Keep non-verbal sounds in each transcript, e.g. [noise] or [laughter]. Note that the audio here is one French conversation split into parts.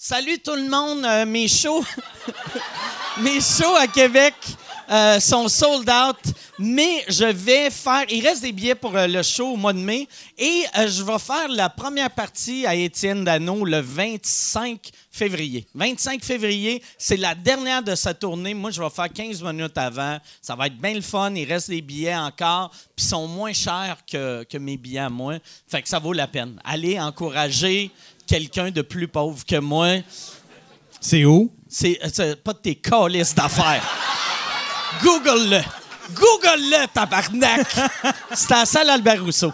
Salut tout le monde, euh, mes shows, [laughs] mes shows à Québec euh, sont sold out, mais je vais faire, il reste des billets pour euh, le show au mois de mai et je vais faire la première partie à Étienne Dano le 25 février. 25 février, c'est la dernière de sa tournée. Moi, je vais faire 15 minutes avant. Ça va être bien le fun. Il reste des billets encore, puis sont moins chers que, que mes billets à moi. Fait que ça vaut la peine. Allez encourager quelqu'un de plus pauvre que moi. C'est où? C'est c'est pas de tes calices d'affaires. Google-le. Google-le, tabarnak. C'est à la salle Albert Rousseau.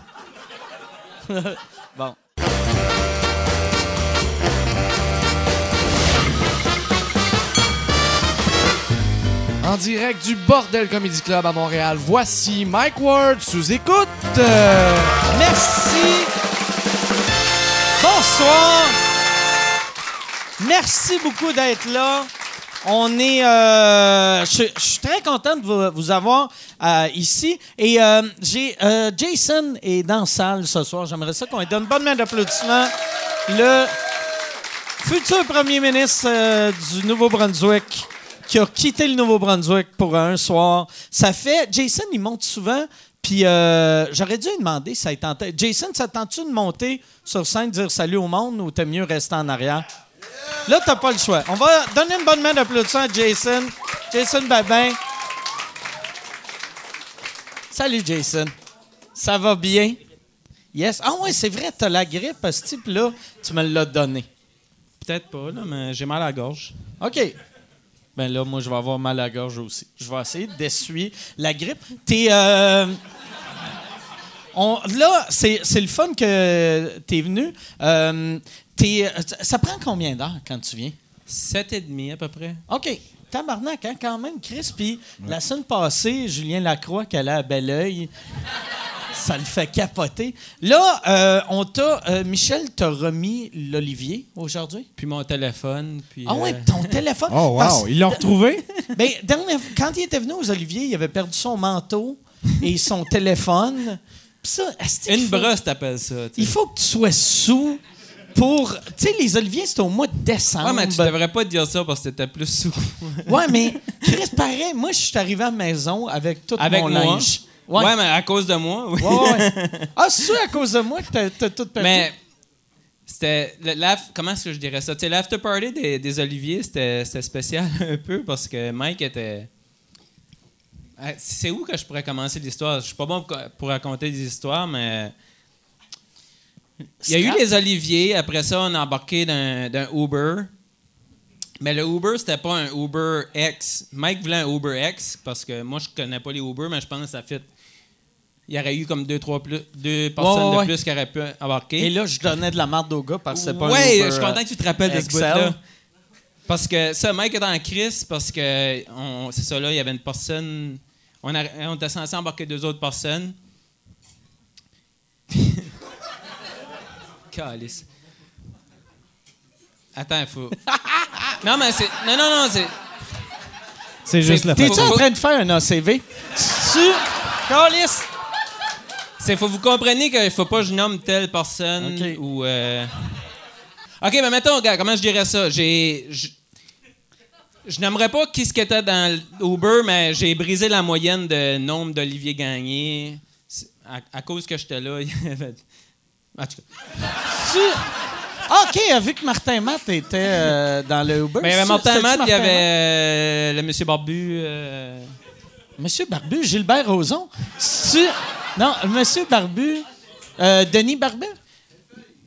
[laughs] bon. En direct du Bordel Comedy Club à Montréal, voici Mike Ward sous écoute. Euh, Merci. Bonsoir. Merci beaucoup d'être là. On est. euh, je suis très content de vous, avoir euh, ici. Et euh, j'ai Jason est dans la salle ce soir. J'aimerais ça qu'on lui donne une bonne main d'applaudissement. Le futur premier ministre du Nouveau-Brunswick qui a quitté le Nouveau-Brunswick pour un soir. Ça fait. Jason, il monte souvent. Puis euh, j'aurais dû lui demander si ça tentait. Jason, ça te tente-tu de monter sur scène, dire salut au monde ou t'es mieux rester en arrière? Là, t'as pas le choix. On va donner une bonne main d'applaudissement à Jason. Jason Babin. Salut, Jason. Ça va bien? Yes. Ah ouais, c'est vrai, t'as la grippe, ce type-là. Tu me l'as donné. Peut-être pas, là, mais j'ai mal à la gorge. OK. Ben là, moi, je vais avoir mal à la gorge aussi. Je vais essayer d'essuyer la grippe. T'es. euh, on- là, c'est c'est le fun que t'es venu. Euh, t'es- ça prend combien d'heures quand tu viens? Sept et demi, à peu près. OK. Tabarnak, hein, quand même, Chris. Puis la semaine passée, Julien Lacroix, qui allait à Belleuil, ça le fait capoter. Là, euh, on t'a. euh, Michel t'a remis l'Olivier aujourd'hui? Puis mon téléphone, puis... Ah ouais, euh, ton téléphone? [laughs] Oh, Parce- wow. Ils l'ont retrouvé? [laughs] Ben, dernière- quand il était venu aux Oliviers, il avait perdu son manteau et son [laughs] téléphone. Puis ça, Une faut- brosse, t'appelles ça. Il faut que tu sois sous pour. Tu sais, les Oliviers, c'est au mois de décembre. Ouais, mais tu devrais pas dire ça parce que t'étais plus sous. Ouais, mais Chris, pareil, moi, je suis arrivé à la maison avec tout Avec mon moi. linge. Ouais. mais à cause de moi, oui. Ouais, ouais. [laughs] Ah, c'est à cause de moi que t'as, t'as tout perdu? Mais c'était... Comment est-ce que je dirais ça? Tu sais, l'after party des, des Oliviers, c'était c'était spécial [laughs] un peu parce que Mike était... Ah, C'est où que je pourrais commencer l'histoire? Je suis pas bon pour, raconter des histoires, mais... Il y a eu les Oliviers. Après ça, on a embarqué d'un d'un Uber. Mais le Uber, c'était pas un Uber X. Mike voulait un Uber X parce que moi, je connais pas les Uber, mais je pense que ça fit. Il y aurait eu comme deux, trois plus, deux personnes ouais, ouais. de plus qui auraient pu embarquer. Et là, je donnais de la marde au gars parce que c'est pas un ouais, Uber, je suis content que tu te rappelles de ce bout-là. Parce que ça, Mike était en crise parce que c'est ça là, il y avait une personne. On, a- on était censé embarquer deux autres personnes. [laughs] Calice. Attends, il faut. [laughs] non, mais c'est. Non, non, non, c'est. C'est juste la T'es-tu façon. en train de faire un ACV? Tu. Calice! C'est faut vous compreniez qu'il faut pas que je nomme telle personne ou. euh, Ok, mais mettons, regarde, comment je dirais ça? J'ai, je, je n'aimerais pas qui ce qui était dans l'Uber, mais j'ai brisé la moyenne de nombre d'Olivier Gagné à, à cause que j'étais là. [laughs] En tout cas, Tu. OK, vu que Martin Matt était euh, dans le Uber. Ben, il y avait Martin Matt, il y avait euh, le Monsieur Barbu. Monsieur Barbu, Gilbert Rozon. Non, Monsieur Barbu. euh, Denis Barbu?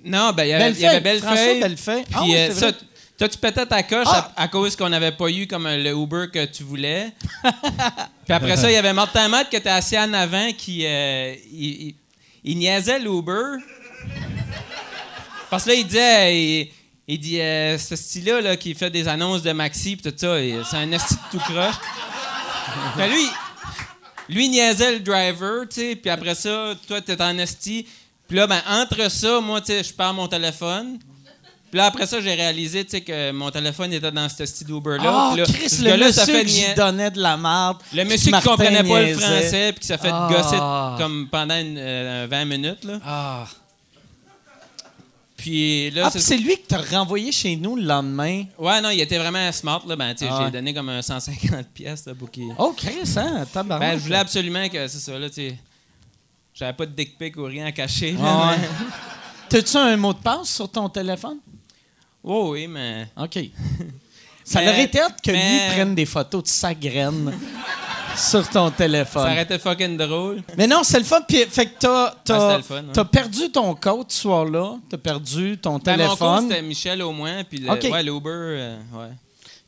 Non, ben il y avait, il y avait Bellefeuille. Puis Ah euh, ça, vrai. toi, tu pétais ta coche Ah! à, à cause qu'on n'avait pas eu comme le Uber que tu voulais. [laughs] Puis après ça, il y avait Martin Matt qui était assis en avant qui euh, il, il- il niaisait l'Uber. Parce que là, il disait, il, il dit, euh, ce style-là là, qui fait des annonces de Maxi puis tout ça, c'est un esti de tout croche. Mais lui, lui niaisait le driver, tu sais, puis après ça, toi, t'es en esti. Puis là, ben, entre ça, moi, tu sais, je perds mon téléphone. Puis là, après ça, j'ai réalisé, tu sais, que mon téléphone était dans ce style Uber-là. Ah, Puis là, Chris, ce le monsieur ça fait nia- donnait de la marde. Le monsieur qui comprenait pas le français puis qui s'est fait Ah. gosser comme pendant une, euh, 20 minutes, là. Ah. Puis là, Ah, c'est- lui qui t'a renvoyé chez nous le lendemain? Ouais, non, il était vraiment smart. Là. Ben, Ah j'ai donné comme un 150 pièces là, pour qu'il- Oh, Chris, hein? Ben, je voulais absolument que c'est ça, là. J'avais pas de dick pic ou rien à cacher. Ah ouais. [laughs] T'as-tu un mot de passe sur ton téléphone? Oh, oui, mais. OK. [laughs] Ça Mais- aurait été hâte que lui prenne des photos de sa graine sur ton Ça téléphone. aurait été fucking drôle. Mais non, c'est le fun. Puis, fait que t'as, t'as, Ah, ouais. t'as perdu ton code ce soir-là. T'as perdu ton Ben, mon téléphone. c'était Michel au moins. Puis le, OK. ouais, l'Uber, euh, ouais.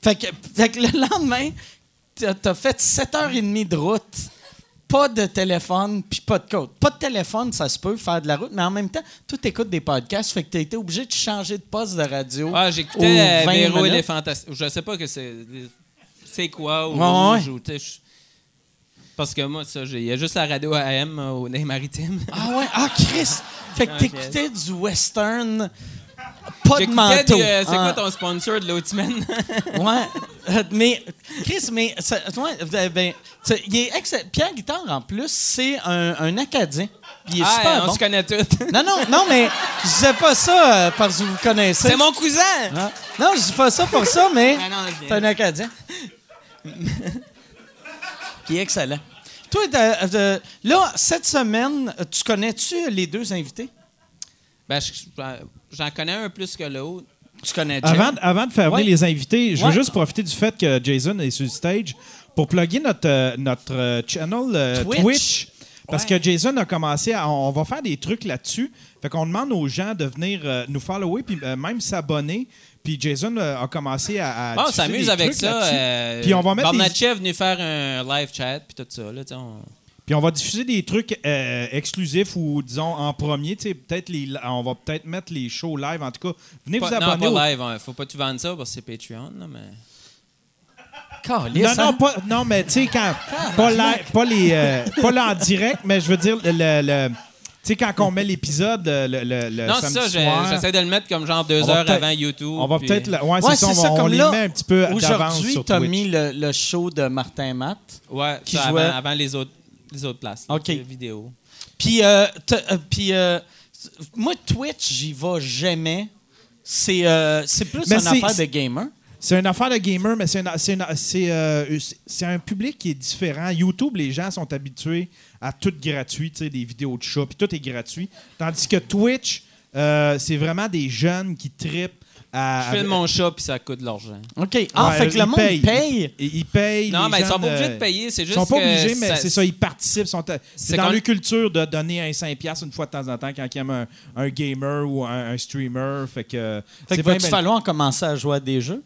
fait, que, fait que le lendemain, t'as, t'as fait 7h30 de route. Pas de téléphone, puis pas de code. Pas de téléphone, ça se peut faire de la route, mais en même temps, tout écoute des podcasts, fait que t'as été obligé de changer de poste de radio. Ah, j'écoutais euh, 20 Véro et les Fantastiques. Je sais pas que c'est. C'est quoi, ou Ouais, rouge, ou, tu Parce que moi, ça, il y a juste la radio AM euh, au Nez Maritime. Ah ouais, ah Chris! Fait que Ok. t'écoutais du western, pas de manteau. du, euh, C'est Ah, quoi ton sponsor de l'autre semaine? [laughs] Ouais, euh, mais Chris, mais ça- ouais, ben, il est. Pierre Guitard en plus, c'est un, un Acadien. Puis Il est ah, super on bon. se connaît tous. [laughs] Non, non, non, mais je disais pas ça euh, parce que vous connaissez. C'est mon cousin! Ah. Non, je dis pas ça pour ça, mais Ah non, je c'est un Acadien. [laughs] Qui est excellent. Toi, de- de- là, cette semaine, tu connais-tu les deux invités? Ben, je- je- j'en connais un plus que l'autre. Tu connais Jim? Avant, avant de faire venir Ouais. les invités, je veux Ouais. juste profiter du fait que Jason est sur le stage pour plugger notre, euh, notre euh, channel euh, Twitch. Twitch. Parce Ouais. que Jason a commencé à. On va faire des trucs là-dessus. Fait qu'on demande aux gens de venir euh, nous follower puis euh, même s'abonner. Puis Jason euh, a commencé à. à Ah, on s'amuse avec ça. euh, Puis on va mettre des- venu faire un live chat, puis tout ça. Là, on- Puis on va diffuser des trucs euh, exclusifs ou disons en premier. tu sais, Peut-être les, on va peut-être mettre les shows live. En tout cas, venez Pas- vous non, abonner. au- pas live. hein. Faut pas que tu vendes ça parce que c'est Patreon. Là, mais... Calisse, Non, hein? non, pas, non, mais tu sais, quand. Pas, live, pas, les, euh, pas là en direct, mais je veux dire, le. Sais, quand on met l'épisode le, le, le- le non, c'est samedi ça. J'essaie de le mettre comme genre deux heures avant YouTube. on va puis- peut-être. Ouais, Ouais, c'est ça, on, c'est va- ça, on comme les là, met un petit peu d'avance Aujourd'hui, sur tu as Twitch. mis le, le show de Martin Matt. Ouais, qui ça, jouait- avant, avant les autres, les autres places. là, OK. les vidéos. Puis, euh, t'as- euh, puis euh, moi, Twitch, j'y vais jamais. C'est euh, c'est plus Mais une affaire de gamer. C'est une affaire de gamer, mais euh, c'est un public qui est différent. YouTube, les gens sont habitués à tout gratuit, tu sais, des vidéos de chats, puis tout est gratuit. Tandis que Twitch, euh, c'est vraiment des jeunes qui tripent à. Je filme mon chat, puis ça coûte de l'argent. OK. Ah, Ouais, fait que le ils monde payent. paye. Ils payent. Non, mais ils sont pas obligés de payer. C'est Ils juste sont pas obligés, mais c'est ça, ils participent. sont- C'est C'est dans leur culture de donner un 5$ une fois de temps en temps quand ils aiment un, un gamer ou un, un streamer. Fait que. Fait c'est que va-tu belle- falloir commencer à jouer à des jeux?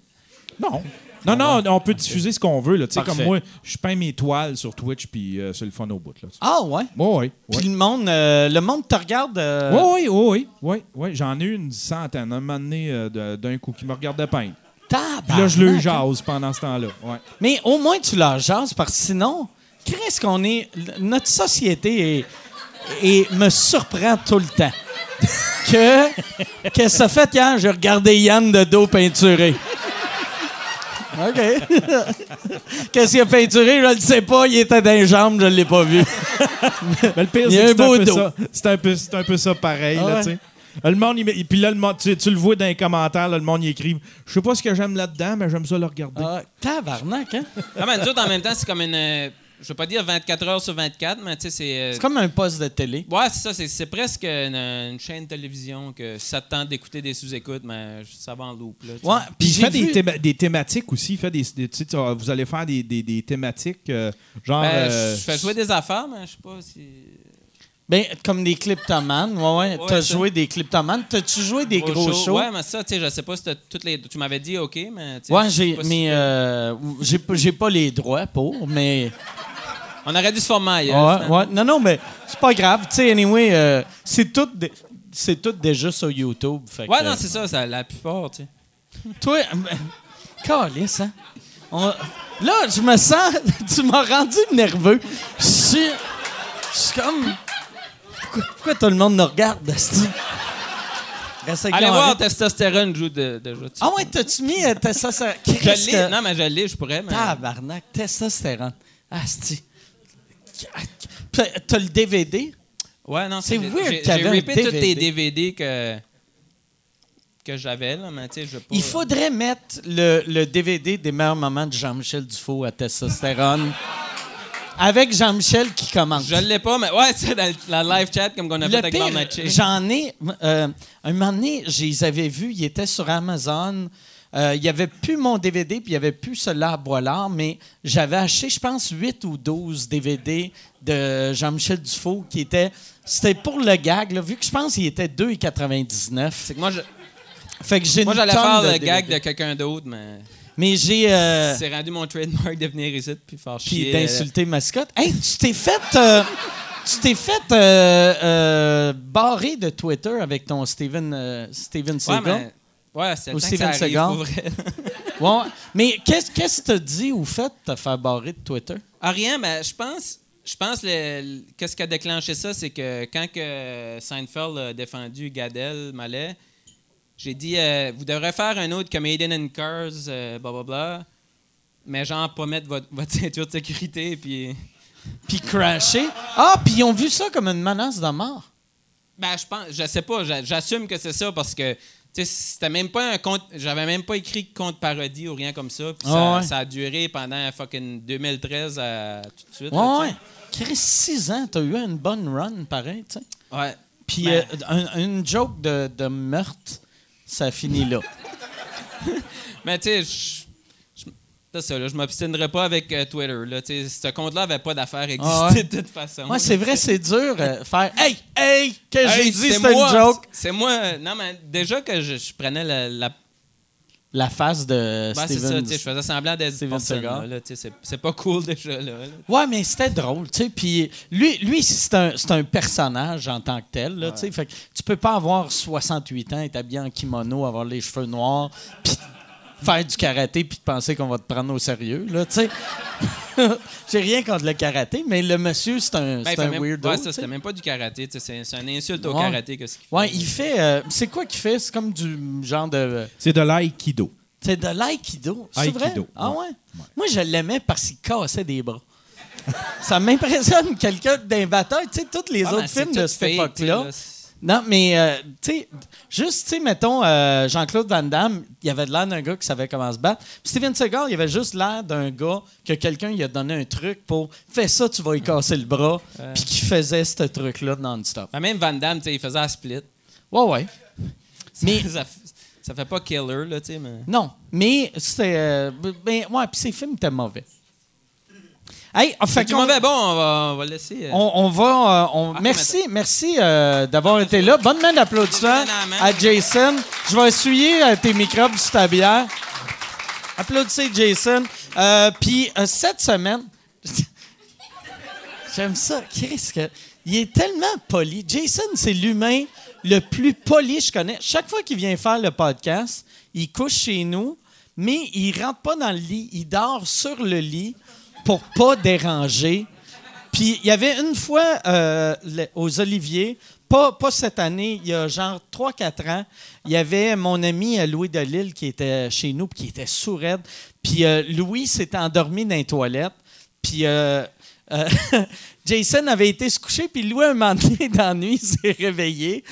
Non. Non, non, on peut diffuser ce qu'on veut. là. Tu sais, Parfait. comme moi, je peins mes toiles sur Twitch, puis euh, c'est le fun au bout. Là. Ah, ouais? Oui, oui. Puis le monde, euh, le monde te regarde. euh, Oui, oui, oui, oui, oui. J'en ai eu une centaine, un moment donné, euh, de- d'un coup, qui me regardait peindre. Puis là, je le jase pendant ce temps-là. Ouais. Mais au moins, tu leur jases, parce que sinon, qu'est-ce qu'on est. Notre société est, est- me surprend tout le temps. [laughs] que. Qu'est-ce que ça fait hier? J'ai regardé Yann de dos peinturé. OK. [laughs] Qu'est-ce qu'il a peinturé? Je le sais pas. Il était dans les jambes, je l'ai pas vu. [laughs] Mais le pire, Il c'est un que c'est beau un, peu ça. C'est un peu, c'est un peu ça pareil. Ah là, ouais. tu sais. Le monde, il puis là, le monde, tu, tu le vois dans les commentaires, là, le monde y écrive Je sais pas ce que j'aime là-dedans, mais j'aime ça le regarder. Ah, tabarnak, hein? Ah, mais nous autres, en même temps, c'est comme une. Euh, Je veux pas dire 24 heures sur 24, mais tu sais, c'est. euh, C'est comme un poste de télé. Ouais, c'est ça. C'est, c'est presque une, une chaîne de télévision que si ça te tente d'écouter des sous-écoutes, mais ça va en loop. Là. Ouais, Puis il fait des, vu- théma- des thématiques aussi. Il fait des, des- vous allez faire des, des- des thématiques euh, genre. Ben, euh, je fais jouer des affaires, mais je sais pas si. Ben, comme des Cliptoman. Ouais, ouais. Ouais, T'as joué des Cliptoman. T'as-tu joué des gros, shows? Ouais, mais ça, tu sais, je sais pas si t'as toutes les. Tu m'avais dit OK, mais. Ouais, j'ai, pas si- mais euh, j'ai, pas- les droits pour, mais. On aurait dû se former ailleurs. Ouais, ouais. Non, non, mais c'est pas grave. Tu sais, anyway, euh, c'est tout, c'est tout déjà sur YouTube. Fait Ouais, que, non, c'est ça, ça, la plupart, tu sais. [laughs] Toi, [laughs] ben, calisse, hein? On- là, je me sens. [laughs] tu m'as rendu nerveux. Je suis. Je suis comme. Pourquoi, pourquoi tout le monde nous regarde, Allez voir Testostérone joue de, déjà. dessus. Ah ouais, t'as-tu mis euh, testostérone? Je l'ai. que- Non, mais je l'ai, je pourrais, mais. Tabarnak, testostérone. Asti. T'as le DVD? Ouais, non, C'est weird avait J'ai un rippé tous tes DVD que. que j'avais, là, mais tu sais, je pas. Il faudrait mettre le, le DVD des meilleurs moments de Jean-Michel Dufault à testostérone. Avec Jean-Michel qui commente. Je l'ai pas, mais ouais, [laughs] c'est dans la live chat comme qu'on a fait Le avec pire, Barnacci. j'en ai. euh, un moment donné, je les avais vus, ils étaient sur Amazon. Euh, il n'y avait plus mon DVD, puis il n'y avait plus celui-là à Boilard, mais j'avais acheté, je pense, 8 ou 12 DVD de Jean-Michel Dufault qui étaient. C'était pour le gag, là, vu que je pense qu'il était 2,99. C'est que moi, je- Fait que j'ai moi j'allais faire le DVD. gag de quelqu'un d'autre, mais Mais j'ai. euh, c'est rendu mon trademark de venir ici puis faire puis chier. d'insulter mascotte. Hey, tu t'es fait. euh, tu t'es fait euh, euh, barrer de Twitter avec ton Steven, euh, Steven Ouais, Seagal? mais. Ouais, c'est le Ou temps que Steven ça arrive, Seagal? pour vrai. [laughs] Ouais. Mais qu'est-ce qu'est-ce que tu dit ou fait de te faire barrer de Twitter? Ah, rien, mais je pense. Je pense le- qu'est-ce qui a déclenché ça, c'est que quand que Seinfeld a défendu Gadel Mallet, j'ai dit euh, vous devrez faire un autre Comedian in Cars, euh, blablabla, mais genre pas mettre votre, votre [laughs] ceinture de sécurité puis. Puis crasher. Ah, puis ils ont vu ça comme une menace de mort. Ben, je pense, je sais pas, j'a- j'assume que c'est ça parce que, tu sais, c'était même pas un compte, j'avais même pas écrit compte parodie ou rien comme ça. Puis ça, ouais. ça a duré pendant fucking 2013 à tout de suite. Ouais, là, ouais. Chris, 6 ans, t'as eu une bonne run, pareil, tu sais. tu sais. Ouais. Puis Ben- euh, un- une joke de, de meurtre, ça finit là. [laughs] Mais tu sais, C'est ça, là, je m'obstinerai pas avec euh, Twitter. Là, tu sais, ce compte-là avait pas d'affaires exister Ah ouais? de toute façon. Moi, c'est vrai, c'est dur euh, faire Hey, hey, que j'ai dit, c'est une joke. C'est moi. euh, Non, mais déjà que je, je prenais la. la La face de ben, c'est ça, Steven. je faisais semblant d'être Steven. Seagal. c'est, pas cool déjà. Là, là. Ouais, mais c'était drôle, tu sais. Puis lui, lui c'est un, un personnage en tant que tel, là, tu sais. Fait que tu peux pas avoir 68 ans, être habillé en kimono, avoir les cheveux noirs, puis faire du karaté, puis penser qu'on va te prendre au sérieux, là, tu sais. [laughs] J'ai rien contre le karaté, mais le monsieur, c'est un, Ben, c'est un même, weirdo. ouais, ça, c'était même pas du karaté. C'est, c'est un insulte au Ouais. karaté. Que ce qu'il fait. Ouais, il fait. euh, c'est quoi qu'il fait? C'est comme du genre de. C'est de l'aïkido. C'est de l'aïkido. C'est vrai? Ah ouais. ouais? Moi, je l'aimais parce qu'il cassait des bras. Ça m'impressionne, quelqu'un d'un bataille. Tu sais, tous les Ah, autres films de cette fake, époque-là. là, Non, mais, euh, tu sais, juste, tu sais, mettons, euh, Jean-Claude Van Damme, il avait de l'air d'un gars qui savait comment se battre. Puis Steven Seagal, il avait juste l'air d'un gars que quelqu'un lui a donné un truc pour fais ça, tu vas y casser le bras. Puis qui faisait ce truc-là non-stop. Ben, même Van Damme, tu sais, il faisait un split. Ouais, ouais. Mais- [laughs] ça, ça, fait pas killer, là, tu sais, mais. Non, mais c'était. euh, ben, ouais, puis ces films étaient mauvais. Hey, mauvais, bon, on va, on va laisser. euh, On, on va. euh, on- Ah, merci merci euh, d'avoir été là. Bonne main d'applaudissement Bonne main, à Jason. Je vais essuyer tes microbes sur ta bière. Applaudissez Jason. Puis cette semaine. [laughs] J'aime ça. Chris, que- il est tellement poli. Jason, c'est l'humain le plus poli que je connais. Chaque fois qu'il vient faire le podcast, il couche chez nous, mais il rentre pas dans le lit. Il dort sur le lit pour pas déranger. Puis il y avait une fois euh, aux Oliviers, pas, cette année, il y a genre 3-4 ans, il y avait mon ami euh, Louis Delille qui était chez nous, puis qui était sourd. Puis euh, Louis s'était endormi dans les toilettes. Puis [laughs] Jason avait été se coucher, puis Louis, un moment donné, [laughs] dans nuit, il s'est réveillé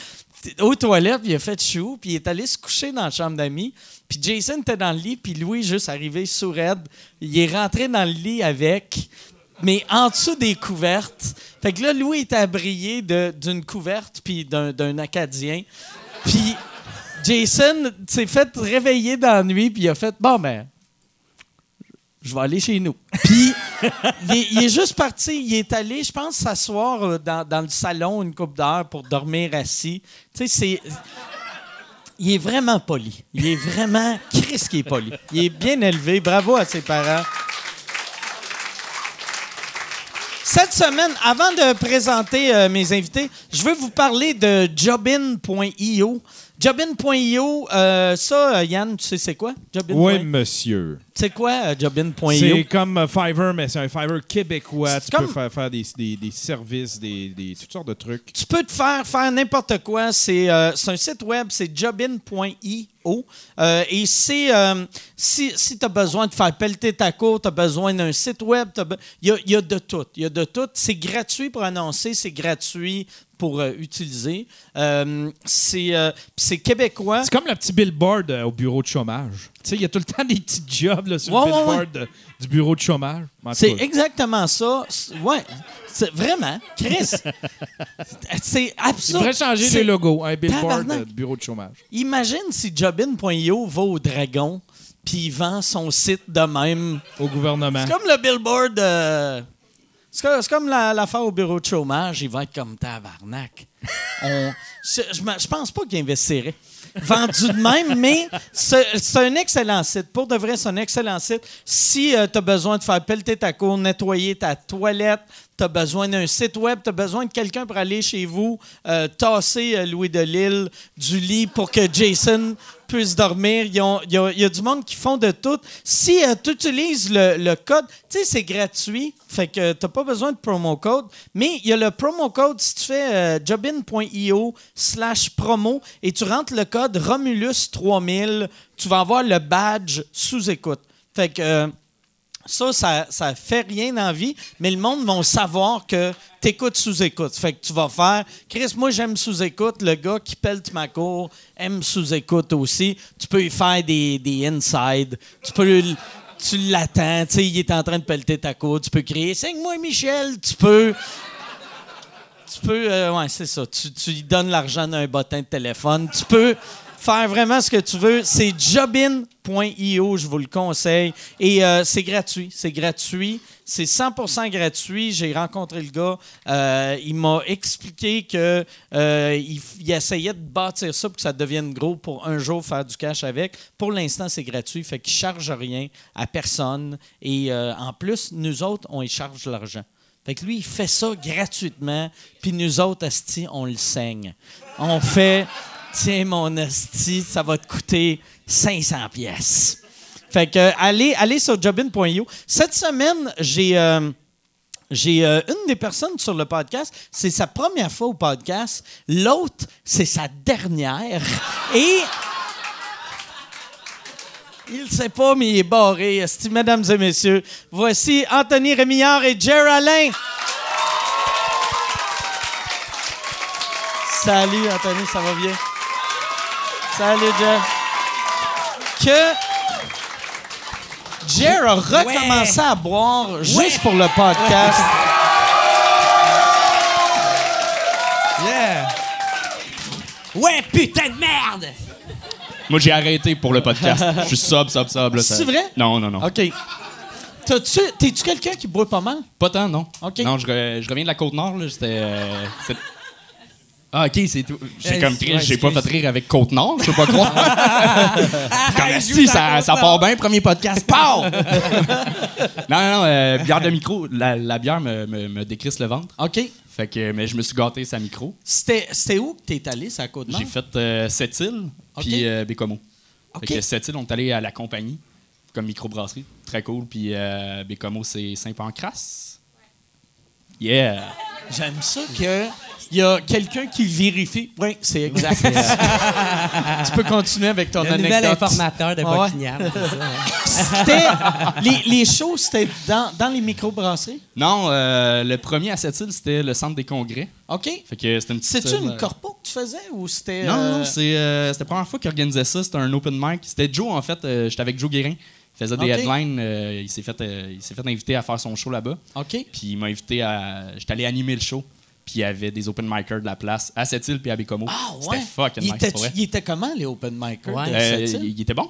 aux toilettes, puis il a fait chou, puis il est allé se coucher dans la chambre d'amis. Puis Jason était dans le lit, puis Louis, juste arrivé sourd, il est rentré dans le lit avec, mais en dessous des couvertes. Fait que là, Louis était abrié d'une couverte, puis d'un d'un Acadien. Puis Jason s'est fait réveiller dans la nuit, puis il a fait Bon, ben, je vais aller chez nous. Puis il, est, juste parti. Il est allé, je pense, s'asseoir euh, dans, dans le salon une coupe d'heure pour dormir assis. Tu sais, c'est. Il est vraiment poli. Il est vraiment. Chris qui est poli. Il est bien élevé. Bravo à ses parents. Cette semaine, avant de présenter euh, mes invités, je veux vous parler de Jobin.io. Jobin.io, euh, ça, euh, Yann, tu sais c'est quoi? Jobin. Oui, monsieur. C'est quoi Jobin.io? C'est comme Fiverr, mais c'est un Fiverr québécois. Tu comme- peux faire, faire des, des- des services, des, des- toutes sortes de trucs. Tu peux te faire faire n'importe quoi. C'est euh, c'est un site web, c'est jobin.io. Euh, et euh, si, si tu as besoin de faire pelleter ta cour, tu as besoin d'un site web, il y a de tout. Il y a de tout. C'est gratuit pour annoncer, c'est gratuit pour euh, utiliser. Euh, c'est euh, c'est québécois. C'est comme le petit billboard au bureau de chômage. Tu sais, il y a tout le temps des petits jobs là, sur Ouais, le ouais, billboard du bureau de chômage. C'est exactement ça. Ouais, c'est vraiment, Chris. [laughs] c'est Il absurde. devrait changer C'est- le logo, un billboard Tabarnak. euh, de bureau de chômage. Imagine si Jobin.io va au Dragon puis il vend son site de même. Au gouvernement. C'est comme le billboard. euh, c'est comme, comme la- l'affaire au bureau de chômage. Il va être comme tabarnak. [laughs] On- je, je pense pas qu'il investirait. Vendu de même, mais c'est un excellent site. Pour de vrai, c'est un excellent site. Si tu as besoin de faire pelleter ta cour, nettoyer ta toilette, tu as besoin d'un site web, tu as besoin de quelqu'un pour aller chez vous, euh, tasser euh, Louis de Lille du lit pour que Jason puisse dormir. Il y, a, du monde qui font de tout. Si tu utilises le, code, tu sais, c'est gratuit, fait que tu n'as pas besoin de promo code, mais il y a le promo code si tu fais euh, jobin.io slash promo et tu rentres le code Romulus3000, tu vas avoir le badge sous écoute. Fait que. euh, ça, ça, ça fait rien dans vie, mais le monde va savoir que tu écoutes sous-écoute. Fait que tu vas faire, Chris, moi j'aime sous-écoute. Le gars qui pèle ma cour aime sous-écoute aussi. Tu peux y faire des, des inside. Tu peux tu l'attends, tu sais, il est en train de pelleter ta cour. Tu peux crier, signe-moi Michel. Tu peux. Tu peux, euh, ouais, c'est ça. Tu, tu lui donnes l'argent d'un bottin de téléphone. Tu peux faire vraiment ce que tu veux. C'est jobin.io, je vous le conseille. Et euh, c'est gratuit. C'est gratuit. C'est 100% gratuit. J'ai rencontré le gars. Euh, il m'a expliqué que euh, essayait de bâtir ça pour que ça devienne gros pour un jour faire du cash avec. Pour l'instant, c'est gratuit. Fait qu'il charge rien à personne. Et en plus, nous autres, on y charge l'argent. Fait que lui, il fait ça gratuitement, puis nous autres, Asti, on le saigne. On fait, tiens, mon Asti, ça va te coûter 500 pièces. Fait que, allez, allez sur jobin.io. Cette semaine, j'ai. euh, euh, une des personnes sur le podcast, c'est sa première fois au podcast. L'autre, c'est sa dernière. Et. Il sait pas, mais il est barré. Mesdames et messieurs, voici Anthony Rémillard et Jer Alain. Salut, Anthony, ça va bien? Salut, Jer. Que Jer a recommencé à boire juste pour le podcast. Yeah! Ouais, putain de merde! Moi, j'ai arrêté pour le podcast. [laughs] Je suis sub, sub, sub. là, ça- C'est vrai? Non, non, non. OK. T'as-tu- T'es-tu quelqu'un qui boit pas mal? Pas tant, non. OK. Non, je, re- je reviens de la Côte-Nord. là, C'était. euh, ah, OK, c'est tout. J'ai Euh, comme j'ai pas fait rire avec Côte-Nord, je peux pas croire. [laughs] comme si ça, ça part bien, premier podcast. Pow! [laughs] non, non, non, euh, bière de micro. La, la bière me, me, me décrisse le ventre. OK. Fait que, mais je me suis gâté sa micro. C'était où que t'es allé, ça côte nord J'ai fait euh, Sept-Îles, OK. puis euh, Bécomo. OK. Fait que Sept-Îles, on est allé à la compagnie, comme microbrasserie. Très cool. Puis euh, Bécomo, c'est Saint-Pancras. Yeah! J'aime ça que il y a quelqu'un qui vérifie. Oui, c'est exact. [laughs] tu peux continuer avec ton Le anecdote. nouvel informateur de Ah ouais. Buckingham. les, les shows, c'était dans, dans les microbrasseries? Non, euh, le premier à Sept-Îles, c'était le centre des congrès. OK. Fait que c'était une petite. C'est-tu une euh, corpo que tu faisais ou c'était. Non, euh, non, c'est, euh, c'était la première fois qu'il organisait ça. C'était un open mic. C'était Joe, en fait. euh, j'étais avec Joe Guérin. Il faisait des headlines. euh, il, s'est fait, euh, il s'est fait inviter à faire son show là-bas. OK. Puis il m'a invité à. J'étais allé animer le show. Puis il y avait des open micers de la place à Sept-Îles puis à Bécomo. Ah, ouais? C'était fucking il nice, était, pour vrai. il était comment, les open micers? Ouais. de Euh, cette île? il, il était bon.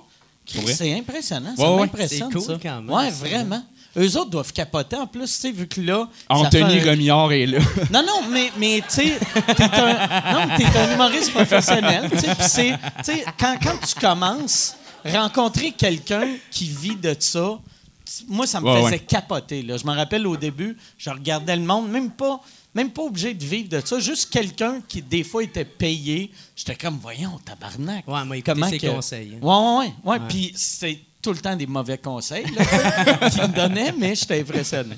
Pour vrai. C'est impressionnant. Ouais, m'impressionne, C'est cool ça. quand même, Ouais, vraiment. Eux autres doivent capoter en plus, tu sais, vu que là. Anthony fait Remillard est là. [laughs] Non, non, mais, mais tu sais, t'es un, non, mais t'es un humoriste professionnel, tu sais, quand, quand tu commences, rencontrer quelqu'un qui vit de ça, moi, ça me Ouais, faisait ouais. capoter, là. Je me rappelle au début, je regardais le monde, même pas, même pas obligé de vivre de ça, juste quelqu'un qui, des fois, était payé. J'étais comme, voyons, tabarnak. Ouais, moi, écouter ses conseils, hein. Ouais, ouais, ouais. ouais. Puis c'est tout le temps des mauvais conseils là, [laughs] qu'il me donnait, mais j'étais impressionné.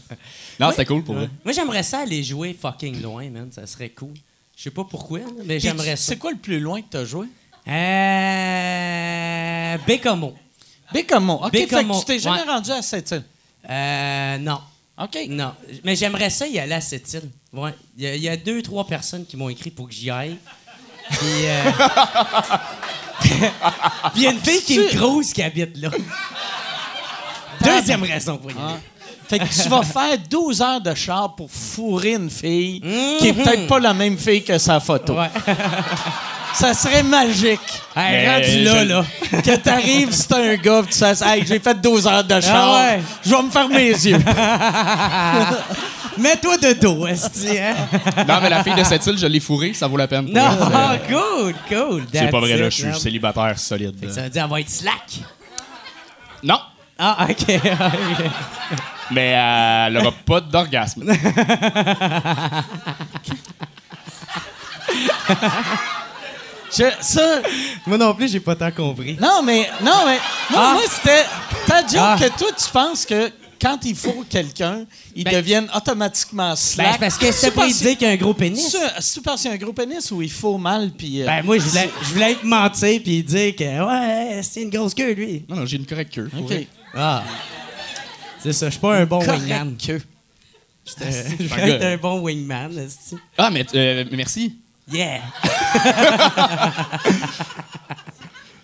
Non, c'était cool pour vrai. Moi, j'aimerais ça aller jouer fucking loin, man. Ça serait cool. Je sais pas pourquoi, mais j'aimerais ça. C'est quoi le plus loin que tu as joué? Euh. Bécomo. Bécomo. OK, Bécomo, fait que tu t'es jamais ouais. rendu à cette île. Euh. Non. OK. Non. Mais j'aimerais ça y aller à cette île. Ouais. Il y, a- il y a deux, trois personnes qui m'ont écrit pour que j'y aille. Puis. euh, [laughs] Puis il y a une fille qui est grosse qui habite là. Deuxième raison pour y aller. Fait que tu vas faire 12 heures de char pour fourrer une fille qui est peut-être pas la même fille que sa photo. Ouais. [laughs] Ça serait magique Hey, rendu là, là. que t'arrives, c'est un gars, pis tu fasses Hey, j'ai fait 12 heures de char, Ah ouais. je vais me fermer les yeux. [laughs] Mets-toi de dos, esti, hein? Non, mais la fille de cette île, je l'ai fourrée, ça vaut la peine. Non, elle. Euh, cool, cool. C'est pas vrai, là, je suis célibataire solide. Ça veut dire qu'elle va être slack. Non, Ah, OK. [laughs] ok. mais euh, elle aura pas d'orgasme. [laughs] Je- ça, Moi non plus, j'ai pas tant compris. non, mais, non, mais, moi, Ah. moi, c'était ta joke Ah. que toi, tu penses que quand il faut quelqu'un, ils Ben- deviennent automatiquement Ben, slack. c'est parce que C'est pas parce- dire qu'il y a un gros pénis. C'est parce qu'il y a un gros pénis ou il faut mal, puis... euh, Ben, moi, je voulais, je voulais être mentir puis dire que, ouais, c'est une grosse queue, lui. Non, non, j'ai une correcte queue. OK. vrai. Ah. C'est ça, je suis pas un bon wingman. que- [laughs] Je je un gars. un bon wingman. Ah, mais euh, merci. Yeah. [laughs] [laughs]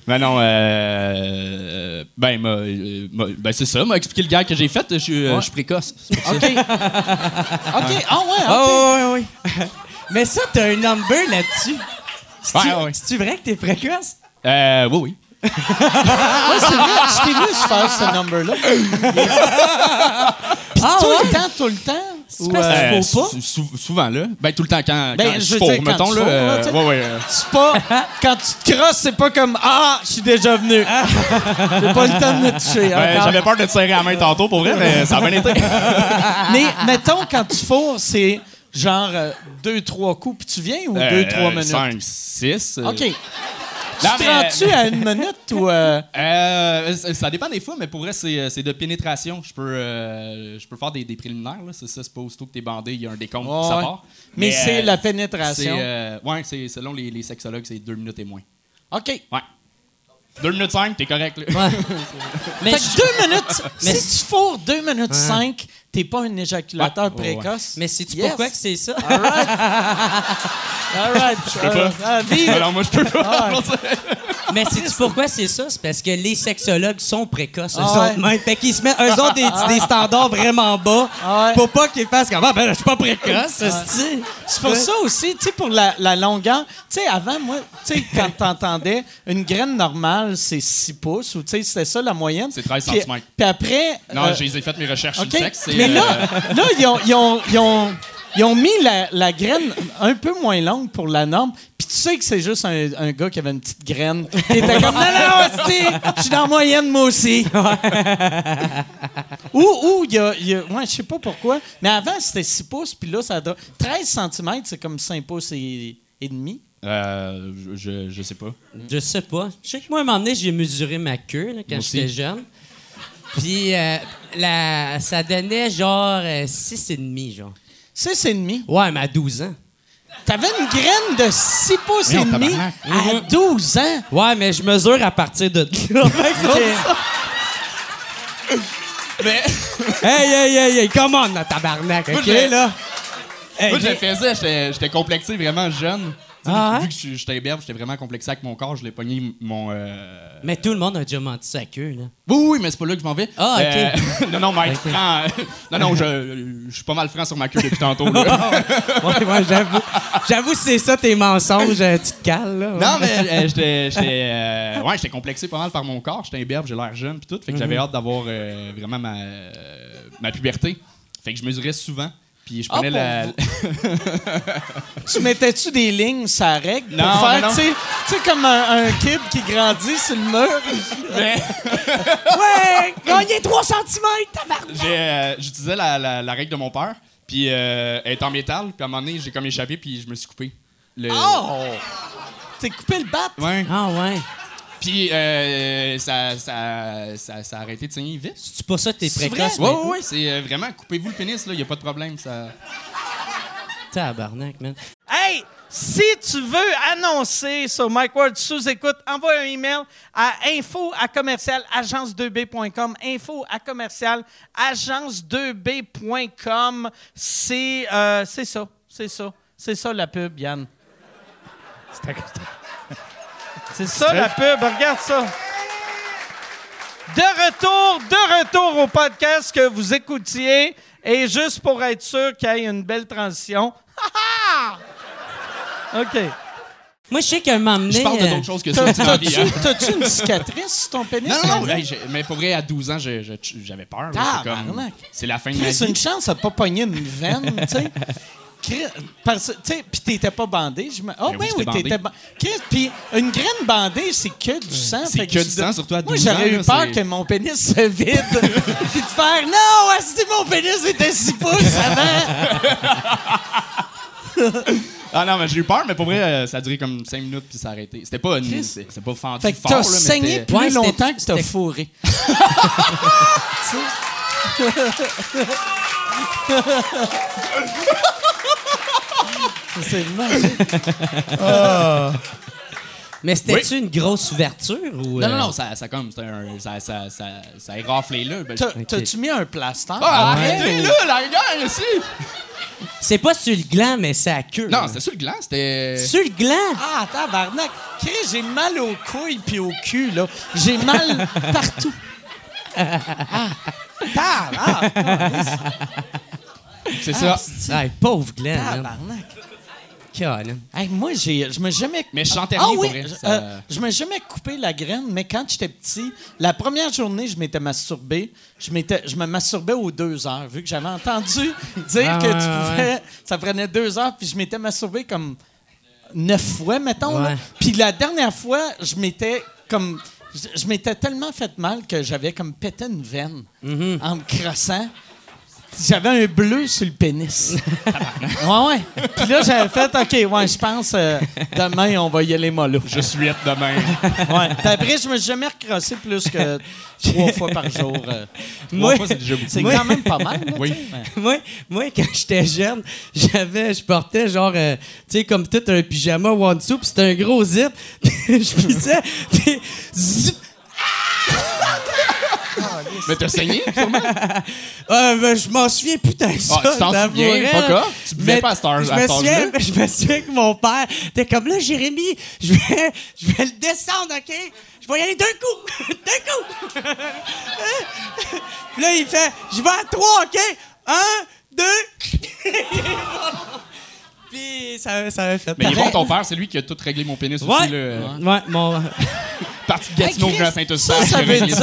Ben non, euh, ben, m'a- euh, m'a- ben c'est ça, m'a expliqué le gars que j'ai fait. Je suis euh, je suis précoce. c'est pour ça. OK. [laughs] OK. Ah ouais, OK. Oh, ouais, ouais. Mais ça, t'as un number là-dessus. C'est-tu Ouais, ouais. c'est-tu vrai que t'es précoce? Euh, oui, oui. Ouais, c'est vrai, je t'ai vu faire ce number-là. [laughs] Puis Ah, tout ouais? le temps, tout le temps. Ou, parce que euh, tu pas? sou- sou- souvent, là. Ben, tout le temps, quand, Ben, quand je je mettons, tu là. euh, ouais, ouais. euh, C'est pas. [laughs] Quand tu te crosses, c'est pas comme Ah, je suis déjà venu. [laughs] J'ai pas le temps de me toucher. ben. J'avais peur de te serrer la main tantôt, pour vrai, mais ça a bien été. Mais mettons, quand tu fourres, c'est genre euh, deux, trois coups, puis tu viens ou deux, trois minutes? 5, 6. OK. Tu te rends-tu à une minute ou. euh, Euh, ça- dépend des fois, mais pour vrai, c'est euh, de pénétration. Je peux, euh, je peux faire des, des préliminaires. C'est ça, c'est pas aussitôt que t'es bandé, il y a un décompte, Ouais, puis ça ouais. part. Mais, c'est la pénétration. ouais, c'est selon les, les sexologues, c'est 2 minutes et moins. OK. Ouais. 2 minutes 5, t'es correct. Là. Mais [laughs] fait que deux minutes. Mais si tu fourres deux minutes cinq, t'es pas un éjaculateur Ouais, ouais, ouais. précoce? Mais sais-tu Yes. pourquoi que c'est ça? All right. [laughs] All right. Je peux pas. Ah. Alors, moi, je peux pas. [laughs] Ah. Mais sais-tu pourquoi c'est ça? C'est parce que les sexologues sont précoces, eux Ah ouais. autres même. Fait qu'ils se mettent, eux autres, des, des standards vraiment bas Ah ouais. pour pas qu'ils fassent comme, ah, ben, je suis pas précoce. C'est pour ça aussi, tu sais, pour la, la longueur. Tu sais, avant, moi, tu sais, quand t'entendais, une graine normale, c'est 6 pouces, ou tu sais, c'était ça la moyenne. C'est 13 Puis- centimètres. Puis après. Non, euh, j'ai fait mes recherches sur le sexe. c'est, Mais là, euh, là ils, ont, ils, ont, ils, ont, ils ont mis la, la graine un peu moins longue pour la norme. Tu sais que c'est juste un, un gars qui avait une petite graine. Qui était comme, non, non, [laughs] je suis dans la moyenne, moi aussi. ou, ou, il y a. y a- ouais, je sais pas pourquoi. Mais avant, c'était 6 pouces, puis là, ça a. 13 cm, c'est comme 5 pouces et, et demi. euh, je, je, sais pas. Je sais pas. Je sais que moi, à un moment donné, j'ai mesuré ma queue là, quand j'étais jeune. Puis euh, la, ça donnait genre 6,5, genre. 6 et demi? Ouais, mais à 12 ans. T'avais une graine de 6 pouces et demi à 12 ans. Ouais, mais je mesure à partir de [laughs] là. Mais [laughs] hey, hey, hey, hey, come on, la tabarnak, OK, là? Hey, moi, je le faisais, j'étais complexé vraiment jeune. Ah, vu que je- j'étais berbe, j'étais vraiment complexé avec mon corps, je l'ai pogné mon. euh, Mais tout le monde a déjà menti sa queue, là. Oui, oui, mais c'est pas là que je m'en vais. Ah, ok. Euh, [laughs] non, non, mais être Ok. franc. non, non, je, je suis pas mal franc sur ma queue depuis tantôt. là. [laughs] Ouais, ouais, j'avoue. J'avoue, c'est ça tes mensonges, euh, tu te cales, là. ouais. non, mais euh, j'étais j'étais, euh, ouais, j'étais complexé pas mal par mon corps. J'étais imberbe, j'ai l'air jeune, puis tout. Fait que j'avais hâte d'avoir euh, vraiment ma, euh, ma puberté. Fait que je mesurais souvent. Puis je Ah, prenais pour la. [laughs] Tu mettais-tu des lignes sa règle pour Non, faire, mais non. tu sais- tu sais, comme un, un kid qui grandit sur le mur? [laughs] Ouais! Gagner 3 cm, tabarnak! Euh, J'utilisais la, la, la règle de mon père, puis euh, elle est en métal, puis à un moment donné, j'ai comme échappé, puis je me suis coupé. Le... Oh! T'es coupé le bat? Ouais. Ah ouais. Puis euh, ça, ça, ça, ça a arrêté de saigner vite. C'est pas ça que t'es précoce, Ouais, mais... ouais, ouais, c'est euh, vraiment, coupez-vous le pénis, là, y a pas de problème. Ça... Tabarnak, man. Hey! Si tu veux annoncer sur Mike Ward sous écoute, envoie un email à info à commercial agence2b.com. Info à commercial agence2b.com. C'est euh, c'est ça. C'est ça. C'est ça la pub, Yann. C'est ça la pub. Regarde ça. De retour, de retour au podcast que vous écoutiez. Et juste pour être sûr qu'il y ait une belle transition. [laughs] OK. Moi, je sais qu'à un moment donné... Je parle de euh, d'autres choses que ça. M'as dit, T'as-tu hein. une cicatrice sur ton pénis? Non, non, non. Hey, mais pour vrai, à 12 ans, j'avais peur. là. C'est comme-. C'est la fin de ma C'est vie. une chance de pas pogner une veine, tu sais. [laughs] Chris, Parce que, tu sais, puis t'étais pas bandé. Je me... Oh, Ben ben oui, oui, j'étais t'étais bandé. Chris, puis une graine bandée, c'est que du sang. C'est que tu du sang, surtout à Moi, 12 ans, j'aurais eu peur que mon pénis se vide. [laughs] puis de faire Non, si mon pénis était 6 pouces avant. Ah non, mais j'ai eu peur, mais pour vrai, euh, ça a duré comme 5 minutes puis ça a arrêté. C'était pas, une- c'est pas fendu Fait que fort, t'as là, saigné c'était- plus Ouais, c'était- longtemps que t'as c'était- fourré. [laughs] [laughs] C'est magique. [laughs] Mais c'était-tu une grosse ouverture ou... Non, euh, non, non, ça, ça comme, un, ça, ça, ça, ça raflé là. Ben, T'as-tu mis un plaster? Ah, Ouais. arrêtez là, la guerre ici! C'est pas sur le gland, mais c'est à queue. Non, c'était sur le gland, c'était. Sur le gland? Ah, tabarnak! Chris, j'ai mal aux couilles puis au cul, là. J'ai mal [laughs] partout. Ah! Ah, C'est ça. Hey, pauvre gland, man. tabarnak. Colin. Hey, moi, j'ai, je me jamais... Mais je chantais Ah rien oui, pour vrai. je- ça- euh, je me jamais coupé la graine, mais quand j'étais petit, la première journée, je m'étais masturbé. Je, m'étais, je me masturbais aux deux heures, vu que j'avais entendu [laughs] dire Ah, que ouais, tu ouais, pouvais... Ça prenait deux heures, puis je m'étais masturbé comme neuf fois, mettons. Ouais. Puis la dernière fois, je m'étais comme... Je, je m'étais tellement fait mal que j'avais comme pété une veine Mm-hmm. en me crossant. J'avais un bleu sur le pénis. [laughs] ouais, ouais. Puis là, j'avais fait, OK, ouais, je pense, euh, demain, on va y aller mollo. Je suis être demain. Ouais. Puis après, je me suis jamais recrossé plus que trois fois par jour. euh. Moi- c'est déjà beaucoup. C'est quand même pas mal. là, Oui. mais- moi, moi, quand j'étais jeune, j'avais, je portais genre, euh, tu sais, comme tout un pyjama one-two, puis c'était un gros zip. [laughs] Je pissais, puis zip. Mais t'as saigné, [laughs] sûrement? Ah, ben, je m'en souviens putain ça. Ah, tu t'en souviens? Fuck off. Tu buvais pas à heure- je me souviens? Je me souviens que mon père était comme là, Jérémy, je vais, je vais le descendre, OK? Je vais y aller d'un coup. [laughs] d'un coup. Puis là, il fait, je vais à trois, OK? Un, deux. [laughs] Puis ça, ça avait fait. Mais il est pareil. bon, ton père, c'est lui qui a tout réglé mon pénis Ouais. aussi. Là. Ouais, mon. Parti de Gatineau, à Saint-Eustache. Ça, ça veut dire,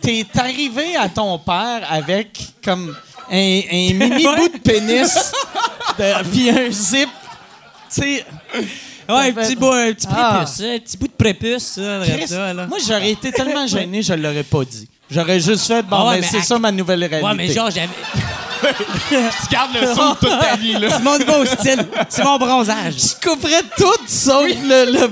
t'es arrivé à ton père avec comme un, un [laughs] mini Ouais. bout de pénis, de- puis un zip. Tu sais, Ouais, un petit bout, un petit Ah. prépuce, hein, un petit bout de prépuce, ça, Chris, ça, là. moi, j'aurais été tellement gêné, je l'aurais pas dit. J'aurais juste fait, bon, Ah ouais, ben, mais c'est à- ça ma nouvelle réalité. Ouais, mais genre, j'avais. Tu gardes le son toute ta vie, là. C'est mon nouveau style. C'est mon bronzage. Je couperais tout sauf le, le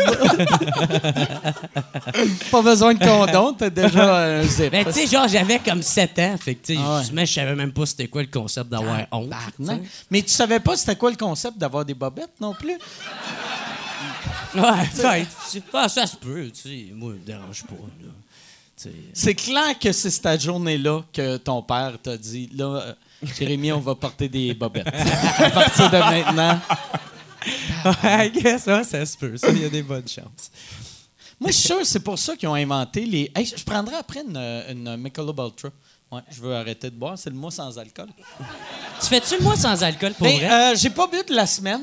[laughs] pas besoin de condom, t'as déjà un zip. Ben, tu sais, genre, j'avais comme 7 ans. Fait que, tu sais, Ah ouais. je savais même pas c'était quoi le concept d'avoir honte. Non. Mais tu savais pas c'était quoi le concept d'avoir des bobettes non plus? Ouais, ouais, c'est pas, ça se peut, tu sais. Moi, me dérange pas, là. C'est clair que c'est cette journée-là que ton père t'a dit là, euh, Jérémy, on va porter des bobettes. à partir de maintenant. Ouais, I guess, ouais, ça se peut. Ça, il y a des bonnes chances. Moi, je suis sûr que c'est pour ça qu'ils ont inventé les. Hey, je prendrais après une, une Michelob Ultra. Ouais, je veux arrêter de boire. C'est le mois sans alcool. Tu fais-tu le mois sans alcool pour Ben, vrai? euh, j'ai pas bu de la semaine.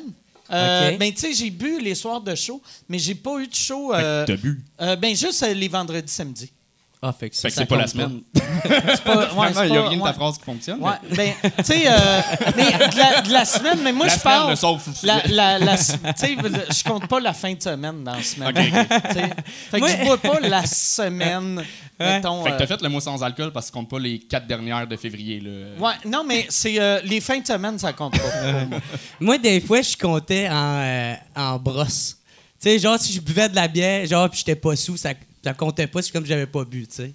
Euh, Ok. Ben, tu sais, j'ai bu les soirs de show, mais j'ai pas eu de show. euh, T'as bu. euh, ben, juste les vendredis, samedis. Ah, fait que, Fait que c'est pas la semaine. [laughs] C'est pas- ouais, Finalement, c'est il y a rien de ouais. ta phrase qui fonctionne. Ouais, ben, tu sais, euh, de la, de la semaine, mais moi, je parle. La, la, la- tu sais, je compte pas la fin de semaine dans la semaine. Fait que je bois pas la semaine, mettons. Fait que euh, t'as fait le mois sans alcool parce que tu comptes pas les quatre dernières de février. Là. Ouais, non, mais c'est euh, les fins de semaine, ça compte pas. moi. Moi, des fois, je comptais en, euh, en brosse. Tu sais, genre, si je buvais de la bière, genre, puis j'étais pas sous, ça, ça comptait pas, c'est comme j'avais pas bu, tu sais.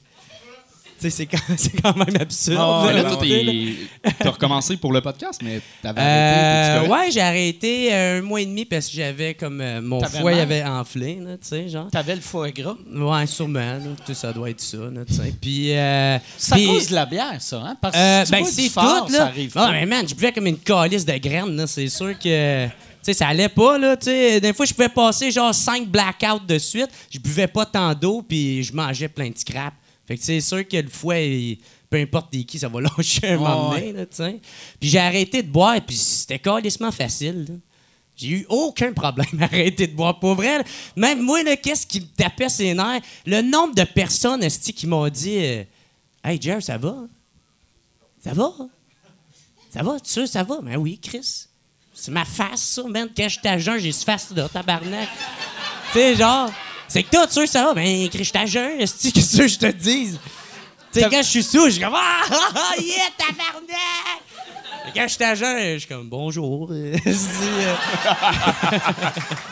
sais, c'est quand, [laughs] c'est quand même absurde. Ah, Mais là, toi, t'as recommencé pour le podcast, mais t'avais Euh, arrêté. correct? ouais, j'ai arrêté euh, un mois et demi parce que j'avais comme euh, mon foie il avait enflé, tu sais, genre. T'avais le foie gras? Ouais, sûrement, là, tu sais, ça doit être ça, tu sais. Puis, euh, puis- cause de la bière, ça, hein? Parce que Euh, si ben, c'est fort, tout, ça là. arrive Non, pas. mais man, je buvais comme une calice de graines, là. C'est sûr que. Tu sais, ça allait pas, là. Tu sais, des fois, je pouvais passer genre 5 blackouts de suite. Je buvais pas tant d'eau, puis je mangeais plein de scrap. Fait que c'est sûr que le foie, il- peu importe t'es qui, ça va [laughs] lâcher un moment donné, là, tu sais. Puis j'ai arrêté de boire, puis c'était calissement facile, là. J'ai eu aucun problème à arrêter de boire. Pour vrai, là, même moi, qu'est-ce qui me tapait ses nerfs? Le nombre de personnes qui m'ont dit euh, Hey, Jer, ça va? Ça va? Ça va, tu sais, ça va? Ben oui, Chris. C'est ma face, ça, man. Quand je suis à jeun, j'ai ce face-là, tabarnak. tu sais, genre, c'est que toi, tu sais, ça va? Ben, je suis à jeun, qu'est-ce que je te dise? Tu sais, quand je suis sous, je suis comme Ah, ah, ah, yeah, tabarnak! Quand je suis à jeun, je suis comme bonjour. [laughs]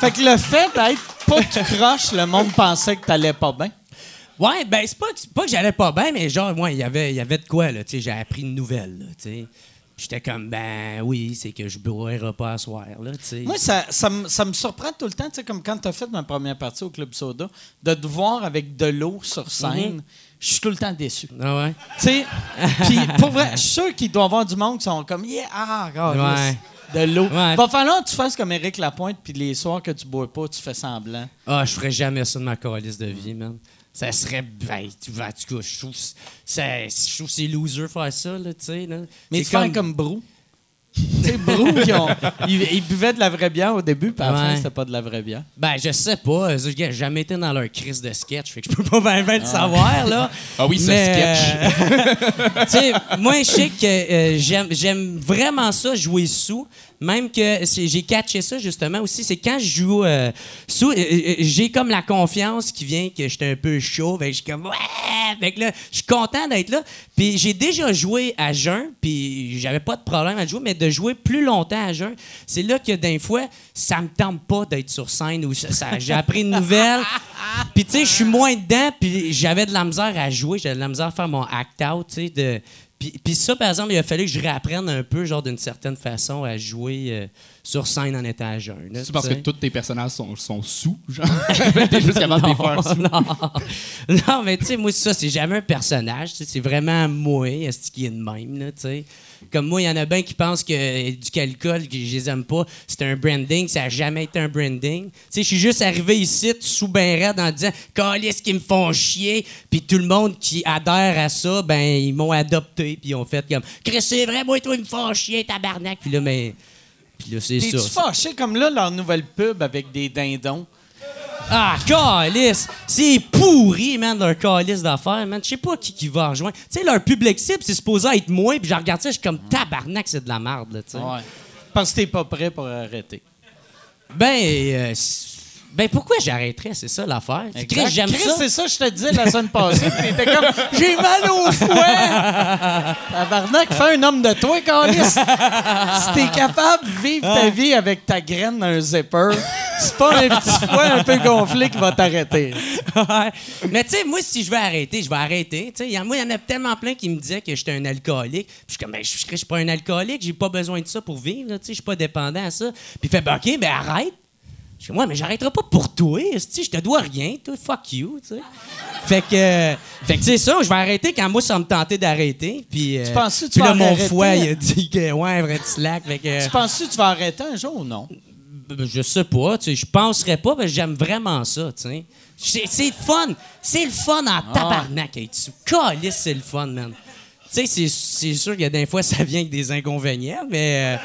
Fait que le fait d'être pas tout croche, le monde pensait que t'allais pas bien. Ouais, ben, c'est pas, que- c'est pas que j'allais pas bien, mais genre, moi, il y avait- il y avait de quoi, là. Tu sais, j'ai appris une nouvelle, là, tu sais. J'étais comme, ben oui, c'est que je boirai pas à soir, là. Moi, ça, ça, me, ça me surprend tout le temps, tu sais, comme quand tu as fait ma première partie au Club Soda, de te voir avec de l'eau sur scène. Mhm. Je suis tout le temps déçu. Ah ouais? Tu sais, puis pour vrai, je suis sûr qu'il doit y avoir du monde qui sont comme, yeah, ah, Ouais. de l'eau. Ouais. Va falloir que tu fasses comme Éric Lapointe, puis les soirs que tu bois pas, tu fais semblant. Ah, je ferais jamais ça de ma calice de vie, man. Ça serait. Ben, tu vas, en tout cas, je trouve, ça- je trouve que c'est loser faire ça, là, tu sais. là. Mais C'est tu fais comme Brou. [laughs] tu sais, Brou, qui ont- ils, ils buvaient de la vraie bière au début, puis à la fin, Ouais. c'était pas de la vraie bière. Ben, je sais pas. J'ai jamais été dans leur crise de sketch, fait que je peux pas bien ben le savoir, là. Ah oui, c'est Mais, sketch. euh, [laughs] tu sais, moi, je sais que euh, j'aime, j'aime vraiment ça, jouer sous. Même que j'ai catché ça, justement, aussi. C'est quand je joue euh, sous, euh, euh, j'ai comme la confiance qui vient que j'étais un peu chaud. Fait que je suis comme, ouais! Fait que là, je suis content d'être là. Puis j'ai déjà joué à jeun, puis j'avais pas de problème à jouer, mais de jouer plus longtemps à jeun, c'est là que d'un fois, ça me tente pas d'être sur scène ou ça, ça- j'ai appris une nouvelle. [laughs] Puis tu sais, je suis moins dedans, puis j'avais de la misère à jouer, j'avais de la misère à faire mon act-out, tu sais, de... Puis, puis ça, par exemple, il a fallu que je réapprenne un peu, genre, d'une certaine façon, à jouer euh, sur scène en étant jeune. C'est parce que tous tes personnages sont, sont sous, genre. [laughs] T'es juste [laughs] capable de les faire sous. non. [laughs] non, mais tu sais, moi, ça, c'est jamais un personnage. C'est vraiment moi, est-ce qui est de même, là, tu sais. Comme moi, il y en a bien qui pensent que euh, du calcul, que je les aime pas, c'est un branding. Ça a jamais été un branding. Tu sais, je suis juste arrivé ici, sous ben raide, en disant « Calice qui me font chier ». Puis tout le monde qui adhère à ça, ben, ils m'ont adopté. Puis ils ont fait comme « Chris, c'est vrai, moi, toi, ils me font chier, tabarnak ». Puis là, mais... Puis là, c'est T'es-tu ça. fâché comme là, leur nouvelle pub avec des dindons? Ah, calice! C'est pourri, man, leur calice d'affaires, man. Je sais pas qui, qui va rejoindre. Tu sais, leur public cible, c'est supposé être moi, puis je regarde ça, je suis comme tabarnak, c'est de la merde, là, tu sais. Ouais. Parce que t'es pas prêt pour arrêter. Ben, euh, ben, pourquoi j'arrêterais, c'est ça l'affaire? Chris, j'aime ça. c'est ça, je te disais la semaine passée. puis [laughs] T'étais comme, j'ai mal au fouet. [laughs] Tabarnak, fais un homme de toi, Carlis. si t'es capable de vivre ta vie avec ta graine dans un zipper, c'est pas un petit foie un peu gonflé qui va t'arrêter. Mais tu sais, moi, si je veux arrêter, je vais arrêter. Y moi, il y en a tellement plein qui me disaient que j'étais un alcoolique. Puis je suis comme, ben, je suis pas un alcoolique, j'ai pas besoin de ça pour vivre. je suis pas dépendant à ça. Puis il fait, ben, OK, ben, arrête. Je comme, ouais, mais j'arrêterai pas pour toi. esti, Je te dois rien, toi. Fuck you, tu sais. Fait que, euh, fait que c'est ça, je vais arrêter quand moi, ça me tentait d'arrêter. Puis, euh, Tu penses-tu que tu puis là, vas mon arrêter? foie, il a dit que, ouais, vrai slack. Fait que, Tu penses-tu que tu vas arrêter un jour ou non? Je sais pas, tu sais, je penserais pas, mais j'aime vraiment ça, tu sais. C'est le fun, c'est le fun en tabarnak être sous. Calice, c'est le fun, man. Tu sais, c'est- c'est sûr qu'il y a des fois, ça vient avec des inconvénients, mais... euh,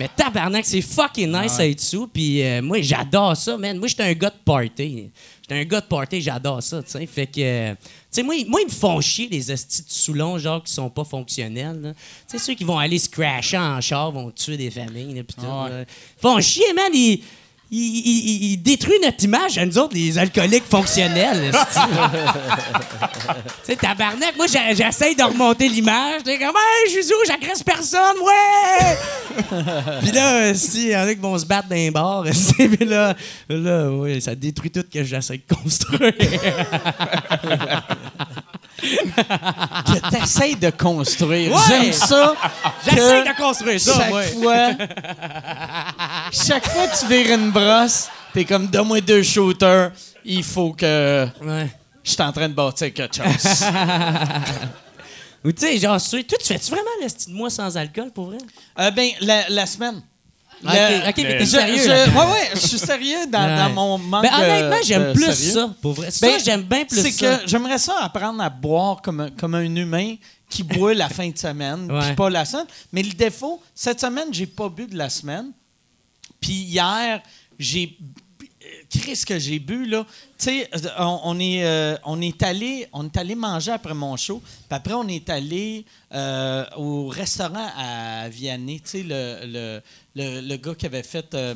mais tabarnak, c'est fucking nice à être sous. Puis euh, moi, j'adore ça, man. Moi, j'étais un gars de party. J'étais un gars de party, j'adore ça, tu sais. Fait que, euh, tu sais, moi, ils- moi, ils me font chier, les hosties de Soulon, genre, qui sont pas fonctionnels. Tu sais, ceux qui vont aller se crasher en char, vont tuer des familles, là, pis tout, là. Ils font chier, man. Ils, ils détruisent notre image à nous autres, les alcooliques fonctionnels. [laughs] sais, tabarnak, moi, j'essaye de remonter l'image. T'es comme, hey, Jésus, j'agresse personne, ouais! [laughs] Puis là, si, il y en a qui vont se battre dans les bars, puis là, là, ouais, ça détruit tout ce que j'essaie de construire. [laughs] que t'essayes de construire. Ouais. J'aime ça. [laughs] J'essaie de construire ça, chaque fois, chaque fois que tu vires une brosse, t'es comme donne-moi deux shooters. Il faut que Ouais. je suis en train de bâtir quelque chose. [laughs] Ou tu sais, genre, tu- toi, tu fais-tu vraiment l'esti de moi sans alcool, pour vrai? Euh, ben, la, la semaine. Ok, Le- ok, mais je- t'es sérieux, je- là. ouais, ouais, je suis sérieux dans, Ouais. dans mon manque Ben, honnêtement, j'aime plus sérieux. ça, pour vrai. Ça, Ben, j'aime bien plus C'est ça. que j'aimerais ça apprendre à boire comme un, comme un humain qui boit la fin de semaine, puis pas la semaine. Mais le défaut, cette semaine, j'ai pas bu de la semaine. Puis hier, j'ai. Qu'est-ce que j'ai bu, là? Tu sais, on, on est, euh, on, est allé, on est allé manger après mon show. Puis après, on est allé euh, au restaurant à Vianney. Tu sais, le, le, le, le gars qui avait fait euh,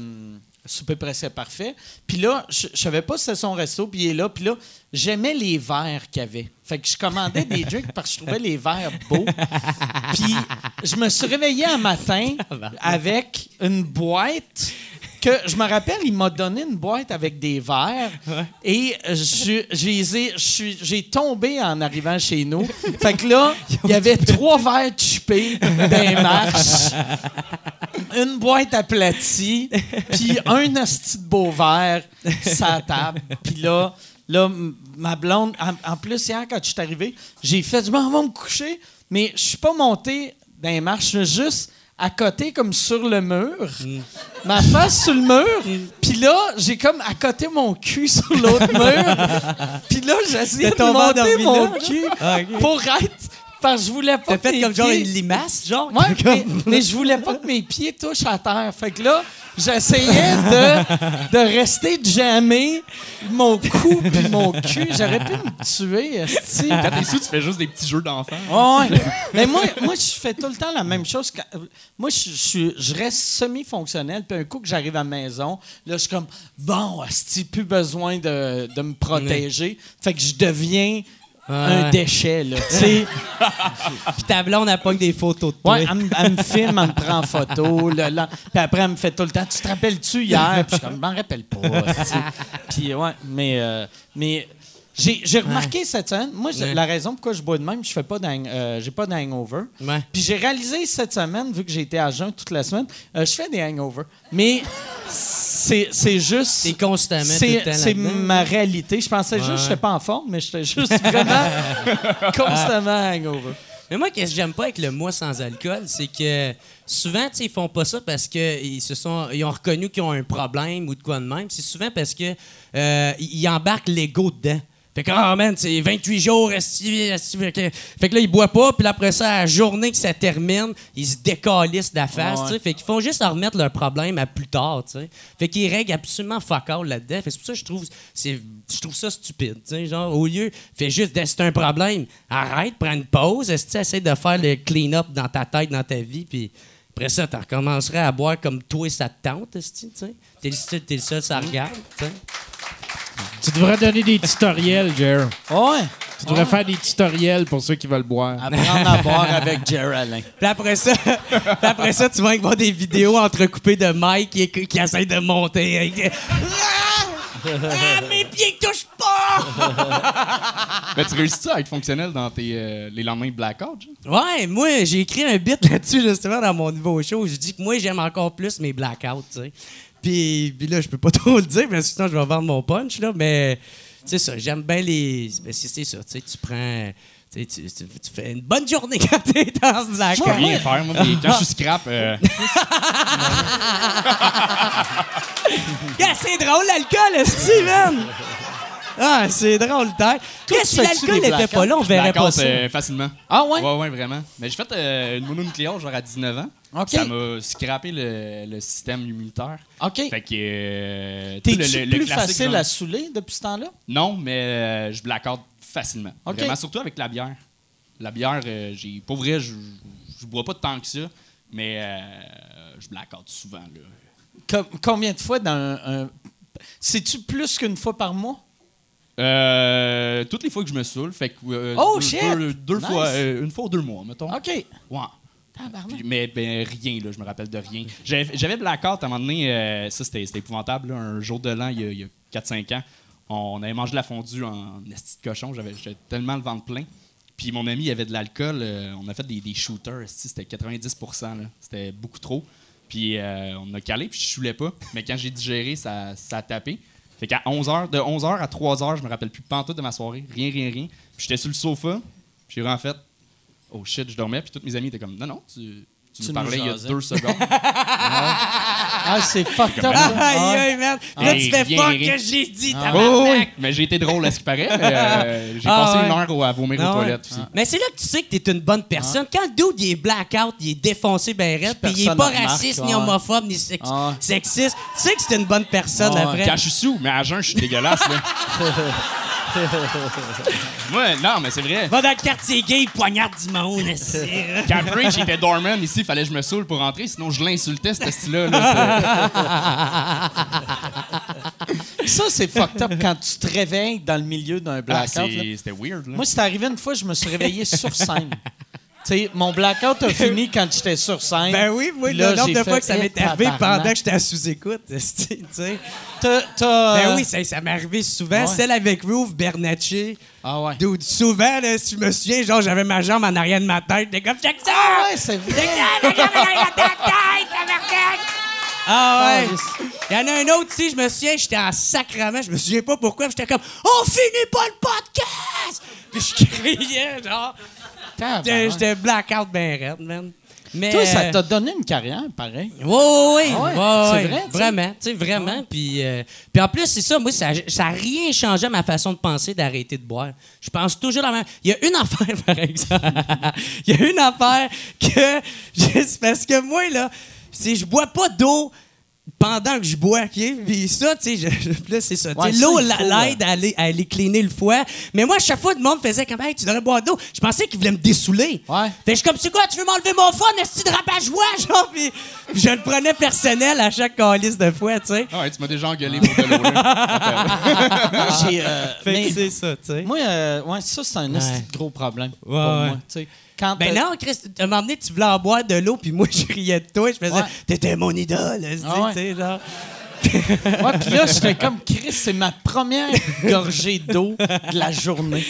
Souper presque parfait. Puis là, je je savais pas si c'était son resto, puis il est là. Puis là, j'aimais les verres qu'il y avait. Fait que je commandais des drinks parce que je trouvais les verres beaux. Puis je me suis réveillé un matin [laughs] avec une boîte que je me rappelle, il m'a donné une boîte avec des verres et j'ai tombé en arrivant chez nous. Fait que là, [laughs] il y avait trois verres chupés d'un marche, une boîte aplatie, puis un hostie de beau verre sa table. Puis là, là, ma blonde, en, en plus, hier, quand je suis arrivé, j'ai fait, je m'en vais me coucher, mais je suis pas monté dans les marches, je suis juste à côté, comme sur le mur, ma face sur le mur, puis là, j'ai comme à côté mon cul sur l'autre mur, [laughs] puis là, j'essayais de monter mon là? cul Ah, pour être... Parce que je voulais pas T'as fait mes comme genre pieds- une limace, genre? Ouais, [laughs] mais, mais je voulais pas que mes pieds touchent à terre. Fait que là, j'essayais de, de rester jamais mon cou puis mon cul. J'aurais pu me tuer, esti. Quand t'es sous, tu fais juste des petits jeux d'enfants. Ouais. Mais moi, moi, je fais tout le temps la même chose. moi, je, je, suis- je reste semi-fonctionnel. Puis un coup que j'arrive à la maison, là, je suis comme, bon, esti, plus besoin de, de me protéger. Fait que je deviens un Ouais. déchet, là. Tu sais, [laughs] Puis ta blonde, elle pogne des photos de toi. Ouais, elle, me- elle me filme, elle me prend en photo. là, là. Puis après, elle me fait tout le temps Tu te rappelles-tu hier Puis je suis comme, je m'en rappelle pas. Puis ouais, mais, euh, mais j'ai remarqué cette semaine, moi, Ouais. la raison pourquoi je bois de même, je fais pas euh, j'ai pas d'hangover. Ouais. Puis j'ai réalisé cette semaine, vu que j'ai été à jeun toute la semaine, euh, je fais des hangovers. Mais c'est juste. C'est constamment C'est ma réalité. Je pensais juste que je n'étais pas en forme, mais j'étais juste vraiment [laughs] constamment hangover. Mais moi, qu'est-ce que j'aime pas avec le moi sans alcool, c'est que souvent, ils font pas ça parce qu'ils se sont, ils ont reconnu qu'ils ont un problème ou de quoi de même. C'est souvent parce que euh, ils embarquent l'ego dedans. Fait que, ah, man, c'est 28 jours, fait que, fait que là, ils boivent pas, puis après ça, à la journée que ça termine, ils se décalissent de la face, Ouais. tu sais. Fait qu'ils font juste en remettre leur problème à plus tard, tu sais. Fait qu'ils règlent absolument fuck all là-dedans. Fait c'est pour ça que je trouve, c'est, je trouve ça stupide, tu sais. Genre, au lieu, fais juste, c'est un problème, arrête, prends une pause, esti, essaie de faire le clean-up dans ta tête, dans ta vie, puis après ça, tu recommencerais à boire comme toi et ça te tente, tu sais. T'es le seul, t'es le seul, ça regarde, tu sais. Tu devrais donner des tutoriels, Jer. Ouais. Tu devrais faire des tutoriels pour ceux qui veulent boire. Apprendre à boire [laughs] avec Jerry Alain. Puis après ça, puis après ça, tu vas voir des vidéos entrecoupées de Mike qui, qui essaie de monter. avec- Ah! Ah, mes pieds touchent pas! [laughs] Mais tu réussis à être fonctionnel dans tes, euh, les lendemains de blackout? Ouais, moi, j'ai écrit un bit là-dessus, justement, dans mon nouveau show. Je dis que moi, j'aime encore plus mes blackouts, tu sais. Puis, puis là, je peux pas [laughs] trop le dire, parce que sinon, je vais vendre mon punch, là. Mais c'est ça, j'aime bien les. ben, c'est c'est ça, tu sais, tu prends. Tu, fais une bonne journée [laughs] quand t'es dans ce Je peux rien faire, moi. mais Quand je suis scrap, euh, [laughs] Yeah, c'est drôle, l'alcool, Steven! Ah, c'est drôle, t'as. Yeah, si l'alcool n'était pas là, on verrait pas ça. euh, facilement. Ah ouais? Ouais, ouais, vraiment. Mais j'ai fait euh, une mononucléose, genre à 19 ans. OK. Ça m'a scrappé le, le système immunitaire. OK. Fait que. euh, T'es-tu le- plus classique, facile genre- à saouler depuis ce temps-là? Non, mais euh, je blackout facilement. OK. Vraiment, surtout avec la bière. La bière, euh, j'ai. Pour vrai, je, je bois pas tant que ça, mais euh, je blackout souvent, là. Com- combien de fois dans un. un- C'est-tu plus qu'une fois par mois? Euh, toutes les fois que je me saoule, fait que. euh, Oh, deux, shit! Deux, deux Nice. fois, euh, une fois ou deux mois, mettons. OK. Ouais. Tabarnak. Puis- mais ben, rien, là, je me rappelle de rien. J'avais j'avais blackout à un moment donné, euh, ça c'était c'était épouvantable, là, un jour de l'an, il y a, il y a 4-5 ans. On avait mangé de la fondue en esti de cochon, j'avais j'avais tellement le ventre plein. Puis mon ami, il avait de l'alcool. euh, on a fait des, des shooters. esti, C'était 90 là. C'était beaucoup trop. Puis euh, on a calé, puis je choulais pas. Mais quand j'ai digéré, ça, ça a tapé. Fait qu'à 11h, de 11h à 3h, je me rappelle plus pantoute de ma soirée. Rien, rien, rien. Puis j'étais sur le sofa. Puis j'ai vraiment fait Oh shit, je dormais. Puis tous mes amis étaient comme Non, non, tu, tu, Tu nous parlais il y a deux secondes. [laughs] Ah, c'est fucked up. Aïe, aïe, merde. Là, tu fais fuck que j'ai dit, Ah. Oh, oui, tabarnak. mais j'ai été drôle à ce qui paraît. euh, j'ai Ah, passé ouais. une heure à vomir Ah aux toilettes aussi. Mais c'est là que tu sais que t'es une bonne personne. Quand le dude, il est blackout, il est défoncé ben raide, puis il est pas raciste, ni homophobe, ni sexiste, tu sais que c'est une bonne personne après. Quand je suis sous, mais à jeun, je suis dégueulasse. Là. [laughs] [laughs] Moi, non, mais c'est vrai. Va dans le quartier gay, il poignarde du monde, esti. Quand Preach était dormant, ici, il fallait que je me saoule pour rentrer, sinon je l'insultais, ce style-là. là. Ça, c'est fucked up quand tu te réveilles dans le milieu d'un Ah, blackout. c'est- C'était weird. Là. Moi, c'est arrivé une fois, je me suis réveillé sur scène. Sais, mon blackout a [laughs] fini quand j'étais sur scène. Ben oui, Puis là, le nombre de fois que ça m'est arrivé pendant que j'étais à sous-écoute, [laughs] Ben euh, oui, ça, ça m'est arrivé souvent. Ouais. Celle avec Roof Bernatchez. Ah ouais. Dude, souvent, là, si je me souviens, genre, j'avais ma jambe en arrière de ma tête. J'étais comme, ça! Ah ouais, c'est vrai. En arrière de ta tête! Ah ouais. Il y en a un autre, tu sais, je me souviens, j'étais en sacrament, je me souviens pas pourquoi, j'étais comme, on finit pas le podcast! Puis je criais, genre. J'étais blackout ben raide, man. Mais, Toi, ça euh, t'a donné une carrière, pareil. Oui, oui, oui. Ah ouais? C'est vrai? Vraiment, tu sais, vraiment. Puis, euh, puis en plus, c'est ça, moi, ça n'a rien changé à ma façon de penser d'arrêter de boire. Je pense toujours la même. Il y a une [laughs] affaire, par exemple. Il y a une affaire que. [laughs] C'est parce que moi, là, c'est je bois pas d'eau pendant que je bois, OK? Puis ça, tu sais, je- je- puis là, c'est ça. Ouais, L'eau l'aide euh, à aller, à aller cleaner le foie. Mais moi, à chaque fois, le monde faisait comme, hey, tu devrais boire d'eau. Je pensais qu'il voulait me dessouler. Ouais. Fait que je suis comme, c'est quoi, tu veux m'enlever mon fun, est-ce de rabat-joie, genre? Puis je le prenais personnel à chaque calice de fois, tu sais. Ah ouais, tu m'as déjà engueulé pour de l'eau. là. J'ai, euh, Fait mais que c'est ça, tu sais. moi, euh, ouais, ça, c'est un gros problème pour ouais. moi. tu sais. Quand Ben non, Chris, à un moment donné, tu voulais en boire de l'eau, puis moi, je riais de toi. Je faisais, Ouais. t'étais mon idole, Ah ouais. tu sais, genre. Ouais, puis là, j'étais comme Chris, c'est ma première [laughs] gorgée d'eau de la journée.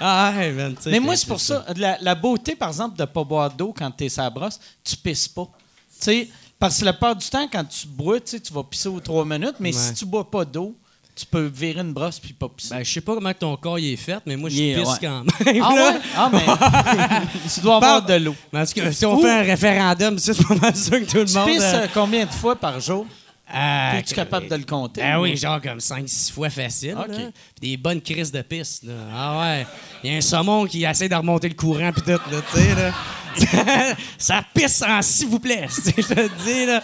Ah, man. Mais moi, c'est pour ça. La, la beauté, par exemple, de ne pas boire d'eau quand tu es sa brosse, tu pisses pas. Tu sais, parce que la part du temps, quand tu bois, tu vas pisser aux trois minutes, mais si tu bois pas d'eau, tu peux virer une brosse puis pas pisser. Ben, je sais pas comment ton corps il est fait, mais moi, je pisse ouais. quand même. ah là. ouais? Ah, mais [laughs] tu dois avoir de l'eau. Tout cas, si on fait un référendum, c'est pas mal sûr que tout le Tu monde. pisses euh, euh, combien de fois par jour? ah, Es-tu capable de le compter? Ah oui, genre comme 5-6 fois facile. OK. là. Puis des bonnes crises de pisse. Là. Ah ouais. Il y a un saumon qui essaie de remonter le courant puis tout, là, tu sais, là. [laughs] Ça pisse en s'il vous plaît, [laughs] tu je te le dis, là.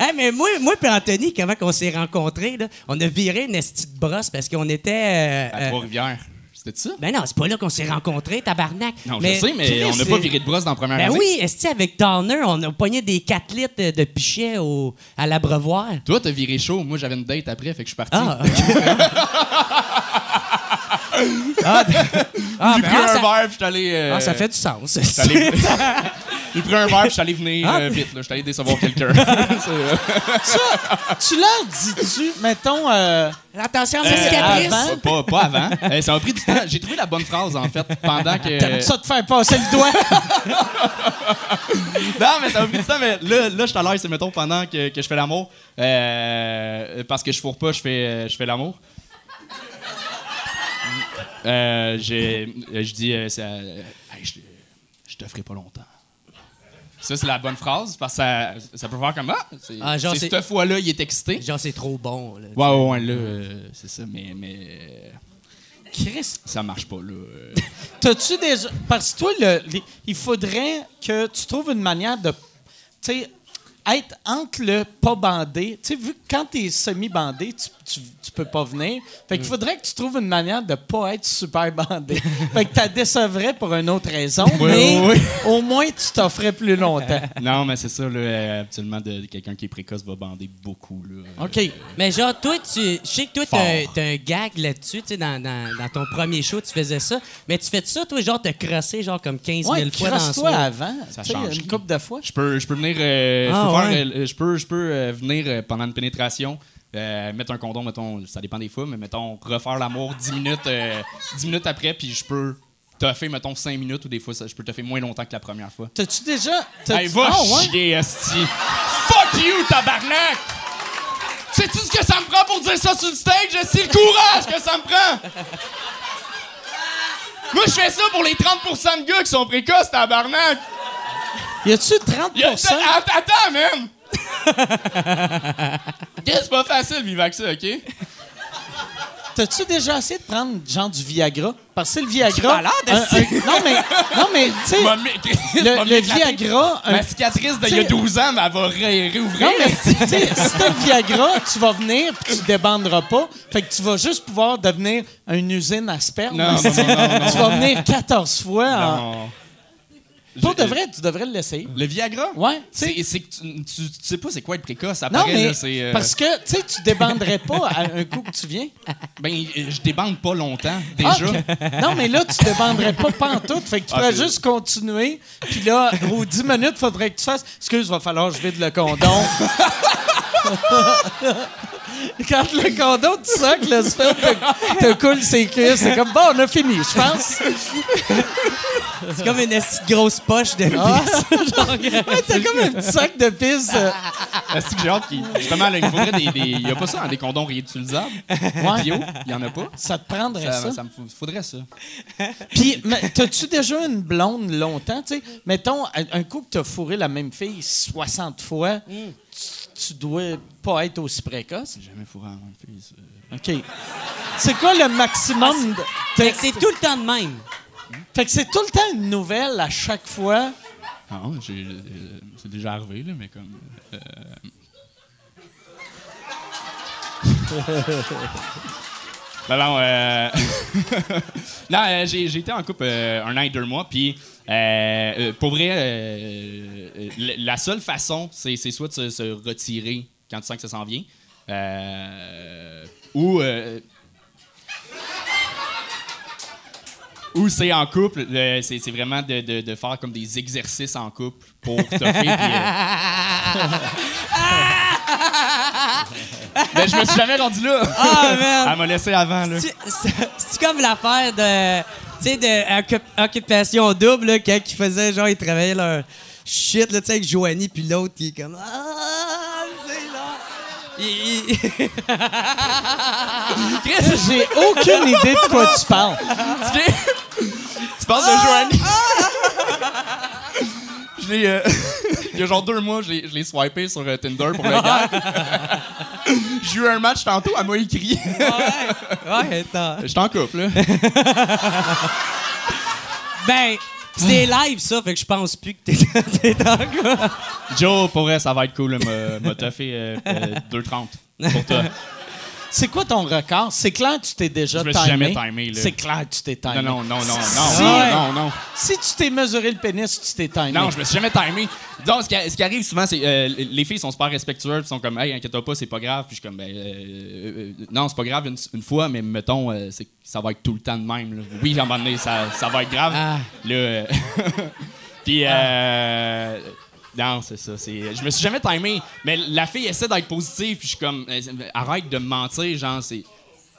Hey, mais moi, moi et Anthony, comment on s'est rencontrés, là, on a viré une esti de brosse parce qu'on était... euh, À euh, Trois-Rivières. C'était ça? ben non, c'est pas là qu'on s'est rencontrés, tabarnak. Non, je sais, mais Chris, on n'a pas viré de brosse dans la première Ben année. oui, est avec Turner, on a pogné des 4 litres de pichet au, à l'abreuvoir. Toi, t'as viré chaud. Moi, j'avais une date après, fait que je suis parti. Ah. [laughs] [laughs] ah, ah, J'ai ben, pris ah, un ça, verre, allé. euh, ah, ça fait du sens. J'ai [laughs] pris un verre, puis j'étais allé venir Ah. euh, vite. là. J'étais allé décevoir quelqu'un. [laughs] [laughs] Euh, Tu leur dis-tu, mettons, euh, Attention, Euh, c'est cicatrice. avant? pas, pas avant. Euh, ça m'a pris du temps. J'ai trouvé la bonne phrase, en fait, pendant que. t'aimes ça te faire passer le doigt? Non, mais ça m'a pris du temps, mais là, là je suis à l'aise, c'est mettons pendant que, que je fais l'amour. Euh, parce que je fourre pas, je fais, euh, je fais l'amour. Euh, euh, je dis, euh, ça, euh, Hey, je, je te ferai pas longtemps. Ça, c'est la bonne phrase, parce que ça, ça peut faire comme Ah, c'est Ah, genre, c'est cette fois-là, il est excité. Genre, c'est trop bon. Là. Ouais, ouais, ouais, là, euh, c'est ça, mais, mais euh, Chris, ça marche pas, là. euh. [laughs] T'as-tu déjà. Parce que toi, le- les- il faudrait que tu trouves une manière de. Tu sais, être entre le pas bandé. Tu sais, vu que quand t'es semi-bandé, tu, tu, tu peux pas venir. Fait qu'il faudrait que tu trouves une manière de pas être super bandé. [laughs] fait que t'as décevrais pour une autre raison, Ouais, mais ouais. au moins tu t'offrais plus longtemps. [laughs] Non, mais c'est ça, là, euh, habituellement, de, quelqu'un qui est précoce va bander beaucoup, là. OK. Mais genre, toi, tu, je sais que toi, t'as un, gag là-dessus, tu sais, dans, dans, dans ton premier show, tu faisais ça. Mais tu fais ça, toi, genre, te crosser, genre, comme 15 000 Ouais, fois dans ça. avant. Ça tu change Une couple de fois. Je peux, je peux venir. euh, Ah, faire, ouais. euh, je peux, je peux euh, venir euh, pendant une pénétration, euh, mettre un condom, mettons, ça dépend des fois, mais mettons, refaire l'amour 10 minutes, euh, 10 minutes après, puis je peux toffer, mettons, 5 minutes ou des fois, ça, je peux toffer moins longtemps que la première fois. T'as-tu déjà. t'as- Hey, va ouais? chier, esti. Fuck you, tabarnak! Sais-tu ce que ça me prend pour dire ça sur le stage? C'est le courage que ça me prend! Moi, je fais ça pour les 30% de gars qui sont précoces, tabarnak! Y a-tu 30 Y a- Attends, man! [laughs] C'est pas facile vivre avec ça, OK? T'as-tu déjà essayé de prendre genre du Viagra? Parce que c'est le Viagra. malade, un- un- non, mais, non, mais tu sais, [laughs] le. Viagra. un- Ma cicatrice d'il y a T'sais- 12 ans, elle va ré- réouvrir. Non, mais [laughs] tu sais, si t'as le Viagra, tu vas venir puis tu débanderas pas. Fait que tu vas juste pouvoir devenir une usine à sperme. Non, non, non. Tu vas venir 14 fois. en-. Pour de Je- vrai, tu devrais l'essayer. Le Viagra? Ouais. C'est c'est que tu, tu, tu sais pas c'est quoi être précoce. Non, Après, mais là, c'est. euh, parce que, tu sais, tu débanderais pas à un coup que tu viens. Ben, je débande pas longtemps, déjà. Ah, ok. Non, mais là, tu débanderais pas pantoute. Fait que tu Ah, pourrais juste continuer. Puis là, aux 10 minutes, faudrait que tu fasses. Excuse, va falloir que je vide le condom. [laughs] Quand le condom, tu sens que le sperme te, te coule ses cuisses, c'est comme bon, on a fini, je pense. C'est comme une grosse poche de Ah. pisse. [laughs] Genre, Ouais, T'as comme un petit sac de pisse. euh, Est-ce que j'ai hâte qu'il. Justement, là, il faudrait des. des- Il y a pas ça, hein, des condoms réutilisables. Ouais. Bio, il y en a pas. Ça te prendrait ça. Ça, ça me faudrait ça. Puis, mais t'as-tu déjà une blonde longtemps, tu sais? Mettons, un un coup que t'as fourré la même fille 60 fois, tu, tu dois pas être aussi précoce. J'ai jamais fourré à fille. OK. C'est quoi le maximum? de- Fait que c'est tout le temps de même. Fait que c'est tout le temps une nouvelle à chaque fois? Ah, j'ai. euh, c'est déjà arrivé, là, mais comme. euh, [laughs] Ben non, euh... [laughs] non, euh, j'ai, j'ai été en couple euh, un an et deux mois, puis euh, euh, pour vrai, euh, euh, la seule façon, c'est, c'est soit de se, se retirer quand tu sens que ça s'en vient, euh, ou euh, ou c'est en couple, le- c'est, vraiment de, de- de faire comme des exercices en couple pour faire. Mais [laughs] je me suis jamais rendu là. Ah, man! Elle m'a laissé avant, là. C'est- comme l'affaire de. Tu sais, de occup- occupation double, là, quand ils faisaient, genre, ils travaillaient leur shit, là, tu sais, avec Joanie, puis l'autre, il est comme. Ah. Il- [laughs] J'ai aucune idée de quoi tu parles. Tu parles de Joanie? Je l'ai, euh, [laughs] il y a genre deux mois, je l'ai, je l'ai swipé sur euh, Tinder pour le gars. [laughs] J'ai eu un match tantôt, elle m'a écrit. ouais, ouais, attends. Je t'en couple, là. Ben, c'est live, ça, fait que je pense plus que t'es [laughs] dans gars. Joe, pour vrai, ça va être cool. M'a, toffé euh, euh, 2,30 pour toi. C'est quoi ton record? C'est clair que tu t'es déjà Je me suis timé. jamais timé, là. C'est clair que tu t'es timé. Non, non, non, non, non, Si- non, non, non. Si tu t'es mesuré le pénis, tu t'es timé. Non, je me suis jamais timé. Donc, ce qui, ce qui arrive souvent, c'est euh, les filles sont super respectueuses, sont comme, hey, inquiète-toi pas, c'est pas grave. Puis je suis comme, ben, euh, euh, non, c'est pas grave une, une fois, mais mettons, euh, ça va être tout le temps de même. là. Oui, à un moment donné, ça, ça va être grave. Ah. Là, [laughs] puis, euh, non, c'est ça. C'est, je me suis jamais timé, mais la fille essaie d'être positive, puis je suis comme, euh, arrête de me mentir, genre, c'est,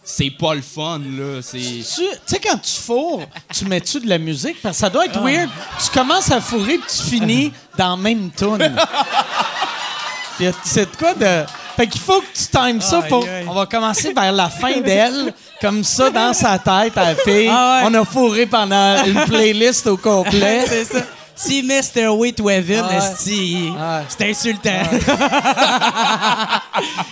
c'est pas le fun, là. C'est. Tu sais, quand tu fourres, tu mets-tu de la musique? Parce que ça doit être weird. Tu commences à fourrer puis tu finis dans la même tune. [laughs] C'est de quoi de. Fait qu'il faut que tu times ça pour. aïe. On va commencer vers la fin d'elle, comme ça, dans sa tête, à la fille. Ah ouais. On a fourré pendant une playlist au complet. [laughs] c'est ça. S'il met Stairway to Heaven, c'est insultant. [laughs]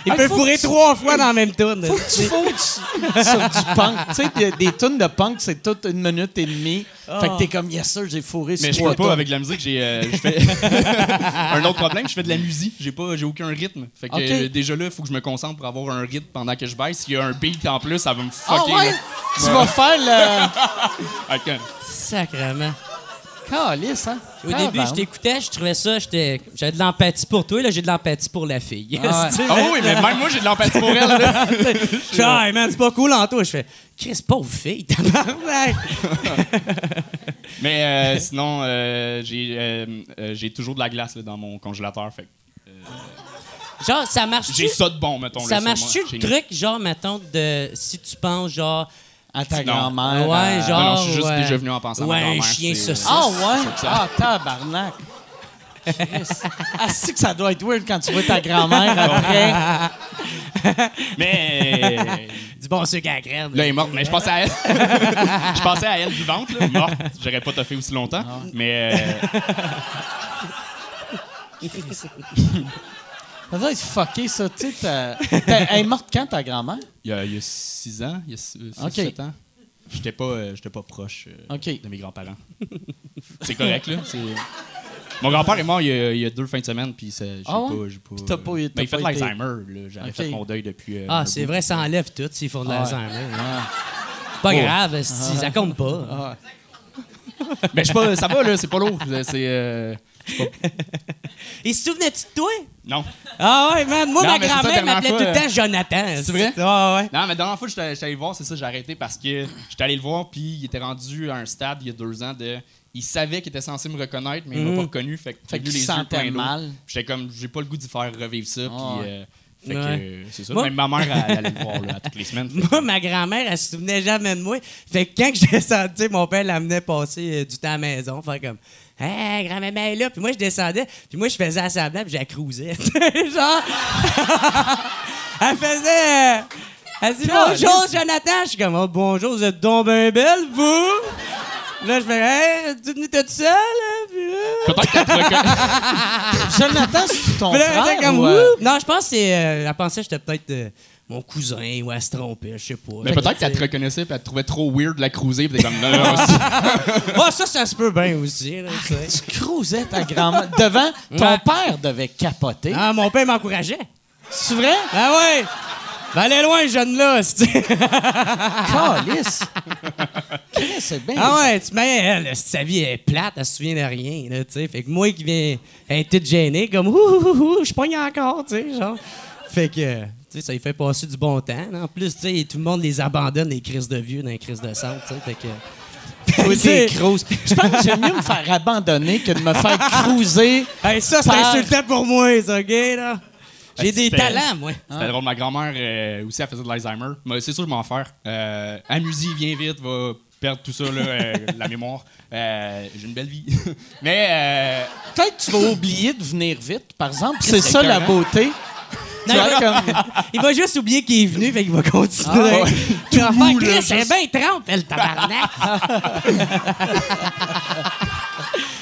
Il Ah, peut fourrer trois fois dans la même tune. Faut que tu fourres tu- [laughs] sur du punk. Tu sais, des, des tunes de punk, c'est toute une minute et demie. Fait que t'es comme, yes, sir, j'ai fourré sur Mais je peux pas avec la musique, j'ai euh, je fais [laughs] un autre problème, je fais de la musique, j'ai pas j'ai aucun rythme. Fait que euh, déjà là, il faut que je me concentre pour avoir un rythme pendant que je baisse. S'il y a un beat en plus, ça va me Ah fucker. Tu vas faire le. Ok. Sacrement. Calice, hein? Au début, je t'écoutais, je trouvais ça, j'étais- j'avais de l'empathie pour toi, là, j'ai de l'empathie pour la fille. Ah ouais. [laughs] Tu sais, Ah oui, mais même moi j'ai de l'empathie pour elle. là. [laughs] Je fais, ah, man, c'est pas cool en toi. Je fais, Chris, pauvre fille, [laughs] tabarnak. Mais euh, sinon, euh, j'ai euh, j'ai toujours de la glace là, dans mon congélateur. Fait Genre, ça marche-tu? j'ai ça de bon, mettons. Ça sur marche-tu le truc, genre, mettons, de si tu penses, genre, à ta grand-mère. Ouais, à- genre. non, non, je suis juste ouais. déjà venu en pensant à ma Ouais, un grand-mère, chien saucisse. Ah ouais? C'est ça. Ah, tabarnak. [laughs] Ah, c'est que ça doit être weird quand tu vois ta grand-mère [laughs] après? [laughs] Mais Du bon sucre à la crème. là, elle est morte. Mais je pensais à elle. je pensais à elle vivante, là, morte. J'aurais pas toffé aussi longtemps. Mais euh, Ça doit être fucké, ça. Tu sais, t'as- t'as- elle est morte quand, ta grand-mère? il y a, il y a six ans, il y a six, six, Ok. sept ans, j'étais pas, euh, j'étais pas proche euh, Ok. de mes grands-parents. c'est correct, là. c'est- Mon grand-père est mort il y a, il y a deux fins de semaine, puis ça- j'ai Ah ouais? pas, j'ai pas. Puis t'as pas- t'as il fait de l'Alzheimer, là. J'avais fait mon deuil depuis. euh, Ah, c'est vrai, ça enlève tout s'ils font de Ouais. l'Alzheimer. C'est pas Oh. grave, si ça compte pas. Ah. Mais je sais pas, ça va, là, c'est pas lourd. C'est. Euh, Et se souvenais-tu de toi? Non. Ah ouais, man. Moi, Non, ma mais c'est ça, grand-mère dernière m'appelait tout fois, le temps Jonathan. C'est vrai? Ah ouais. Non, mais la dernière fois que j'étais j'étais allé le voir, c'est ça, j'ai arrêté parce que j'étais allé le voir, puis il était rendu à un stade il y a deux ans de. Il savait qu'il était censé me reconnaître, mais il m'a Mhm. pas reconnu. Fait, que Fait j'ai eu les yeux sentait pleins d'eau. mal. J'étais comme, j'ai pas le goût d'y faire revivre ça. Puis, ouais. euh, fait Ouais. que euh, c'est ça. Moi- Même ma mère, elle, elle allait le voir là, à [laughs] toutes les semaines. Moi, ma grand-mère, elle se souvenait jamais de moi. Fait que quand descendais, tu sais, mon père l'amenait passer euh, du temps à la maison, faire comme Hey, grand-maman est là. Puis moi, je descendais, puis moi, je faisais à semblant, puis cruisais. [laughs] Genre, [laughs] elle faisait. euh, Elle dit Bonjour, Jonathan. Je suis comme Oh, Bonjour, vous êtes donc bien belle, vous. Là, je fais Hey, tu venais toute seule, hein? Puis là- Peut-être qu'elle te reconnaît. Jonathan, c'est ton là, frère comme, ou, euh! Non, je pense que c'est. euh, elle pensait que j'étais peut-être euh, mon cousin ou elle se trompait, je sais pas. Mais peut-être qu'elle te reconnaissait, puis elle te trouvait trop weird de la cruiser, puis t'es comme, non, non, [laughs] Ah, ça, ça se peut bien aussi. Là, tu sais. Tu cruisais ta grand-mère. Devant, ton Ouais. père devait capoter. Ah, mon père m'encourageait. C'est vrai? Ah ouais! Ben, allez loin, jeune là, c'est Calice. [laughs] Chris, C'est bien. Ah ouais, tu mets, elle, sa vie est plate, elle se souvient de rien, là, tu sais. Fait que moi qui viens être toute gênée, comme ouh, ouh, ouh, ouh, je pogne encore, tu sais, genre. Fait que, sais, ça lui fait passer du bon temps. là. En plus, tu sais, tout le monde les abandonne, les crises de vieux dans les crises de sais. Fait que. [laughs] Je pense que j'aime mieux me faire abandonner que de me faire [laughs] cruiser. hey, ça, c'est Par- insultant pour moi, ça, OK, là? J'ai Ah, des talents, moi. C'était drôle. Ma grand-mère euh, aussi, elle faisait de l'Alzheimer. Mais c'est sûr, je vais en faire. Euh, Amusy, viens vite, va perdre tout ça, là, euh, la mémoire. Euh, J'ai une belle vie. [laughs] Mais. euh, Peut-être que tu vas oublier de venir vite, par exemple. C'est ça la beauté. Non, il, va, comme... [laughs] il va juste oublier qu'il est venu, fait qu'il va continuer. Ah, ouais. Tu vas faire, mou, là, Chris, c'est bien trempe, elle, tabarnak. [laughs]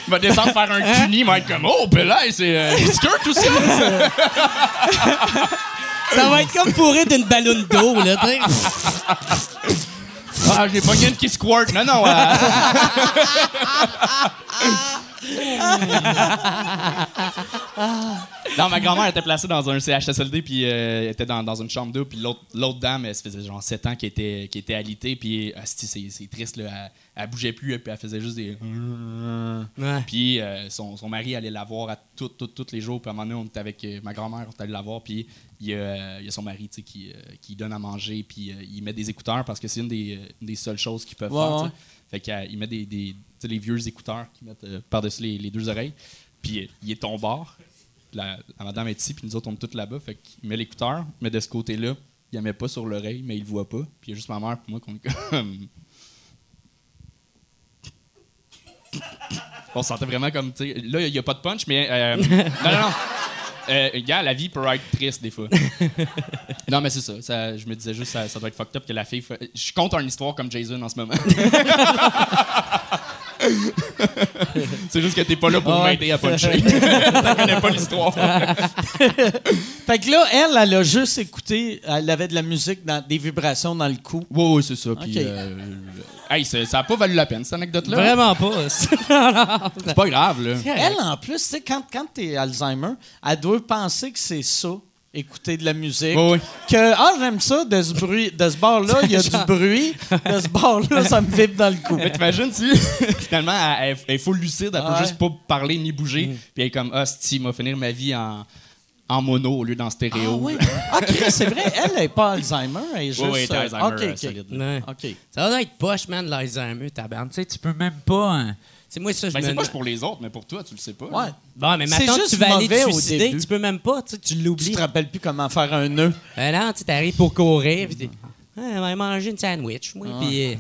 il va descendre faire un cuni, il va être comme, oh, Pelay, c'est euh, skirts, tout ça. Ça va être comme fourré d'une ballonne d'eau, là, tu sais. Ah, j'ai pogné une qui squirt. Non, non. euh, [laughs] non, ma grand-mère était placée dans un CHSLD, puis euh, elle était dans, dans une chambre double, puis l'autre, dame, elle se faisait genre 7 ans qu'elle était, qui était alitée, puis asti, c'est, triste, là, elle, elle bougeait plus, puis elle faisait juste des... Ouais. Puis euh, son, son mari allait la voir à tout, tout- tous les jours. Puis à un moment donné, on était avec euh, ma grand-mère, on est allé la voir. Puis il y a, euh, il y a son mari qui, euh, qui donne à manger. Puis euh, il met des écouteurs parce que c'est une des, euh, une des seules choses qu'ils peuvent Ouais, faire. ouais. Fait qu'il met des, les vieux écouteurs qu'ils mettent euh, par-dessus les, deux oreilles. Puis euh, il est bord. La, la madame est ici, puis nous autres, on est tous là-bas. Fait qu'il met l'écouteur, mais de ce côté-là, il ne met pas sur l'oreille, mais il le voit pas. Puis il y a juste ma mère, puis moi, qu'on comme. [laughs] On se sentait vraiment comme, tu sais, là, il n'y a pas de punch, mais. euh, non, non, non. Euh, gars, la vie peut être triste des fois. [laughs] non, mais c'est ça, ça. Je me disais juste, ça, ça doit être fucked up que la fille. fait- Je compte une histoire comme Jason en ce moment. [laughs] c'est juste que t'es pas là pour Ouais. m'aider à puncher. [laughs] T'en connais pas l'histoire. Fait que là, elle, elle a juste écouté, elle avait de la musique, dans, des vibrations dans le cou. Oui, oui, c'est ça. Puis, euh, hey, ça ça a pas valu la peine, cette anecdote-là. Vraiment pas. [laughs] C'est pas grave, là. Elle, en plus, tu sais, quand, quand t'es Alzheimer, elle doit penser que c'est ça, écouter de la musique. Oui, oui. Que, ah, j'aime ça, de ce bruit, de ce bord-là, il y a [laughs] du bruit. De ce bord-là, ça me vibre dans le cou. Mais t'imagines, si [laughs] finalement, elle, est full lucide, elle Ouais. peut juste pas parler ni bouger, puis elle est comme, ah, si, il va finir ma vie en, en mono au lieu d'en Ah, stéréo. oui. Ah, Chris, c'est vrai, elle n'est pas Alzheimer, elle est juste... Oui, oui, t'as euh, Alzheimer, OK, euh, OK. solide. Ouais. OK. Ça va être poche, man, l'Alzheimer, tabarnak. Tu sais, tu peux même pas. hein. C'est moi, ça, je Ben, me c'est pas demande- pour les autres, mais pour toi, tu le sais pas. Ouais. Bon, mais maintenant tu vas aller te au suicider, début. tu peux même pas, tu sais, tu Tu l'oublies. te rappelles plus comment faire un nœud. Ben non, tu sais, t'arrives pour courir, puis t'es... on va manger une sandwich, moi, puis... euh,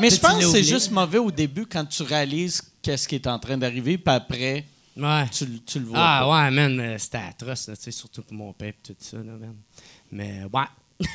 Mais je Tu pense que c'est juste mauvais au début quand tu réalises qu'est-ce qui est en train d'arriver, puis après, ouais. tu, le- tu le vois. Ah pas. ouais, man, c'était atroce, là, tu sais, surtout pour mon père et tout ça, là, man. Mais ouais. [laughs]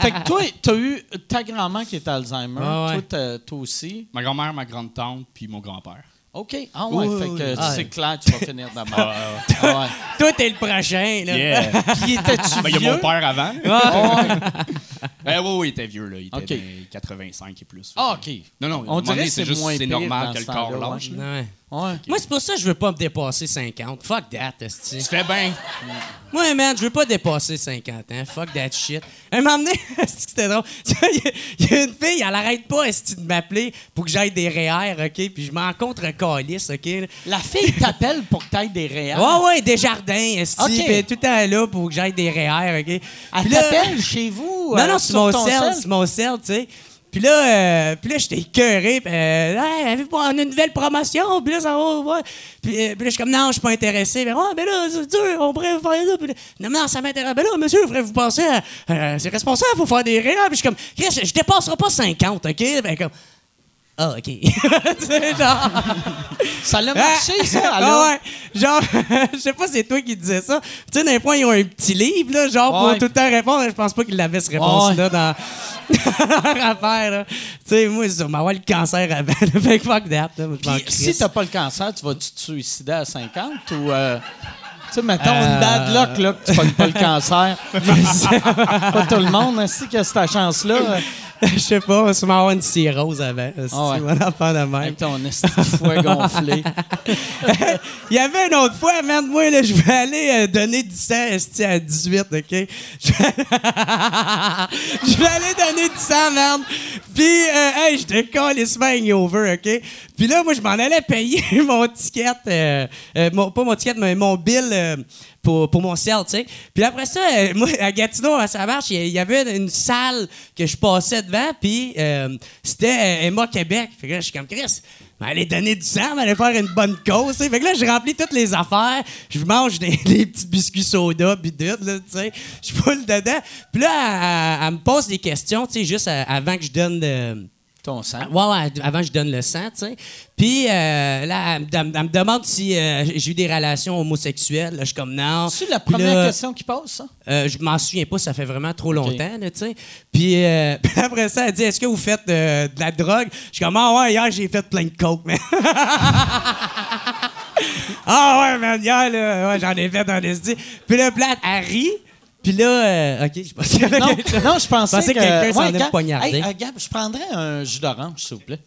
Fait que toi, t'as eu ta grand-mère qui est Alzheimer. Ah ouais. Toi, t'as- toi aussi. Ma grand-mère, ma grande-tante, puis mon grand-père. OK. Ah ouais, Oui, fait que oui. Ah. c'est clair, tu vas finir d'abord. Ah [laughs] ouais. [laughs] Toi, t'es le prochain, là. Yeah! Puis étais-tu Ben, il y a vieux? mon père avant. Ah ouais. Euh, oui, oui, il était vieux, là. Il était Ok. dans 85 et plus. Ah, OK. Non, non, On dirait que c'est c'est juste moins c'est pire normal que le corps lâche. Ouais. Ouais. Moi, c'est pour ça que je veux pas me dépasser 50. Fuck that, esti. Tu fais bien. Moi, man, je veux pas dépasser 50 ans. Fuck that shit. Un moment donné, [laughs] c'était drôle. [laughs] Il y a- une fille, elle arrête pas, esti, de m'appeler pour que j'aille des REER, OK? Puis je m'en contre un calice, OK? La fille [laughs] t'appelle pour que t'ailles des réels. Ouais, ouais, des jardins, esti. OK. Puis tout le temps là pour que j'aille des REER, OK? Elle t'appelle chez vous? Non, euh, non, c'est sur mon sel, c'est mon sel, tu sais. Puis là, euh, là, j'étais écœuré. Puis, euh, hey, on a une nouvelle promotion? Puis là, ça va. Puis, euh, puis là, je suis comme, non, je suis pas intéressé. Mais, ouais, mais là, c'est dur, on pourrait faire ça. Puis là, non, non, ça m'intéresse. Ben là, monsieur, vous penser à. euh, c'est responsable, il faut faire des réels. Puis je suis comme, Chris, je dépasserai pas 50, OK? Ben, comme, ah, OK. [laughs] Genre. Ça l'a marché, ça, Ah alors? ouais. Genre, [laughs] je sais pas si c'est toi qui disais ça. Tu sais, d'un point, ils ont un petit livre, là, genre, pour tout le temps répondre. Je pense pas qu'ils l'avaient, cette réponse-là, dans [laughs] dans leur affaire, là. Tu sais, moi, c'est ça, le cancer avant. Fait que fuck that, là. Si t'as pas le cancer, tu vas-tu te suicider à 50 ou. euh, tu sais, mettons Euh, une bad luck, là, que tu pognes pas le cancer. pas tout le monde, ainsi que cette chance-là. Euh, [laughs] Je sais pas, on sûrement avoir une cirrhose avant. C'est Ah ouais. mon affaire de même. Avec ton esti de foie [laughs] gonflé. Il y avait une autre fois, man, moi, là, je vais aller euh, donner du sang esti, à 18, OK? Je vais, [laughs] je vais aller donner du sang, man. Puis, euh, hey, je te calissement hangover, OK? Puis là, moi, je m'en allais payer [laughs] mon ticket, euh, euh, pas mon ticket, mais mon bill euh, pour, pour mon ciel, tu sais. Puis après ça, moi, à Gatineau, à il y- il y avait une salle que je passais devant, puis c'était Emma Québec. Fait que là, je suis comme, Chris, ben, aller donner du sang, ben, aller faire une bonne cause. tu sais. Fait que là, je remplis toutes les affaires. Je mange des, [laughs] petits biscuits soda, puis là, tu sais. Je poule dedans. Puis là, elle, elle- me pose des questions, tu sais, juste avant que je donne. Ton sang. Ouais, ouais, avant je donne le sang, tu sais. Puis euh, là, elle, me- elle me- elle me demande si euh, j'ai eu des relations homosexuelles. Là, je suis comme non. C'est la première là, question qui pose, ça? euh, je m'en souviens pas, ça fait vraiment trop longtemps, tu sais. Puis, euh, [laughs] puis après ça, elle dit Est-ce que vous faites de la drogue? Je suis comme Ah ouais, hier, j'ai fait plein de coke, man. [laughs] ah ouais, man, hier, là, ouais, j'en ai fait dans les Puis là, Plat, elle rit. Puis là, euh, OK, je y avait Non, non, je pensais pensais que... que quelqu'un s'en Ouais, me poignarder. Hey, euh, Gab, je prendrais un jus d'orange, s'il vous plaît.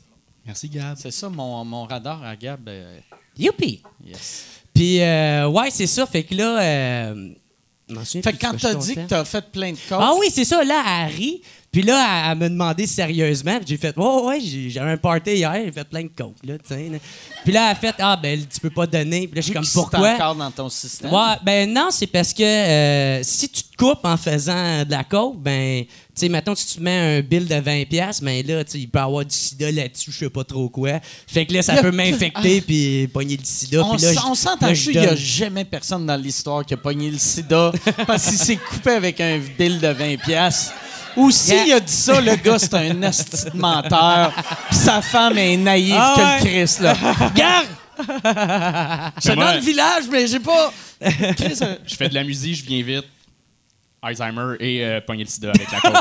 Merci, Gab. C'est ça, mon, mon radar à Gab. euh, Youpi! yes. Puis, euh, ouais, c'est ça. Fait que là. Euh, Fait que quand t'as dit que t'as fait plein de coke, Ah oui, c'est ça. Là, rit. Puis là, elle, elle me demandé sérieusement. Puis j'ai fait, ouais, ouais, j'ai- j'avais un party hier, j'ai fait plein de coke, là, tu sais. là. Puis là, elle a fait, ah, ben, tu peux pas donner. Puis là, je suis comme, pourquoi? encore dans ton système. Ouais, ben non, c'est parce que euh, si tu te coupes en faisant de la coke, ben, tu sais, mettons, si tu mets un bill de 20$, ben là, tu sais, il peut y avoir du sida là-dessus, je sais pas trop quoi. Fait que là, ça y peut m'infecter [laughs] puis pogner le sida. On, puis là, on s'entend dessus, il n'y a jamais personne dans l'histoire qui a pogné le sida parce qu'il s'est coupé avec un bill de 20 pièces. Ou s'il a dit ça, le gars, c'est un asti de menteur. Puis sa femme est naïve Ah que ouais. le Christ, là. Regarde! J'étais moi- dans le village, mais j'ai pas... Chris, euh, Je fais de la musique, je viens vite. Alzheimer et euh, pogner le sida avec la coke.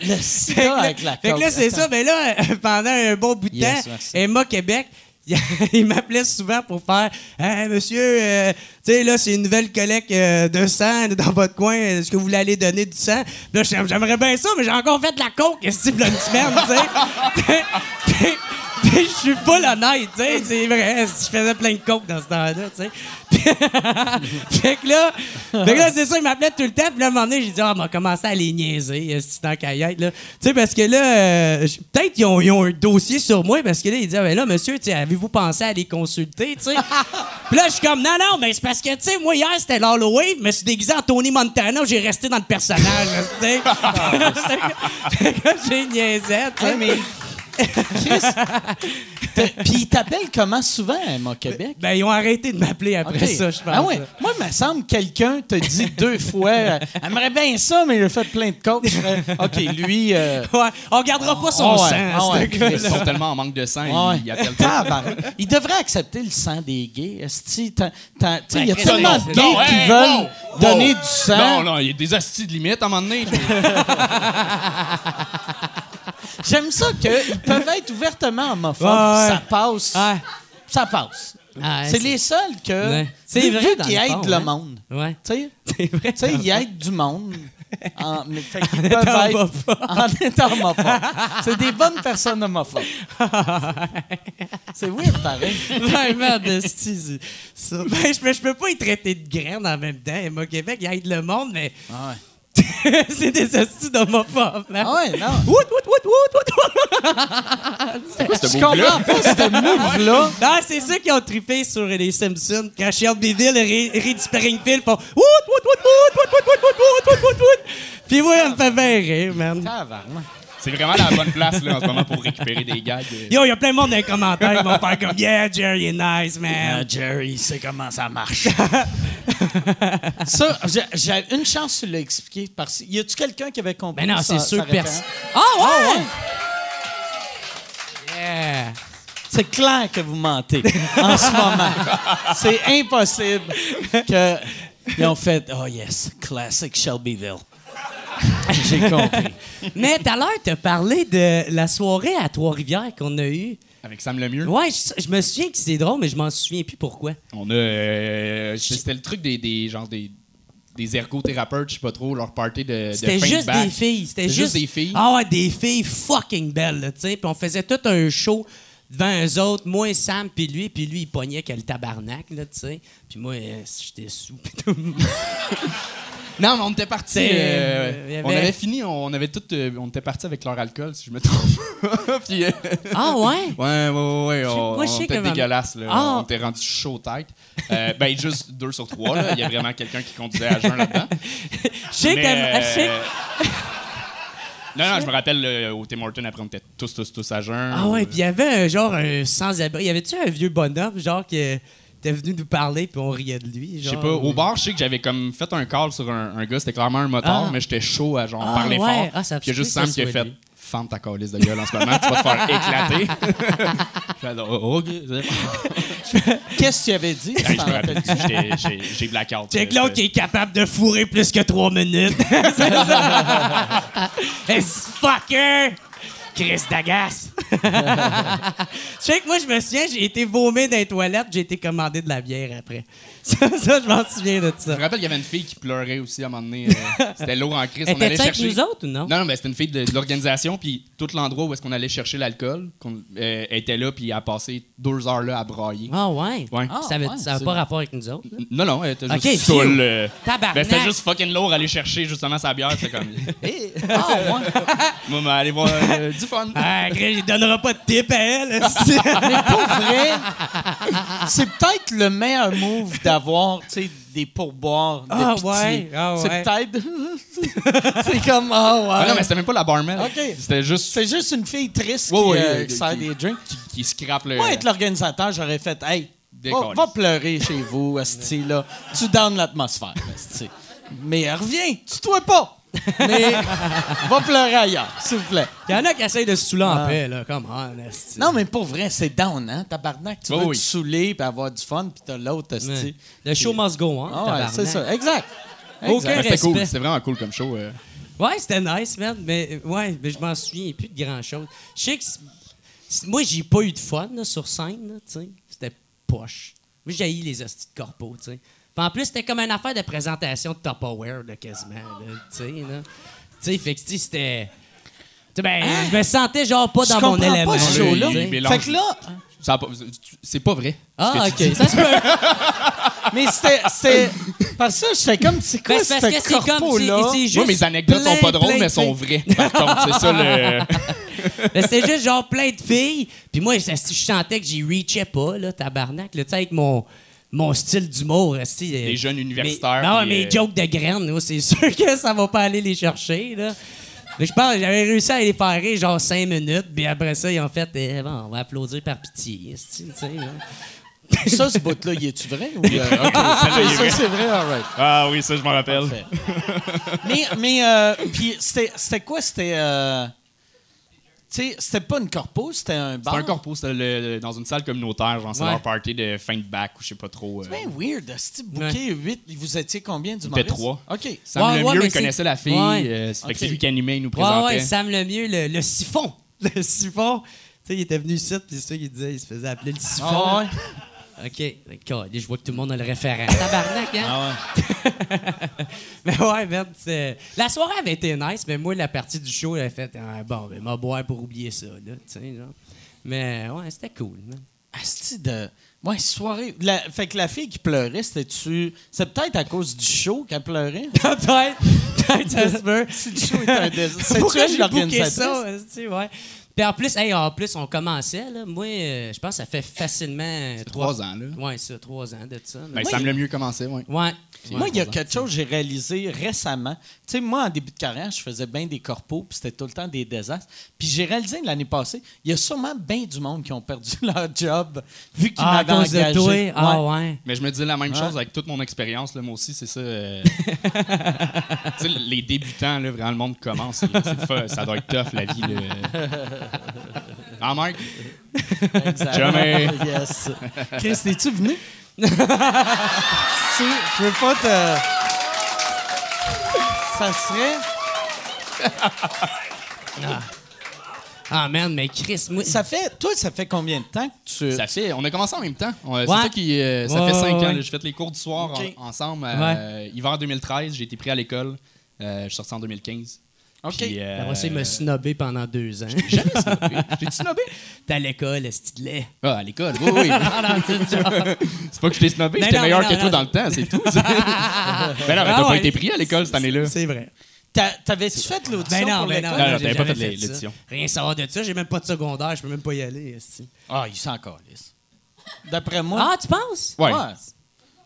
[laughs] le sida avec la Fait que là, c'est ça. Mais là, pendant un bon bout de Yes, temps, merci. Emma Québec, [laughs] il m'appelait souvent pour faire Hey, monsieur, euh, tu sais, là, c'est une nouvelle collecte euh, de sang dans votre coin. Est-ce que vous voulez aller donner du sang? Là, j'aim- j'aimerais bien ça, mais j'ai encore fait de la coke, [laughs] ce type, une semaine, tu sais? [laughs] [laughs] Je suis pas honnête, tu sais, c'est vrai. Je faisais plein de coke dans ce temps-là, tu sais. [laughs] Fait que là, c'est ça, il m'appelait tout le temps. Puis là, à un moment donné, j'ai dit, ah, on va commencer à les niaiser, c'est dans Caillette, là. Tu sais, parce que là, euh, peut-être qu'ils ont, ils ont un dossier sur moi, parce que là, il dit, ah, ben là, monsieur, avez-vous pensé à les consulter, tu sais? [laughs] Puis là, je suis comme, non, non, mais c'est parce que, tu sais, moi, hier, c'était l'Halloween, je me suis déguisé en Tony Montana, j'ai resté dans le personnage, tu sais. Fait que j'ai niaisé, tu sais. Puis ils t'appellent comment souvent, Emma Québec? Ben, ils ont arrêté de m'appeler après ça, je pense. Ah ouais? Moi, il me semble que quelqu'un t'a dit deux fois euh, Aimerait bien ça, mais il a fait plein de coachs. OK, lui. euh, [laughs] Ouais, on gardera pas son Ah sang, ah ouais. Ils sont tellement en manque de sang, ouais. ils, ils appellent tout. Tabarnak. Il devrait accepter le sang des gays. esti. T'as- t'as- tu sais, Il y a Ben, tellement de gays non, qui hey, veulent wow, donner wow. du sang. Non, non, il y a des astis de limite à un moment donné. [laughs] J'aime ça qu'ils peuvent être ouvertement homophobes. Ouais. Ça passe. Ouais. Ça passe. Ouais, c'est les seuls que. Ouais. C'est vrai, le aident fond, le hein. monde. Ouais. Tu sais, [laughs] C'est vrai. tu sais, ils aident du monde. En, mais [laughs] fait étant être homophobe. en [laughs] étant homophobes. C'est des bonnes personnes homophobes. C'est weird, pareil. Vraiment, de. Ben, je, peux, je peux pas y traiter de graine en même temps. Emma Québec, il aide le monde, mais Ah ouais. C'est des hosties d'homophobes. hein. Ah ouais, non. Wout, wout, wout, wout, wout. C'est quoi ce Je move-là? comprends pas ce move-là. Non, c'est ceux qui ont trippé sur les Simpsons. Quand Shelbyville et Ray Springfield font wout, wout, wout, wout, wout, wout, wout, wout, wout, wout, wout. Puis moi, elle me fait bien rire, man. Tabarnak. C'est vraiment la bonne place là, en ce moment pour récupérer des gags. euh. Yo, il y a plein de monde dans les commentaires qui vont faire comme Yeah, Jerry est nice, man. Ah, Jerry, il sait comment ça marche. [laughs] ça, j'ai- j'ai une chance, tu l'as expliqué. Parce... Y a-tu quelqu'un qui avait compris Ben non, c'est sûr personne. Ah ouais? Yeah. C'est clair que vous mentez [laughs] en ce moment. C'est impossible que ils ont fait Oh yes, classic Shelbyville. [laughs] J'ai compris. Mais tout à l'heure, t'as parlé de la soirée à Trois-Rivières qu'on a eue. Avec Sam Lemieux. Ouais, je, je me souviens que c'est drôle, mais je m'en souviens plus pourquoi. On a. euh, C'était le truc des, des genre des, des ergothérapeutes, je sais pas trop, leur party de. de C'était fin de juste des filles. C'était juste... juste des filles. Ah ouais, des filles fucking belles, tu sais. Puis on faisait tout un show devant eux autres, moi, Sam, puis lui. Puis lui, il pognait quel tabarnak, là, tu sais. Puis moi, euh, j'étais sous. puis tout. [laughs] Non, mais on était partis. Euh, euh, y On avait- avait fini, on avait tout. euh, on était partis avec leur alcool, si je me trompe. [laughs] Puis. euh, ah ouais? Ouais, ouais, ouais. On, moi, était dégueulasse, là. Ah. On était rendu chaud tête. Ben, juste deux sur trois, là. Il y a vraiment quelqu'un qui conduisait à jeun là-dedans. Sais- euh, Non, non, je me rappelle euh, au Tim Hortons, après, on était tous, tous, tous à jeun. Ah ouais, puis il y avait un genre un sans-abri. Y avait-tu un vieux bonhomme, genre, qui était venu nous parler, puis on riait de lui? Je sais genre, pas, au bar, je sais que j'avais comme fait un call sur un, un gars, c'était clairement un motard, Ah. mais j'étais chaud à genre Ah, parler ouais. fort. Ah, ça Puis il y a juste que Sam qui a fait lui. Femme ta calice de gueule en ce moment, tu vas te faire éclater. [laughs] Oh, ok. [laughs] Qu'est-ce que tu avais dit? J'étais- j'ai- j'ai blackout. Check Euh, l'autre qui est capable de fourrer plus que trois minutes. [laughs] C'est ça. Hey, fucker! Chris Dagas! [laughs] Je sais que moi, je me souviens, j'ai été vomé dans les toilettes, j'ai été commandé de la bière après. [laughs] Ça, ça, je m'en souviens de Je ça. me rappelle qu'il y avait une fille qui pleurait aussi à un moment donné. euh, [laughs] c'était lourd en crise. On allait Était-tu avec chercher. nous autres ou non? Non, non, mais c'était une fille de, de l'organisation, puis tout l'endroit où est-ce qu'on allait chercher l'alcool, qu'on euh, elle était là, puis elle a passé deux heures là à brailler. Ah ouais? Ouais. Ah, ça ouais, n'a c'est- pas rapport avec nous autres? là? Non, non, elle était juste Ok, saoule. euh, Tabarnak! ben, c'était juste fucking lourd à aller chercher justement sa bière. C'est comme. Ah, ouais. Moi, mais aller voir euh, du fun. Ah, Chris, il donnera pas de tip à elle. [laughs] Mais pour vrai, c'est peut-être le meilleur move d'avoir, tu sais, des pourboires de Ah, pitié. ouais, ah, C'est ouais. peut-être... [laughs] c'est comme, ah ouais. Ah non, mais c'était même pas la barmaid. OK. C'était juste C'est juste une fille triste Ouais, qui, ouais, euh, euh, qui sert qui- des drinks. qui, qui scrape le. Moi, être l'organisateur, j'aurais fait « Hey, va, pleurer chez vous, esti, là. Tu donnes l'atmosphère, esti. Mais reviens, tu toi pas. Mais va pleurer ailleurs, s'il vous plaît. Il y en a qui essayent de se saouler en Ah. paix, là. Come on, esti. Non, mais pour vrai, c'est down, hein, tabarnak. Tu Oh veux oui. te saouler puis avoir du fun, puis t'as l'autre, esti. Le show must go, hein? Ah ouais, c'est ça, exact. Aucun C'était cool, c'était vraiment cool comme show. euh. Ouais, c'était nice, man. Mais ouais, mais je m'en souviens plus de grand-chose. Je sais que moi, j'ai pas eu de fun là, sur scène, là, tu sais. C'était poche. Moi, j'ai haï les hosties de corpo, tu sais. Puis en plus, c'était comme une affaire de présentation de Tupperware, là, quasiment, là, tu sais, là. Tu sais, fait que, c'était... Tu sais, ben, je me sentais genre pas Hein? Je dans mon élément. pas ce là, show-là. Fait que là, C'est pas vrai. Ah, ce que OK. tu dis. Ça se peut. [laughs] mais c'était... c'était- Parce que j'étais comme, c'est quoi Ben, c'est parce que ce c'est comme... corpo-là? c'est- c'est juste Moi, mes anecdotes sont pas drôles, plein mais sont vraies. Par contre, c'est ça le. [laughs] Mais C'était juste genre plein de filles. Puis moi, je, je sentais que j'y reachais pas, là, tabarnak. Là, tu sais, avec mon, mon style d'humour. euh, Les jeunes universitaires, Mais, non, mes euh, jokes de graines, c'est [laughs] sûr que ça va pas aller les chercher, là. Mais je pense que j'avais réussi à les faire rire genre cinq minutes, puis après ça, ils ont fait eh, bon, on va applaudir par pitié. [laughs] Ça, ce bout-là, y est-tu vrai? Ou, euh, [laughs] ok, ça, c'est vrai, all right. Ah oui, ça, je m'en rappelle. Mais, mais euh, puis c'était quoi? C'était. euh, sais, c'était pas une corpo, c'était un bar. C'était un corpo, c'était le- le- dans une salle communautaire, genre c'est Ouais. leur party de fin de bac ou je sais pas trop. euh. C'est bien weird. C'était booké 8. Vous étiez combien du trois. OK. Sam Ouais, le ouais, mais il c'est- connaissait la fille. Ouais. euh, ça fait que Ok. c'est lui qui animait, il nous Ouais, présentait. ouais, Sam le mieux, le, le siphon. [laughs] Le siphon. Tu sais, il était venu ici, puis c'est ça qu'il disait, il se faisait appeler le siphon. Ah ouais? [laughs] OK. D'accord. Je vois que tout le monde a le référent. Tabarnak, hein? Ah ouais. [laughs] Mais ouais, merde, c'est- La soirée avait été nice, mais moi, la partie du show, elle a fait ah, bon, ben, m'a boire pour oublier ça, là, tu sais, genre. Mais ouais, c'était cool, man. Asti de. Ouais, soirée. La- Fait que la fille qui pleurait, c'était-tu. C'est peut-être à cause du show qu'elle pleurait? [laughs] Peut-être. Peut-être, ça se peut. Si le show était un désastre. [laughs] C'est-tu elle l'organisatrice? ça, ouais. Puis en plus, hey, en plus, on commençait, là. Moi, euh, je pense que ça fait facilement... trois ans, là. Ouais, ça, trois ans de ça. là. Ben, Sam le mieux commençait, ouais. Ouais. Moi, il y a quelque chose que j'ai réalisé récemment. Tu sais, moi, en début de carrière, je faisais bien des corpos, puis c'était tout le temps des désastres. Puis j'ai réalisé l'année passée, il y a sûrement bien du monde qui ont perdu [laughs] leur job vu qu'ils Ah, à m'avaient cause de engagé. toi? Ah, Ouais. ouais. Mais je me disais la même Ouais. chose avec toute mon expérience. là, Moi aussi, c'est ça. euh, [laughs] tu sais, les débutants, là, vraiment, le monde commence. là, c'est le fun, ça doit être tough, la vie. Là. [laughs] Ah, Marc? Exact. Jamais. Yes. Chris, es-tu venu? si, je veux pas te. Ça serait. Ah, man, mais Chris, moi... Ça fait. Toi, ça fait combien de temps que tu. Ça fait, on a commencé en même temps. C'est ça qui. euh, ça Ouais, fait cinq ouais, ans. J'ai fait les cours du soir en- ensemble. euh, Hiver 2013, j'ai été pris à l'école. Euh, je suis sorti en 2015. OK. Puis, euh, Après ça, il m'a snobé pendant deux ans. [laughs] Jamais snobé. J'ai dit snobé? T'es à l'école, est lait? Ah, à l'école, oui, oui. [laughs] c'est pas que je t'ai snobé, j'étais non, meilleur mais non, que toi non. dans le temps, c'est tout. mais [laughs] non, mais Ah t'as pas ouais. été pris à l'école cette année-là. C'est vrai. T'a- T'avais-tu fait l'audition Ben non, pour ben non, l'école? Non, non, j'ai t'avais pas fait ça. l'édition. Rien savoir de ça, j'ai même pas de secondaire, je peux même pas y aller. Ah, il s'en calisse. D'après moi. Ah, tu penses? Ouais. ouais.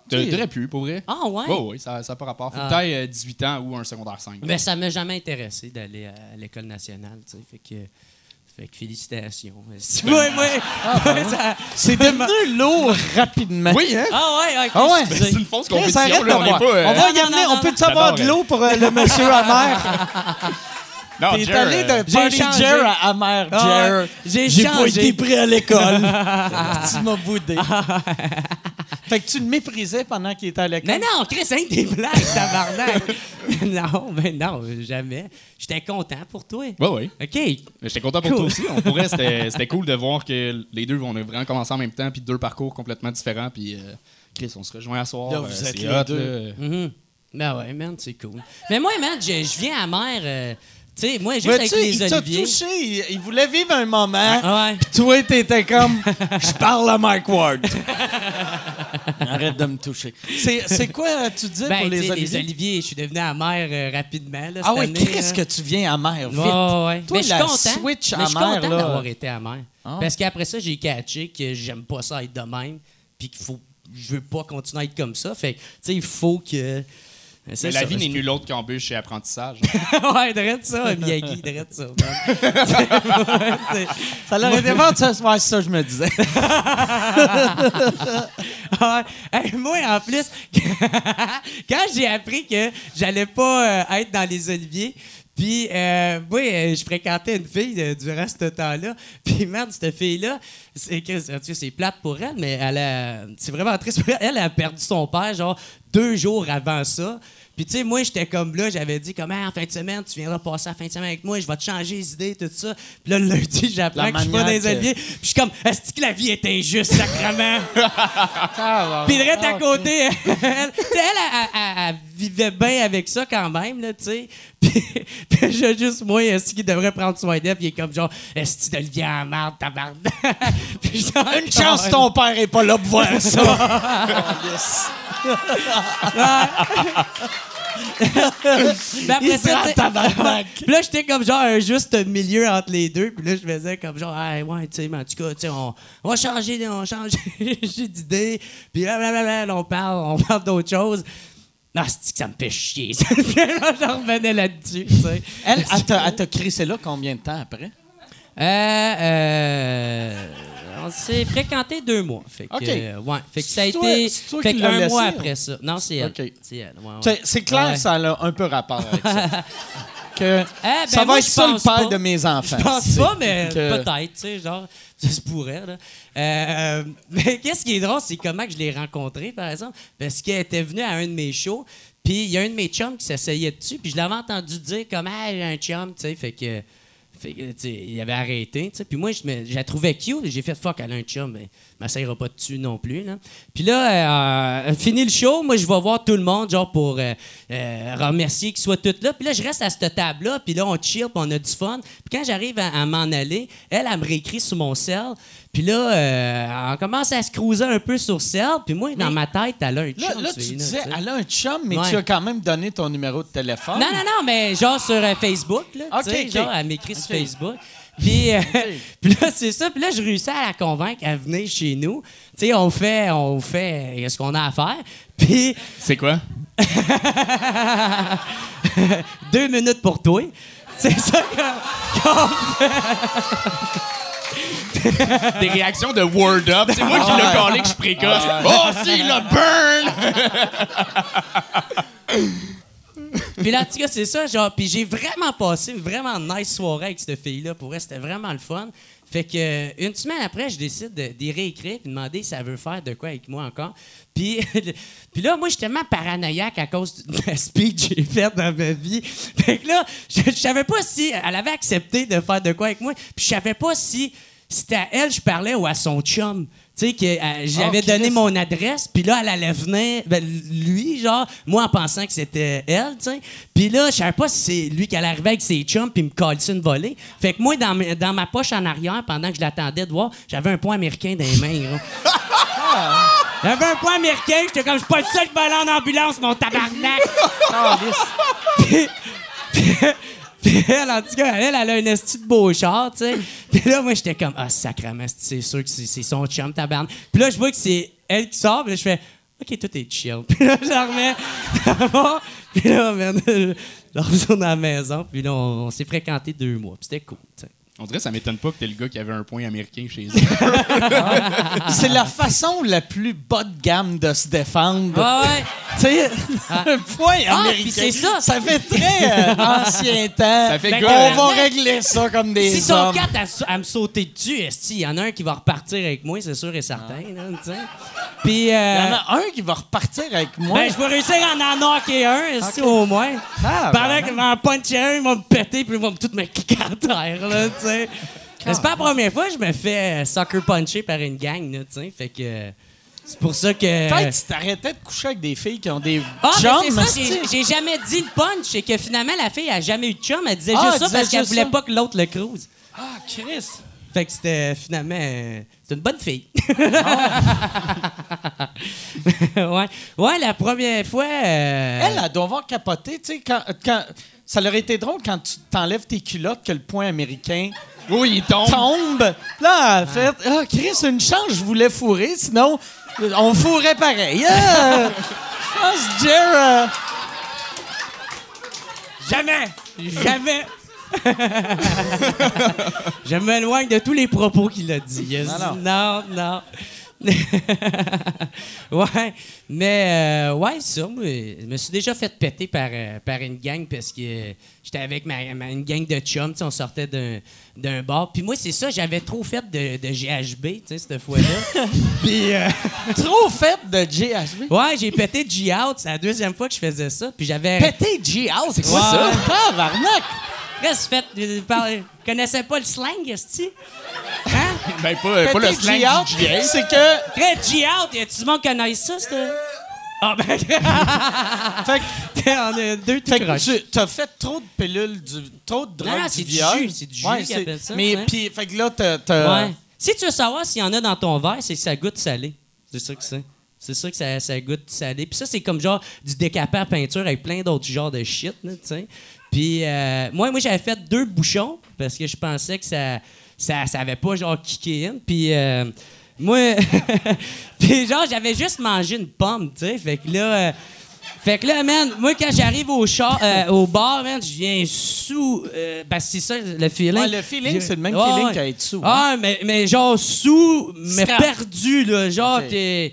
T'a- T'aurais pu, pour vrai. Ah, ouais? Oui, oui, ça n'a pas rapport. Faut Ah. que t'ailles euh, 18 ans ou un secondaire 5. Mais ça m'a jamais intéressé d'aller à l'école nationale, tu sais. Fait que, fait que félicitations. esti. [laughs] Ouais, ouais. Ouais, ça- C'est [laughs] devenu lourd rapidement. Oui, hein? Ah, ouais, ok. Ah ouais? Ben, c'est une fausse compétition, arrête là, on pas... euh, On va y Non, amener. non, On peut-tu avoir de l'eau pour euh, le monsieur amer? [laughs] Non, T'es allé d'un j'ai party changé. Jer à amer Ah Jer. j'ai pas été pris à l'école. tu m'as boudé. Fait que tu le méprisais pendant qu'il était à l'école. Mais non, Chris, hein, des blagues, tabarnak. [laughs] non, mais non, jamais. J'étais content pour toi. Ouais, ouais. OK. Mais J'étais content pour Cool. toi aussi. On pourrait, c'était [laughs] c'était cool de voir que les deux, on a vraiment commencé en même temps, puis deux parcours complètement différents, puis euh, Chris, on se rejoint à soir. Là, euh, vous êtes les hot, deux. là. Mhm. Ben ouais, man, c'est cool. Mais moi, man, je, je viens à mer, euh, tu sais, moi, juste avec les il t'a oliviers. touché. Il, il voulait vivre un moment. Ah ouais. Puis toi, t'étais comme, [laughs] je parle à Mike Ward. [laughs] Arrête de me toucher. C'est quoi, tu dis, Ben, pour les oliviers? les oliviers, je suis devenu amer euh, rapidement. Là, Ah oui, qu'est-ce que tu viens amer, vite. Ouais, ouais. Toi, mais je suis la content. switch mais je suis amère, content là. d'avoir été amer. Ah. Parce qu'après ça, j'ai catché que j'aime pas ça être de même. Puis qu'il faut. Je veux pas continuer à être comme ça. Fait que, tu sais, il faut que. Mais la vie n'est nulle autre qu'embûche et apprentissage. [laughs] ouais, drette ça, Miyagi, drette ça. [laughs] [laughs] Ça l'aurait été fort, ça. Ouais, c'est ça, je me disais. Ouais. Hey, moi, en plus, quand j'ai appris que j'allais pas euh, être dans les oliviers, puis euh, moi, euh, je fréquentais une fille euh, durant ce temps-là, puis merde, cette fille-là, c'est c'est plate pour elle, mais elle a, c'est vraiment triste pour elle. Elle a perdu son père, genre, deux jours avant ça. Puis, tu sais, moi, j'étais comme là, j'avais dit, comme, Ah, en fin de semaine, tu viendras passer la fin de semaine avec moi, je vais te changer les idées, tout ça. Puis là, le lundi, [laughs] j'apprends que je suis pas dans les oliviers. Puis je suis comme, est-ce que la vie est injuste, sacrement? [laughs] Puis direct à côté, [laughs] elle, tu sais, elle, elle, elle- elle vivait bien avec ça quand même, là, tu sais. [laughs] Puis, puis j'ai juste moi, est-ce qu'il devrait prendre soin d'elle? Puis il est comme genre, est-ce que Olivier en marde, tabarnak? [laughs] Puis je Une chance, ton père est pas là pour voir [laughs] ça. Après Il tu tabarnak. Puis là, j'étais comme genre un juste milieu entre les deux. Puis là, je faisais comme genre, hey, ouais, tu sais, mais en tout cas, tu sais, on, on va changer, on va changer d'idée. Puis là, blablabla, là, on parle, on parle d'autre chose. Ah, c'est que ça me fait chier. [laughs] J'en revenais là-dessus. Elle, elle t'a- crissé là combien de temps après? Euh, euh, on s'est fréquenté deux mois. Fait que, euh, ouais. Fait que ça a toi- été. toi fait un mois hein? après ça. Non, c'est elle. C'est ouais, ouais. Clair Ouais. ça a un peu rapport avec ça. [laughs] que Eh, ben, ça va moi, être ça le père pas. de mes enfants. Je pense pas, mais que- peut-être, tu sais, genre, [laughs] ça se pourrait, là. Euh, [laughs] mais qu'est-ce qui est drôle, c'est comment que je l'ai rencontrée, par exemple, parce qu'elle était venue à un de mes shows, puis il y a un de mes chums qui s'asseyait dessus, puis je l'avais entendu dire comme, ah, j'ai un chum, tu sais, fait que. Fait que, il avait arrêté. Puis moi, je, me- je la trouvais cute. J'ai fait fuck, elle a un chum, mais elle m'essayera pas dessus non plus, là. Puis là, euh, fini le show, moi, je vais voir tout le monde, genre, pour euh, euh, remercier qu'ils soient tous là. Puis là, je reste à cette table-là, puis là, on chill, puis on a du fun. Puis quand j'arrive à, à m'en aller, elle, elle me réécrit sur mon cell. Puis là, euh, on commence à se cruiser un peu sur cell. Puis moi, dans Mais- ma tête, elle a un chum. Là, là, tu sais, disais, elle a un chum, mais Ouais. tu as quand même donné ton numéro de téléphone. Non, non, non, mais genre sur euh, Facebook, là. Genre, elle m'écrit sur Ok. Facebook. Puis, euh, [laughs] puis là, c'est ça. Puis là, je réussis à la convaincre à venir chez nous. Tu sais, on fait, on fait euh, ce qu'on a à faire? Puis, [laughs] C'est quoi? deux minutes pour toi. C'est ça que- qu'on [laughs] Des réactions de Word Up. C'est moi qui l'ai collé que je précoce. Oh, si, le burn! [laughs] Puis là, en tout cas, c'est ça, genre, puis j'ai vraiment passé une vraiment nice soirée avec cette fille-là. Pour elle, c'était vraiment le fun. Fait que euh, une semaine après, je décide de, d'y réécrire puis demander si elle veut faire de quoi avec moi encore. Puis, [laughs] puis là, moi, je suis tellement paranoïaque à cause de la speech que j'ai faite dans ma vie. Fait que là, je, je savais pas si elle avait accepté de faire de quoi avec moi. Puis je savais pas si c'était à elle je parlais ou à son chum. Tu sais, que euh, j'avais Oh, donné mon adresse, puis là, elle allait venir, ben, lui, genre, moi en pensant que c'était elle, tu sais. Puis là, je savais pas si c'est lui qui allait arriver avec ses chums, puis me coller une volée. Fait que moi, dans, ma- dans ma poche en arrière, pendant que je l'attendais de voir, j'avais un point américain dans les mains. [laughs] J'avais un point américain, j'étais comme, je suis pas le seul qui va aller en ambulance, mon tabarnak! [laughs] puis, puis- [laughs] puis elle, en tout cas, elle, elle a un esti de beau char, tu sais. Puis là, moi, j'étais comme, ah, sacrement, c'est sûr que c'est son chum, tabarnak. Puis là, je vois que c'est elle qui sort, puis là, je fais, OK, tout est chill. [laughs] Puis là, je la remets. Puis là, merde, [laughs] je retourne à la maison, puis là, on, on s'est fréquenté deux mois, puis c'était cool, tu sais. On dirait que ça m'étonne pas que t'es le gars qui avait un point américain chez eux. [laughs] C'est la façon la plus bas de gamme de se défendre. Ah ouais. Tu sais, Ah. [laughs] un point Ah, américain. puis c'est ça. Ça fait très euh, ancien [laughs] temps. Ça fait Ben, gars. On va régler ça comme des Si sont hommes. quatre à, s- à me sauter dessus, esti, il y en a un qui va repartir avec moi, c'est sûr et certain, là, tu sais. Puis, euh, Il y en a un qui va repartir avec moi. ben, je vais réussir à en knocker un, esti, au moins. Ah, Pendant ben, qu'il va en puncher un, il va me péter, puis il va me tout me kicker à terre, là, tu sais. C'est pas la première fois que je me fais euh, sucker puncher par une gang, là, tu sais. Fait que c'est pour ça que... Peut-être si t'arrêtais de coucher avec des filles qui ont des Ah, chums, c'est ça, esti. j'ai- jamais dit le punch. C'est que finalement, la fille a jamais eu de chum. Elle disait Ah, juste elle ça disait parce qu'elle voulait ça. pas que l'autre le cruise. Ah, Chris. Fait que c'était finalement. euh, c'est une bonne fille. [laughs] ouais. ouais, la première fois. euh, Elle, elle doit avoir capoté, tu sais, quand, quand- ça leur été drôle quand tu t'enlèves tes culottes que le point américain Oui, il tombe. tombe. Là, elle fait Ah, Chris, une chance, je voulais fourrer, sinon, on fourrait pareil. Ah, je pense que Jer, euh, Jamais! Jamais! [laughs] Je m'éloigne de tous les propos qu'il a dit. Il a dit non, non. [laughs] ouais, mais euh, ouais, ça, moi, je me suis déjà fait péter par, euh, par une gang parce que euh, j'étais avec ma, ma- une gang de chums, on sortait d'un, d'un bar. Puis moi, c'est ça, j'avais trop fait de, de GHB, tu sais, cette fois-là. [laughs] Puis, euh, [laughs] trop fait de GHB. ouais, j'ai pété G-Out, c'est la deuxième fois que je faisais ça. Puis j'avais. Pété G-Out, c'est quoi ça? Tabarnak! Tu fais? Je connaissais pas le slang, esti? Hein? [laughs] Ben, pas, pas le slang G-Out, du c'est que. Très G-Out! Y a-tu du monde qui connaît ça, c'est Ah, ben. [laughs] Fait que on a deux tout Fait que tu t'as fait trop de pilules, du, trop de drogue, Non, du c'est du viol. jus, c'est du jus Ouais, qu'ils appellent ça, Mais ouais. puis, fait que là, t'as. t'as- Ouais. Si tu veux savoir s'il y en a dans ton verre, c'est que ça goûte salé. C'est ça que c'est. C'est ça que ça, ça goûte salé. Puis ça, c'est comme genre du décapé à peinture avec plein d'autres genres de shit, là, tu sais. Puis euh, moi, moi j'avais fait deux bouchons parce que je pensais que ça, ça, ça avait pas genre kické in. Puis euh, moi, [laughs] puis genre, j'avais juste mangé une pomme, tu sais. Fait que là, euh, Fait que là, man, moi, quand j'arrive au, char, euh, au bar, man, je viens sous. Euh, ben, c'est ça, le feeling. Ouais, le feeling, c'est le même Ouais, feeling ouais. qu'à être sous. hein. Ah, mais, mais genre sous, mais perdu, là. Genre, t'es.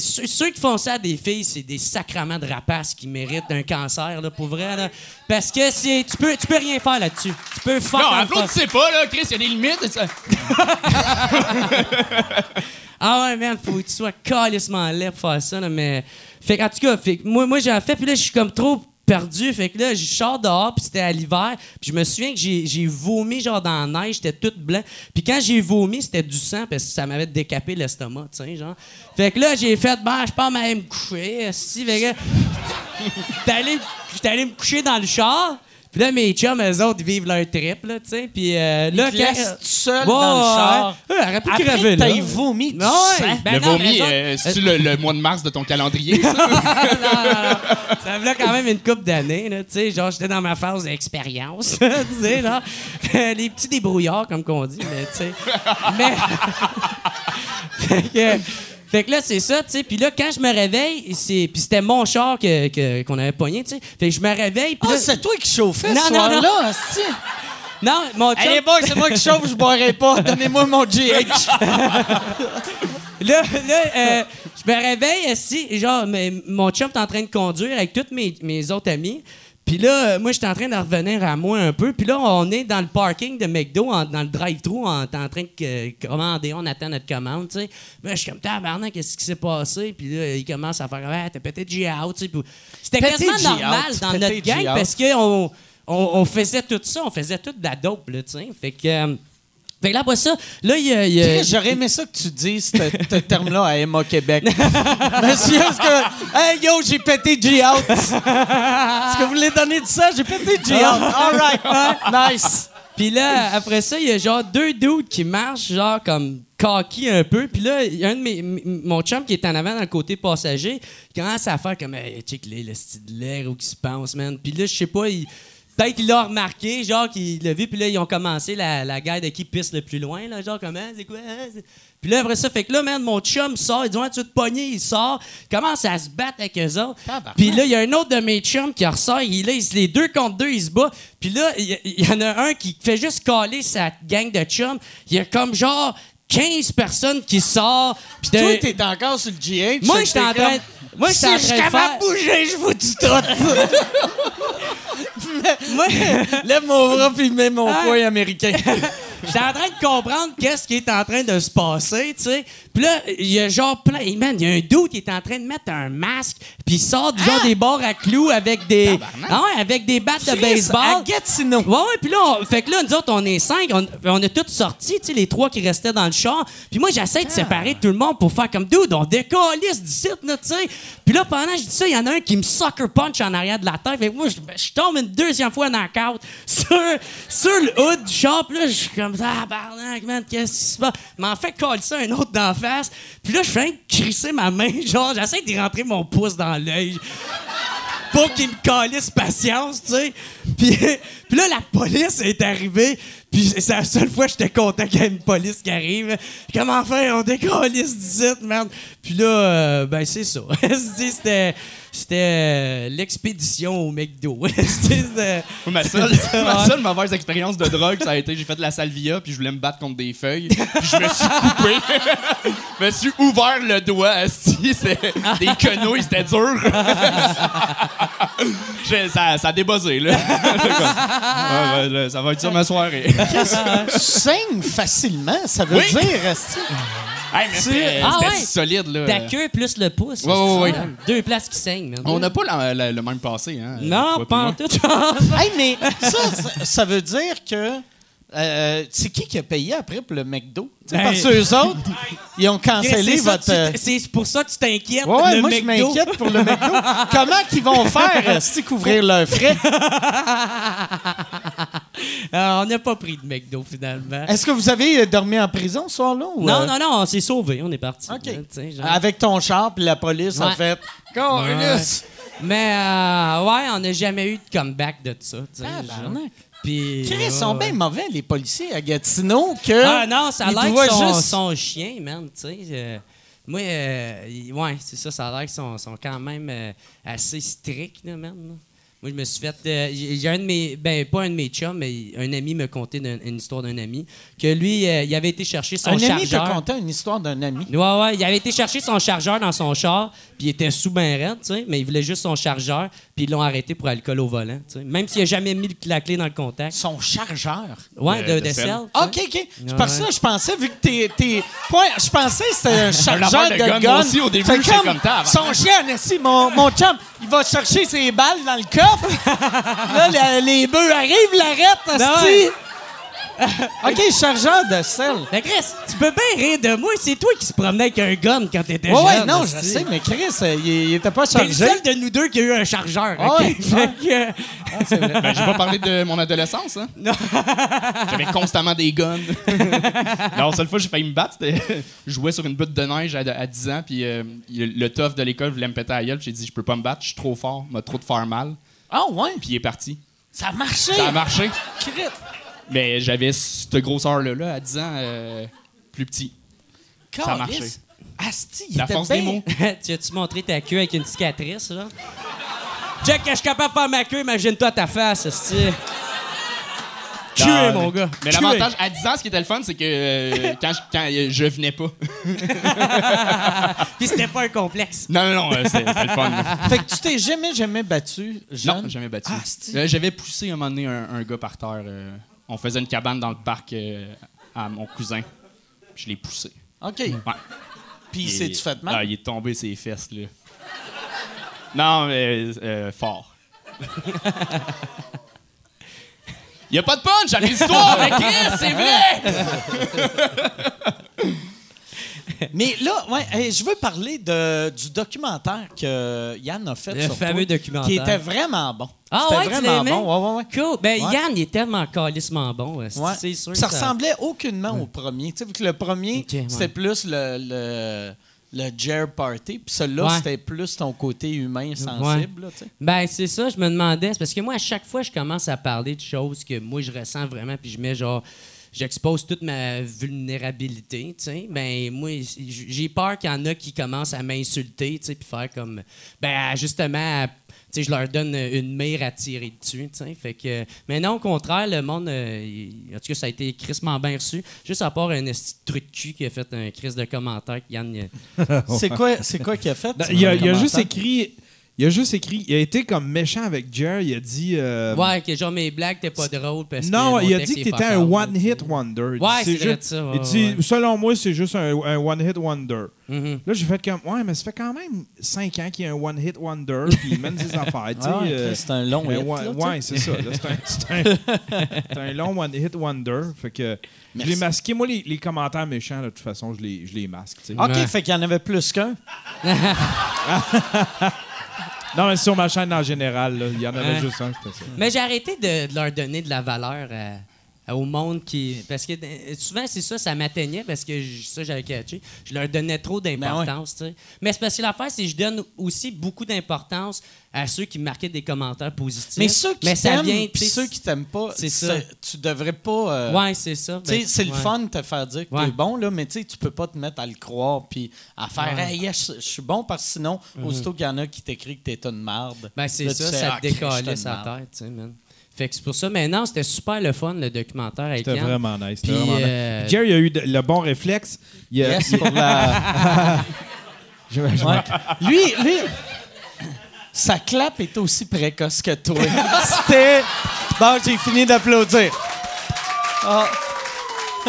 Ceux, qui font ça à des filles, c'est des sacrements de rapaces qui méritent un cancer, là, pour vrai, là. Parce que c'est, tu, peux, tu peux rien faire là-dessus. Tu peux fuck Non, all applaudissez pas, là, Chris, il y a des limites. ça- [laughs] Ah ouais, man, faut que tu sois calissement laid pour faire ça, là, mais... Fait qu'en tout cas, fait moi, moi j'ai fait, puis là, je suis comme trop perdu, fait que là, je sors dehors, puis c'était à l'hiver, puis je me souviens que j'ai vomi, genre, dans la neige, j'étais tout blanc, puis quand j'ai vomi, c'était du sang, parce que ça m'avait décapé l'estomac, tu genre. Fait que là, j'ai fait, ben, je pense m'aller me coucher, si, fait que... J'étais allé me coucher dans le char, puis là, mes chums, eux autres, ils vivent leur trip, là, tu sais, puis euh, là... quand- laissent tout seul Ouais, dans le char. ouais. Ouais, aurait pu Après crever, là. vomi Ouais, sang. ben le non, vomi, euh, c'est-tu le, le mois de mars de ton calendrier, [laughs] ça? non, non, non. Ça quand même une couple d'années, là, tu sais, genre, j'étais dans ma phase d'expérience, [laughs] tu sais, genre, [laughs] les petits débrouillards, comme qu'on dit, mais, tu sais, mais... fait, que, fait que là, c'est ça, tu sais, puis là, quand je me réveille, c'est, puis c'était mon char que, que- qu'on avait pogné, tu sais, fait que je me réveille, puis Ah, là- c'est toi qui chauffais Non, ce non, soir-là, non. mon chum... Hey, les boys, c'est moi qui chauffe, je boirai pas. Donnez-moi mon GH. [laughs] Là, là euh, je me réveille assis, genre, mais mon chum est en train de conduire avec tous mes, mes autres amis. Puis là, euh, moi, j'étais en train de revenir à moi un peu. Puis là, on est dans le parking de McDo, en- dans le drive-thru, on est en train de euh, commander, on attend notre commande, tu sais. Là, je suis comme, tabarnak, qu'est-ce qui s'est passé? Puis là, il commence à faire, ouais, t'as pété G out, tu sais. C'était quasiment normal dans notre gang parce qu'on on, on faisait tout ça, on faisait tout de la dope, là, tu sais. Fait que. Fait que là, après ça, là, il y a. il y a- Chris, J'aurais aimé ça que tu dises ce ce terme-là à Emma Québec. [laughs] Monsieur, est-ce que. Hey yo, j'ai pété G-Out. Est-ce que vous voulez donner de ça? J'ai pété G-Out. All right. Nice. Puis là, après ça, il y a genre deux dudes qui marchent, genre comme cocky un peu. Puis là, il y a un de mes, m- mon chum qui est en avant dans le côté passager, qui commence à faire comme, hey, check les, le style de l'air ou qui se pense, man. Puis là, je sais pas, il. Peut-être qu'il l'a remarqué, genre qu'il l'a vu, puis là, ils ont commencé la, la guerre de qui pisse le plus loin, là, genre comment, c'est quoi? hein, Puis là, après ça, fait que là, man, mon chum sort, il dit, ouais, tu te pogner, il sort, commence à se battre avec eux autres. Puis là, il y a un autre de mes chums qui ressort, il, là, il- les deux contre deux, il se bat. Puis là, il y, en a un qui fait juste caler sa gang de chums. Il y a comme genre 15 personnes qui sortent. Puis Toi, t'es encore sur le GH. moi, j'étais en train, moi, Si je suis capable de bouger, je vous dis tout. [laughs] Moi, Lève mon bras puis mets mon Ah. poing américain. [laughs] J'étais en train de comprendre qu'est-ce qui est en train de se passer, tu sais. Puis là, il y a genre plein. hey, Man, il y a un dude qui est en train de mettre un masque, puis il sort du genre des bords à clous avec des. Ah ouais, avec des battes de Chris, baseball. à Gatineau. Ouais, ouais, puis là, on- fait que là, nous autres, on est cinq, on, on est tous sortis, tu sais, les trois qui restaient dans le char. Puis moi, j'essaie de séparer tout le monde pour faire comme dude, on décalisse du site, là, tu sais. Puis là, pendant que je dis ça, il y en a un qui me sucker punch en arrière de la tête. Fait que moi, je, je tombe une deuxième fois knock-out [laughs] sur, sur le hood du char. Puis là, je suis comme, ah, barnac, man, qu'est-ce qui se passe? M'en fait coller ça un autre d'en face. Puis là, je fais crisser ma main, [laughs] genre, j'essaie d'y rentrer mon pouce dans l'œil pour qu'il me calisse patience, tu sais. Puis, [laughs] puis là, la police est arrivée. Puis c'est la seule fois que j'étais content qu'il y ait une police qui arrive. Comment faire? On décalisse du site, merde. Puis là, euh, ben c'est ça. [laughs] C'était c'était euh, l'expédition au McDo. [laughs] C'était- c'était- Ma seule, ma seule mauvaise expérience de drogue, ça a été j'ai fait de la salvia, puis je voulais me battre contre des feuilles, puis je me suis coupé. [laughs] je me suis ouvert le doigt, asti, c'est des quenouilles, c'était dur. [laughs] Je- ça, ça a débuzzé, là. Ouais, là, ça va être ça ma soirée. tu saignes facilement, ça veut Oui. dire. Hey, mais c'était Ah ouais? solide, là. Ta queue plus le pouce. Ouais, ouais, ouais. Deux places qui saignent. On n'a pas la- la- le même passé, hein. Non, pas en tout. [laughs] Hey, mais ça, ça, ça veut dire que. Euh, c'est qui qui a payé après pour le McDo? Ben- Parce que eux autres, [laughs] ils ont cancellé votre. euh, C'est pour ça que tu t'inquiètes. Ouais, ouais, le moi, je m'inquiète pour le McDo. [laughs] Comment qu'ils vont faire, si couvrir leurs frais? [laughs] Euh, on n'a pas pris de McDo, finalement. Est-ce que vous avez euh, dormi en prison ce soir-là? Non, euh, non, non, on s'est sauvés, on est parti. OK. là, tu sais, genre. Avec ton char, puis la police Ouais. fait. Ouais. Mais euh, ouais, on n'a jamais eu de comeback de ça. genre. Puis. Chris, ils sont bien mauvais, les policiers à Gatineau, que. Ah non, ça a l'air que son, juste- son chien, man, tu sais. euh, Moi, euh, ouais, c'est ça. Ça a l'air qu'ils sont, sont quand même euh, assez stricts, là, man. là. Moi, je me suis fait. euh, J'ai un de mes. Ben, pas un de mes chums, mais un ami me contait une histoire d'un ami. Que lui, euh, il avait été chercher son Un ami te chargeur. contait une histoire d'un ami? Ouais, ouais, il avait été chercher son chargeur dans son char, puis il était sous ben raide, tu sais, mais il voulait juste son chargeur, puis ils l'ont arrêté pour alcool au volant. Même s'il a jamais mis la clé dans le contact. Son chargeur. Ouais, De- de, sel. tu OK. OK. C'est Ouais, parce que je pensais, vu que t'es. t'es- je pensais que c'était un [laughs] chargeur de, de gun, aussi, au début, C'est comme ça. Son chien, si, mon, mon chum, il va chercher ses balles dans le coffre. [laughs] là, la- les bœufs arrivent, l'arrêtent, Ben. [laughs] OK, chargeur de sel. Mais Chris, tu peux bien rire de moi, c'est toi qui se promenais avec un gun quand t'étais Ouais, jeune. ouais, non, je sais, mais Chris, euh, il, il était pas T'es le chargé. seul de nous deux qui a eu un chargeur, Ah OK? ouais, Fait que- Ben, j'ai pas parlé de mon adolescence, hein? J'avais constamment des guns. [laughs] la seule fois que j'ai failli me battre, c'était. [laughs] Je jouais sur une butte de neige à, à 10 ans, puis euh, le tough de l'école voulait me péter à la gueule, puis j'ai dit, je peux pas me battre, je suis trop fort, m'a trop de faire mal, Ah, ouais, puis il est parti. ça a marché. Ça a marché. Chris. Mais j'avais cette grosseur-là, là, à 10 ans, euh, plus petit. Ça a marché. Calisse. Asti, il La était force bien- des mots. [laughs] tu as-tu montré ta queue avec une cicatrice, là? Jack, que je suis capable de faire ma queue, imagine-toi ta face, esti. Tué, mon gars. Mais Tué. l'avantage, à 10 ans, ce qui était le fun, c'est que euh, quand, je, quand euh, je venais pas. [laughs] Puis c'était pas un complexe. Non, non, non, euh, c'était c'était le fun. là. Fait que tu t'es jamais, jamais battu, jeune? Non, jamais battu. Ah? Euh, J'avais poussé un moment donné un, un gars par terre. euh, on faisait une cabane dans le parc euh, à mon cousin. Puis je l'ai poussé. OK. Ouais. Puis Il c'est-tu est- fait mal? Ah, il est tombé ses fesses, là. Non, mais euh, fort. [laughs] Il y a pas de punch à l'histoire, mais Chris, c'est vrai! [laughs] [laughs] Mais là, ouais, je veux parler de, du documentaire que Yann a fait Le sur fameux toi, documentaire. Qui était vraiment bon. Ah C'était ouais, vraiment bon. Ouais, ouais, ouais. Cool. Ben, Ouais. Yann, il est tellement calissement bon. Ouais. C'est sûr. ça ressemblait aucunement au premier. Tu sais, vu que le premier, c'était plus le, le, le Jer Party, puis celui-là, Ouais. c'était plus ton côté humain sensible. là. Ben, c'est ça, je me demandais. Parce que moi, à chaque fois, je commence à parler de choses que moi, je ressens vraiment, puis je mets genre. J'expose toute ma vulnérabilité, tu sais. Ben, moi, j'ai peur qu'il y en a qui commencent à m'insulter, tu sais, puis faire comme. Ben, justement, tu sais, je leur donne une mire à tirer dessus, tu sais. Fait que. Mais non, au contraire, le monde. euh, il- en tout cas, ça a été crissement bien reçu. Juste à part un truc de cul qui a fait un crise de commentaire, Yann. il- [laughs] C'est quoi, c'est quoi qu'il a fait? Ce il, a, il a commentaire? juste écrit. Il a juste écrit. Il a été comme méchant avec Jer. Il a dit. euh, Ouais, que genre mes blagues, t'es pas drôle parce que. non, il a dit que t'étais un one-hit wonder. Ouais, c'est juste- ça, ouais, il dit, ouais. selon moi, c'est juste un, un one-hit wonder. Mhm. Là, j'ai fait comme, ouais, mais ça fait quand même 5 ans qu'il y a un one-hit wonder, puis il mène ses [laughs] affaires, tu sais. Ah ouais, euh, c'est un long hit, là, sais. ouais, c'est ça. [laughs] C'est un, long one-hit wonder. Fait que je l'ai masqué. Moi, les, les commentaires méchants, de toute façon, je les, je les masque. OK, Ouais. fait qu'il y en avait plus qu'un. [laughs] Non, mais sur ma chaîne en général, il y en avait Ouais. juste un, c'était ça. Mais j'ai arrêté de, de leur donner de la valeur à- à- au monde qui. Parce que euh, souvent, c'est ça, ça m'atteignait parce que je- ça, j'avais catché. Je leur donnais trop d'importance, tu sais. Mais c'est parce que l'affaire, c'est que je donne aussi beaucoup d'importance à ceux qui marquaient des commentaires positifs. Mais ceux qui Mais ça t'aiment, vient, puis ceux qui t'aiment pas, c'est ça. tu devrais pas... euh, Ouais, c'est ça. Ben, c'est le fun de te faire dire que Ouais. t'es bon, là, mais tu peux pas te mettre à le croire puis à faire Ouais. Mhm. Hey, yes, je suis bon parce que sinon, aussitôt qu'il y en a qui t'écrit que t'es une marde. Ben, c'est ça, fais, ça Ah, te suis sa tête, tu sais, man. Fait que c'est pour ça. Mais non, c'était super le fun, le documentaire avec C'était vraiment nice. c'était Puis, vraiment nice. euh, Jerry a eu de- le bon réflexe. Il a- Yes, pour la. [laughs] Je- je- Ouais. Lui, lui, sa clap est aussi précoce que toi. [laughs] C'était. Bon, j'ai fini d'applaudir. Ah. [laughs]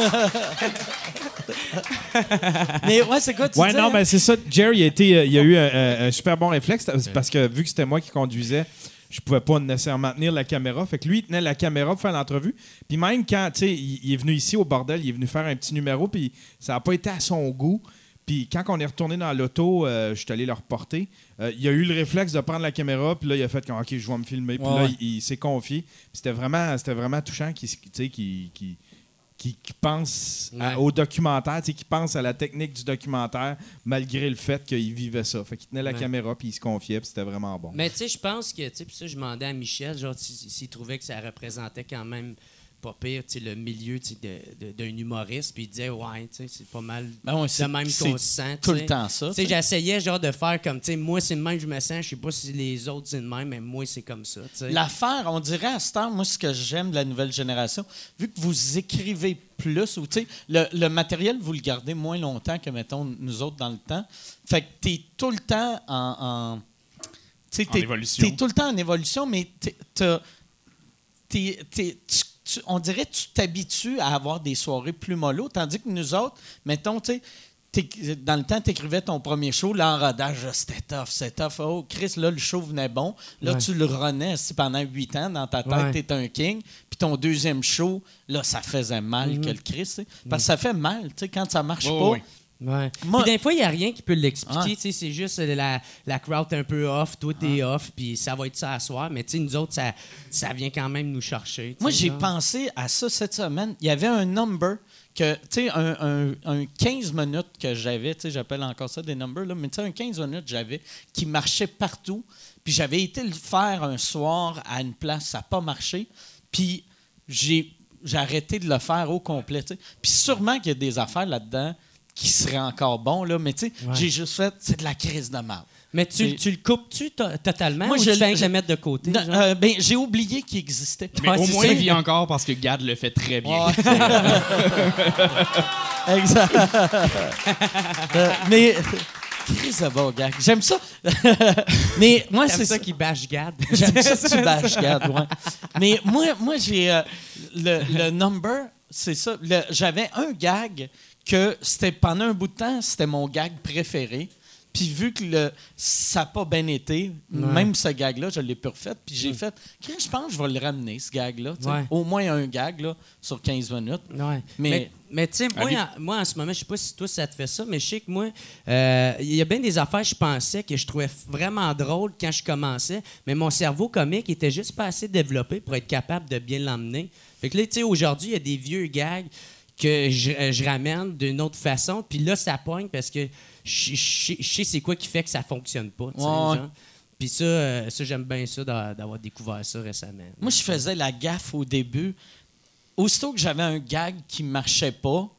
mais ouais, c'est quoi tu Ouais, non, mais c'est ça. Jerry a, été, euh, il a eu un, un- un super bon réflexe parce que vu que c'était moi qui conduisais, je pouvais pas nécessairement tenir la caméra. Fait que lui, il tenait la caméra pour faire l'entrevue. Puis même quand, tu sais, il, il est venu ici au bordel, il est venu faire un petit numéro, puis ça n'a pas été à son goût. Puis quand on est retourné dans l'auto, euh, je suis allé le reporter. euh, il a eu le réflexe de prendre la caméra, puis là, il a fait comme, OK, je vais me filmer. Puis Ouais, là, il, il s'est confié. Puis c'était vraiment, c'était vraiment touchant qu'il, qui, qui pense à- Ouais. au documentaire, qui pense à la technique du documentaire, malgré le fait qu'il vivait ça. Fait qu'il tenait la Ouais. caméra, puis il se confiait, puis c'était vraiment bon. Mais tu sais, je pense que, tu sais, puis ça, je demandais à Michel, genre, si- s'il trouvait que ça représentait quand même pas pire, le milieu d'un humoriste, puis il disait, ouais, c'est pas mal Ben ouais, de c'est- même qu'on se sent. tout tu le sais. temps ça, j'essayais genre de faire comme, tu sais, moi, c'est le même que je me sens, je sais pas si les autres c'est le même, mais moi, c'est comme ça. L'affaire, on dirait à ce temps, moi, ce que j'aime de la nouvelle génération, vu que vous écrivez plus, ou tu sais, le, le matériel, vous le gardez moins longtemps que, mettons, nous autres dans le temps. Fait que tu es tout le temps en. en tu t'es- t'es tout le temps en évolution, mais t'es- t'as- t'es- t'es- tu- tu- on dirait que tu t'habitues à avoir des soirées plus mollo, tandis que nous autres, mettons, tu sais, dans le temps, tu écrivais ton premier show, là, en rodage, là, c'était tough, c'était tough. Oh, Chris, là, le show venait bon. Là, Ouais. tu le renais si pendant huit ans dans ta tête, Ouais. t'es un king. Puis ton deuxième show, là, ça faisait mal Mhm. que le Chris. tu sais. Parce que ça fait mal, tu sais, quand ça marche Ouais, pas. Ouais. Moi- Puis des fois, il n'y a rien qui peut l'expliquer. C'est juste euh, la, la crowd un peu off, toi, t'es off, puis ça va être ça à soir. Mais nous autres, ça, ça vient quand même nous chercher. Moi, j'ai pensé à ça cette semaine. Il y avait un number que, tu sais, un, un- un 15 minutes que j'avais, tu sais, j'appelle encore ça des numbers, là, mais tu sais, un 15 minutes j'avais qui marchait partout. Puis j'avais été le faire un soir à une place, ça n'a pas marché. Puis j'ai j'ai arrêté de le faire au complet. tu sais. Puis sûrement qu'il y a des affaires là-dedans qui seraient encore bons, là, mais tu sais, Ouais. j'ai juste fait, c'est de la crise de mal. Mais tu, tu le coupes-tu to- totalement Moi, ou je tu fais que le mettre de côté? Euh, ben, j'ai oublié qu'il existait. Mais Ouais, au moins, il vit encore parce que Gad le fait très bien. [laughs] Exact. Euh, mais. Chris de bon gag. J'aime ça. [laughs] mais moi, c'est ça ça. qui bâche Gad. [laughs] J'aime ça que tu bâches, Gad, ouais. Mais moi, moi j'ai. euh, le, le number, c'est ça. J'avais un gag que c'était pendant un bout de temps, c'était mon gag préféré. Puis vu que le, ça n'a pas bien été, même ce gag-là, je l'ai plus refait. Puis j'ai fait, Chris, je pense que je vais le ramener, ce gag-là. Ouais. Au moins un gag là, sur 15 minutes. Ouais. Mais- Mais, mais, tu sais, moi, en, moi, en ce moment, je sais pas si toi, ça te fait ça, mais je sais que moi, euh, il y a bien des affaires, je pensais que je trouvais vraiment drôles quand je commençais, mais mon cerveau comique était juste pas assez développé pour être capable de bien l'emmener. Fait que là, tu sais, aujourd'hui, il y a des vieux gags que je, euh, je ramène d'une autre façon, puis là, ça pogne parce que je, je- je sais c'est quoi qui fait que ça fonctionne pas. Puis ça, euh, ça j'aime bien ça d'a- d'avoir découvert ça récemment. Moi, je faisais la gaffe au début. Aussitôt que j'avais un gag qui marchait pas,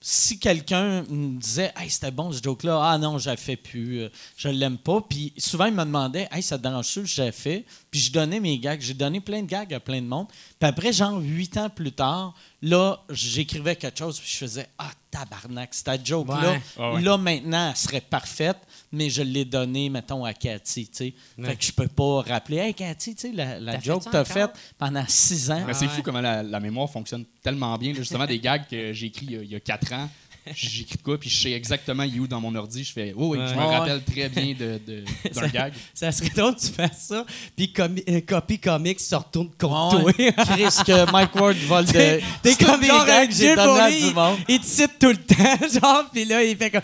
si quelqu'un me disait Hey, c'était bon ce joke-là, ah non, je fais plus, euh, je l'aime pas. Puis souvent, il me demandait Hey, ça te dérange-tu que j'ai fait Puis je donnais mes gags. J'ai donné plein de gags à plein de monde. Puis après, genre, huit ans plus tard, là, j'écrivais quelque chose, puis je faisais Ah, tabarnak, cette joke-là, Ouais. Ouais. là, maintenant, elle serait parfaite, mais je l'ai donnée, mettons, à Cathy, tu sais. Ouais. Fait que je peux pas rappeler Hey, Cathy, tu sais, la, joke que t'as faite pendant six ans. Mais c'est Ah fou comment la, la mémoire fonctionne tellement bien. là. Justement, des [laughs] gags que j'ai écrits il y a- il y a quatre ans. J'écris de quoi, puis je sais exactement il est où dans mon ordi. Je fais, oh oui, je me rappelle très bien de- de- [laughs] d'un gag. Ça serait drôle que tu fasses ça, puis comi- euh, Copy Comics se retourne contre toi. Chris, que Mike Ward vole de. [laughs] T'es comme des genre un monde. il te cite tout le [laughs] temps, genre, puis là, il fait comme...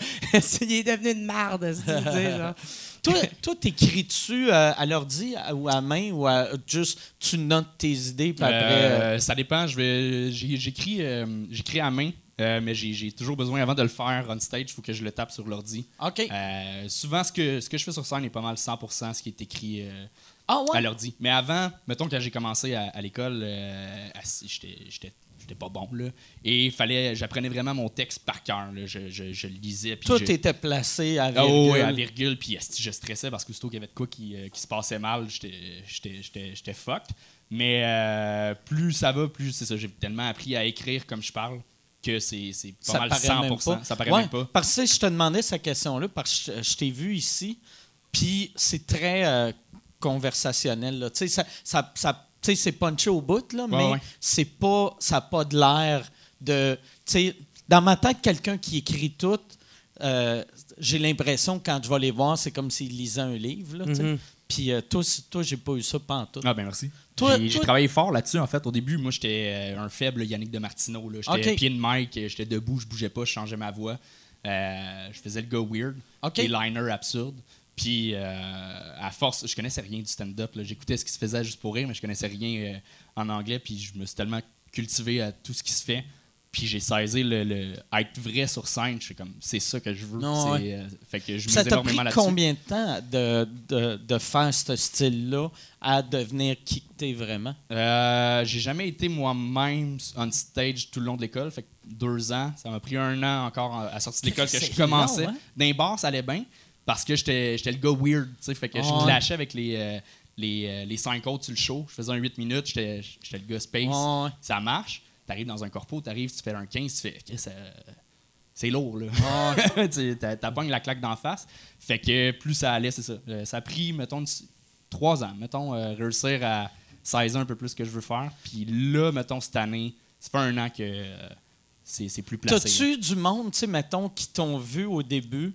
il est devenu une marde, tu sais, genre. Toi, toi t'écris-tu euh, à l'ordi ou à main ou à, juste tu notes tes idées puis après. euh, ça dépend. Je vais, j'écris, j'écris à main, euh, mais j'ai, toujours besoin, avant de le faire on stage, il faut que je le tape sur l'ordi. OK. Euh, souvent, ce que, ce que je fais sur scène est pas mal 100% ce qui est écrit euh, ah à l'ordi. Mais avant, mettons, quand j'ai commencé à, à l'école, j'étais, pas bon. Là, et fallait, j'apprenais vraiment mon texte par cœur. Je, je, lisais. puis Tout je- était placé à Ah virgule. ouais, à virgule, puis je stressais parce que qu'il y avait de quoi qui, qui se passait mal, j'étais- fucked. Mais euh, plus ça va, plus c'est ça. J'ai tellement appris à écrire comme je parle que c'est pas ça mal paraît 100%. même pas. Ça paraît Ouais, même pas. Parce que je te demandais cette question-là, parce que je, t'ai vu ici, puis c'est très euh, conversationnel. Là. Tu sais, ça, ça, ça- tu sais, c'est punché au bout, là, mais ouais. c'est pas, ça n'a pas de l'air de. tu sais, dans ma tête, quelqu'un qui écrit tout, euh, j'ai l'impression que quand je vais les voir, c'est comme s'il lisait un livre. Là. Mhm. Puis euh, toi, toi j'ai pas eu ça pantoute. Ah ben merci. J'ai travaillé fort là-dessus en fait. Au début, moi j'étais euh, un faible Yannick de Martineau. J'étais pied de mic, j'étais debout, je bougeais pas, je changeais ma voix. Euh, je faisais le gars weird, Ok. les liners absurdes. Puis euh, à force, je connaissais rien du stand-up. J'écoutais ce qui se faisait juste pour rire, mais je connaissais rien euh, en anglais. Puis je me suis tellement cultivé à tout ce qui se fait Puis j'ai saisi le, le être vrai sur scène. Je suis comme, c'est ça que je veux. Non, euh, fait que je Ça t'a pris combien de temps de, de, de faire ce style-là à devenir qui t'es vraiment? Euh, j'ai jamais été moi-même on stage tout le long de l'école. Fait que deux ans. Ça m'a pris un an encore à la sortie de l'école que je commençais. long, hein? Dans les bars, ça allait bien parce que j'étais j'étais le gars weird. Fait que je Ouais. lâchais avec les, euh, les, les cinq autres sur le show. Je faisais un 8 minutes. J'étais j'étais le gars space. Ouais, ouais. Ça marche. T'arrives dans un corpo, t'arrives, tu fais un 15, tu fais. Euh, c'est lourd, là. [laughs] Tu t'as- T'as pogné la claque d'en face. Fait que plus ça allait, c'est ça. Euh, ça a pris, mettons, trois ans, mettons, euh, réussir à saisir un peu plus ce que je veux faire. Puis là, mettons, cette année, ça fait un an que euh, c'est plus placé. T'as-tu du monde, tu sais, mettons, qui t'ont vu au début,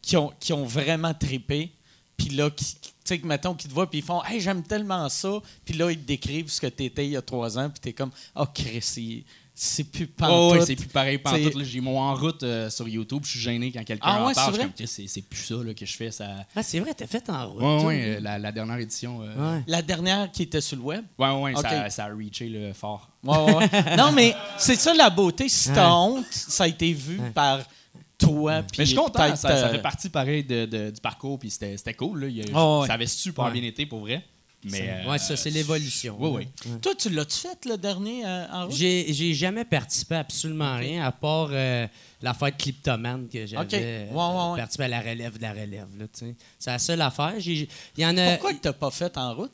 qui ont, qui ont vraiment trippé, puis là, qui, qui- tu sais, que, mettons, qui te voient, puis ils font « Hey, j'aime tellement ça », puis là, ils te décrivent ce que t'étais il y a trois ans, puis t'es comme « Oh, Chris, c'est- c'est plus Oh, pantoute. ouais, c'est plus pareil pantoute. J'ai mon en route euh, sur YouTube, je suis gêné quand quelqu'un Ah en ouais, parle. c'est Je suis c'est c'est plus ça là, que je fais. Ça... Ah, c'est vrai, t'as fait en route. Ouais, toi. ouais, euh, la, la dernière édition. euh, Ouais. La dernière qui était sur le web? Ouais, ouais, Ok. ça, ça a reaché le fort. Ouais, non, mais c'est ça la beauté. Si t'as Ouais. honte, ça a été vu par toi. puis Mais je suis content, ça, ça fait partie pareil de- de- du parcours, puis c'était c'était cool. Là. Il Ah ouais. Ça avait super Ouais. bien été pour vrai. Mais, euh, Ouais, ça, c'est l'évolution. Oui, oui. Toi, tu l'as-tu fait le dernier euh, en route? J'ai j'ai jamais participé à absolument rien, à part euh, la fête Cliptoman que j'avais Ok. Ouais, euh, ouais, ouais. participé à la relève de la relève. là, tu sais. C'est la seule affaire. J'ai- Il y en a. Pourquoi que t'as pas fait en route?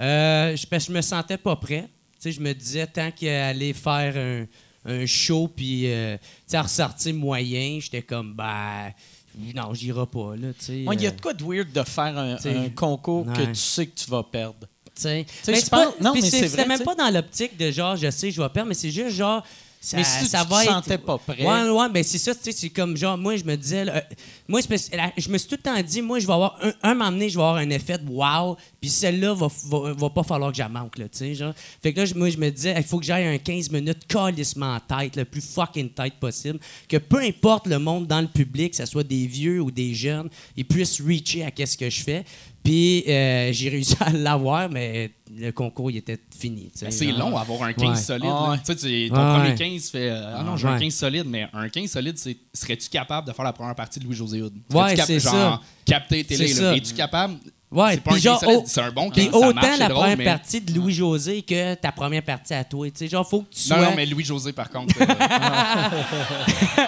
Euh, je, parce que je me sentais pas prêt. Tu sais, je me disais, tant qu'aller faire un, un show puis euh, tu ressortir moyen, j'étais comme, ben, non, j'irai pas. Là, tu sais, Il y a euh, de quoi de weird de faire un, concours que tu sais que tu vas perdre. tu sais. Mais c'est pas- non, mais c'est- même pas dans l'optique de genre, je sais, je vais perdre, mais c'est juste genre. Ça, Mais si ça tu va te être- sentais pas prêt. Ouais, ouais, ben c'est ça, tu sais, c'est comme genre, moi, je me disais, là, euh, moi, je me suis tout le temps dit, moi, je vais avoir, un, un moment donné, je vais avoir un effet de wow, puis celle-là, va, va, va pas falloir que j'en manque, là, tu sais, genre. Fait que là, moi, je me disais, il faut que j'aille un 15 minutes calissement en tête, le plus fucking tête possible, que peu importe le monde dans le public, que ce soit des vieux ou des jeunes, ils puissent reacher à qu'est-ce que je fais. Puis euh, j'ai réussi à l'avoir, mais le concours, il était fini. Mais c'est long avoir un 15 Ouais. solide. Ah là. ouais. Tu sais, tu- ton Ouais, premier ouais. 15 fait euh, Ah non, j'ai un Ouais. 15 solide, mais un 15 solide, c'est serais-tu capable de faire la première partie de Louis-José Hood? Ouais, c'est ça. capter télé. Es-tu capable? Ouais, c'est pas un puis 15 genre, solide, oh, c'est un bon 15. Puis ça autant marche, la drôle, première mais- partie de Louis-José que ta première partie à toi. Tu sais, genre, faut que tu sois... Non, non, mais Louis-José, par contre. euh, [laughs]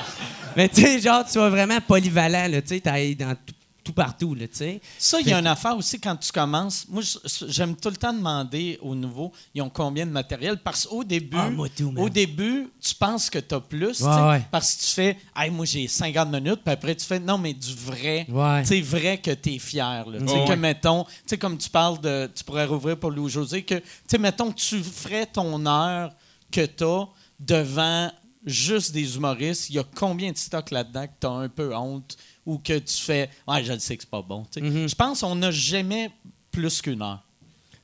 Mais tu sais, genre, tu sois vraiment polyvalent, là, tu sais, dans tout, tout partout, là, tu sais. Ça, il y a une affaire aussi quand tu commences. Moi, j'aime tout le temps demander aux nouveaux, ils ont combien de matériel? Parce qu'au début, Ah, tout, au début, tu penses que tu as plus. Ouais, ouais. Parce que tu fais, hey, moi, j'ai 50 minutes, puis après, tu fais, non, mais du vrai. Ouais. Tu sais, vrai que tu es fier. là. Que, ouais. mettons, tu sais, comme tu parles de, tu pourrais rouvrir pour Louis-José, que, tu sais, mettons, tu ferais ton heure que tu as devant juste des humoristes. Il y a combien de stocks là-dedans que tu as un peu honte ou que tu fais, ouais, je le sais que c'est pas bon. Mhm. Je pense qu'on n'a jamais plus qu'une heure.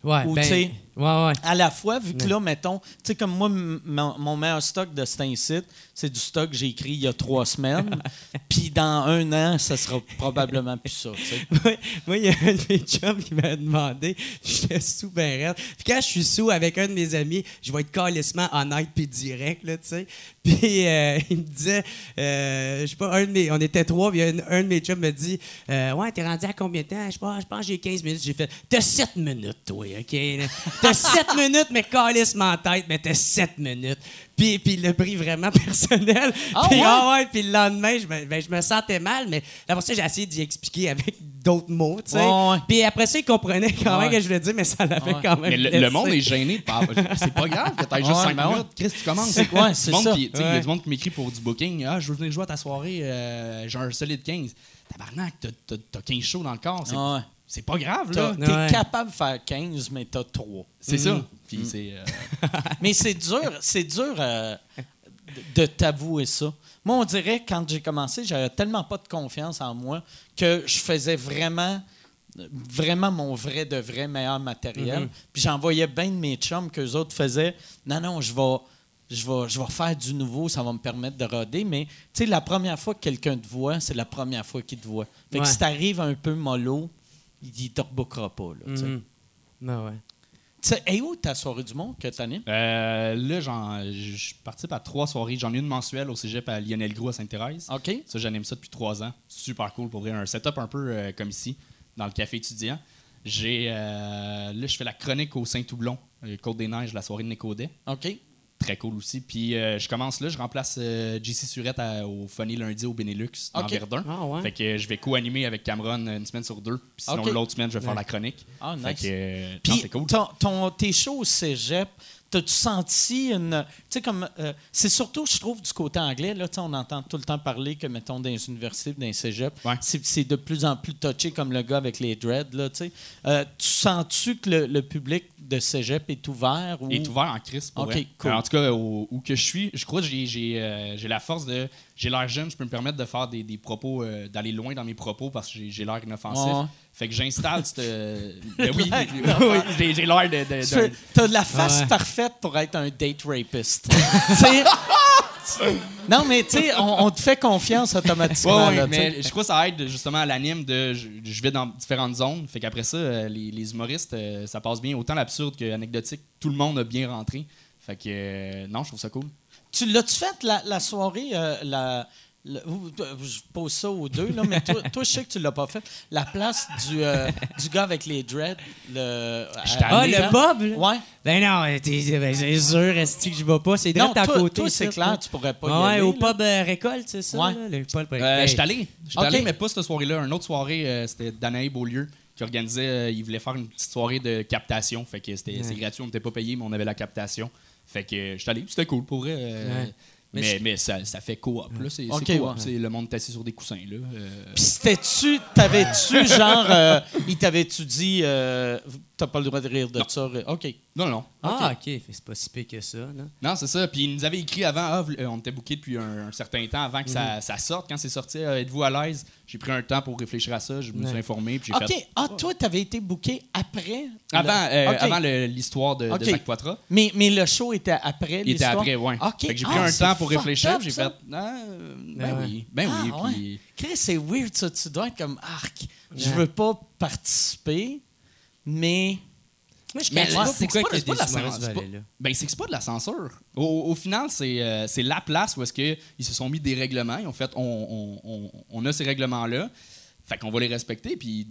Ouais, Ou, ben, tu sais, ouais, ouais. À la fois, vu que là, mettons, tu sais, comme moi, mon, meilleur stock de cet site, c'est du stock que j'ai écrit il y a trois semaines. [laughs] Puis dans un an, ça sera probablement plus ça. [laughs] Moi, il y a un de mes chums qui m'a demandé, j'étais sous ben. Puis quand je suis sous avec un de mes amis, je vais être calissement honnête puis direct, là, tu sais. Puis euh, il me disait, euh, je sais pas, un de mes, on était trois, puis un, un de mes chums me dit, euh, ouais, t'es rendu à combien de temps? Je sais pas, je pense que j'ai 15 minutes. J'ai fait, t'as 7 minutes, toi, OK? T'as 7 minutes, mais calissement en tête, mais t'as 7 minutes. Puis, puis il l'a pris vraiment [laughs] personnel. Ah puis, ouais? ah ouais, puis le lendemain, je me, ben, je me sentais mal, mais après ça, j'ai essayé d'y expliquer avec d'autres mots, tu sais. Ouais. Puis après ça, il comprenait quand même que je voulais dire, mais ça l'avait quand même Mais le, le monde est gêné. C'est pas grave que t'aies juste Ouais, 5 ben ouais. minutes. Chris, tu commences. C'est quoi, c'est ça. qui- tu sais, Il y a du monde qui m'écrit pour du booking. Ah, je veux venir jouer à ta soirée. euh, J'ai un solide 15. Tabarnak, t'as 15 shows dans le corps. C'est pas grave, là. T'es Ouais. capable de faire 15, mais t'as 3. C'est ça. Puis c'est. euh, [laughs] Mais c'est dur, c'est dur euh, de t'avouer ça. Moi, on dirait, quand j'ai commencé, j'avais tellement pas de confiance en moi que je faisais vraiment vraiment mon vrai de vrai meilleur matériel. Puis j'envoyais bien de mes chums qu'eux autres faisaient non, non, je vais. Je vais, je vais faire du nouveau, ça va me permettre de roder. Mais, tu sais, la première fois que quelqu'un te voit, c'est la première fois qu'il te voit. Fait que si t'arrives un peu mollo, il ne te rebookera pas. Là, tu sais. Mhm. Ah ouais. Et où ta soirée du monde que tu animes? Euh, là, je participe à trois soirées. J'en ai une mensuelle au cégep à Lionel Gros à Sainte-Thérèse. OK. Ça, j'anime ça depuis trois ans. Super cool pour vrai. Un setup un peu euh, comme ici, dans le café étudiant. J'ai, euh, là, je fais la chronique au Saint-Toublon, euh, Côte-des-Neiges, la soirée de Nécodet. OK. Très cool aussi. Puis euh, je commence là, je remplace euh, JC Surette à- au Funny lundi au Benelux, dans. Verdun. Ah ouais? Fait que euh, je vais co-animer avec Cameron une semaine sur deux. Puis sinon, l'autre semaine, je vais faire la chronique. Ah, Fait nice. que, euh, non, Puis, c'est cool. ton, ton- tes shows au cégep, t'as-tu senti une. Tu sais, comme. euh, c'est surtout, je trouve, du côté anglais. Là, Tu sais, on entend tout le temps parler que, mettons, dans les universités, dans les cégeps, Ouais. c'est, de plus en plus touché, comme le gars avec les dreads. Là, tu sais. Euh, tu sens-tu que le, le public de cégep est ouvert? Ou... Il est ouvert en crise pour Ok, vrai. cool. Euh, en tout cas, où que je suis, je crois que euh, j'ai la force de. J'ai l'air jeune, je peux me permettre de faire des, des propos, euh, d'aller loin dans mes propos parce que j'ai, l'air inoffensif. Fait que j'installe cette. ben oui, [laughs] [laughs] j'ai, l'air de. de- fais- T'as de la face Ouais. parfaite pour être un date rapist. [laughs] Tu sais, non, mais tu sais, on, on te fait confiance automatiquement. Ouais, ouais, là, tu sais. mais je crois que ça aide justement à l'anime de. Je, je vais dans différentes zones. Fait qu'après ça, euh, les, les humoristes, euh, ça passe bien. Autant l'absurde que l'anecdotique. Tout le monde a bien rentré. Fait que. euh, non, je trouve ça cool. Tu l'as-tu fait la, la soirée, euh, la, je pose ça aux deux, là, mais toi, [laughs] toi, je sais que tu l'as pas fait. La place du, euh, du gars avec les dreads. Le, à- Ah, allé, le? Bob, là? Ouais. Ben non, t'es- ben, c'est sûr, est-ce que je vais pas? C'est Non, direct à toi, côté. toi, c'est clair, tu pourrais pas y Ouais, aller. au là. pub euh, Récolte, c'est ça? Ouais. là, le pub Euh, Récolte. J'étais allé. J'étais Ok. allé, mais pas cette soirée-là. Une autre soirée, euh, c'était Danae Beaulieu qui organisait. euh, il voulait faire une petite soirée de captation. Fait que c'était, Ouais. c'est gratuit, on n'était pas payé, mais on avait la captation. Fait que euh, j'étais allé, c'était cool pour vrai. euh. Mais, Mais ça, ça fait coop. Là, c'est, coop. ouais. Le monde est assis sur des coussins. Là. euh. Puis c'était-tu, t'avais-tu [laughs] genre, euh, il t'avait-tu dit, euh, t'as pas le droit de rire de Non. ça? OK. Non, non. Ah, OK. C'est pas si pire que ça, là. Non, c'est ça. Puis ils nous avaient écrit avant, ah, on était booké depuis un, un certain temps avant que ça, Mhm. ça sorte. Quand c'est sorti, êtes-vous à l'aise? J'ai pris un temps pour réfléchir à ça. Je me suis Ouais. informé. Puis j'ai OK. fait. Ah, toi, t'avais été booké après? Avant, avant l'histoire de, de. Zach Poitras. Mais, mais le show était après Il était l'histoire? après, ouais. OK. Fait que j'ai pris Ah, un temps pour réfléchir. J'ai fait, ah, euh, ben ouais. oui, ben oui. Ah, Puis Chris, c'est weird ça. Tu dois être comme arc. Je veux pas participer, mais. Je Mais cache ouais, pas c'est pas a de la censure. Ben, c'est que c'est pas de la censure. Au, au final, c'est euh, c'est la place où est-ce que ils se sont mis des règlements. Ils ont fait, on, on- on- on a ces règlements-là, fait qu'on va les respecter. Puis,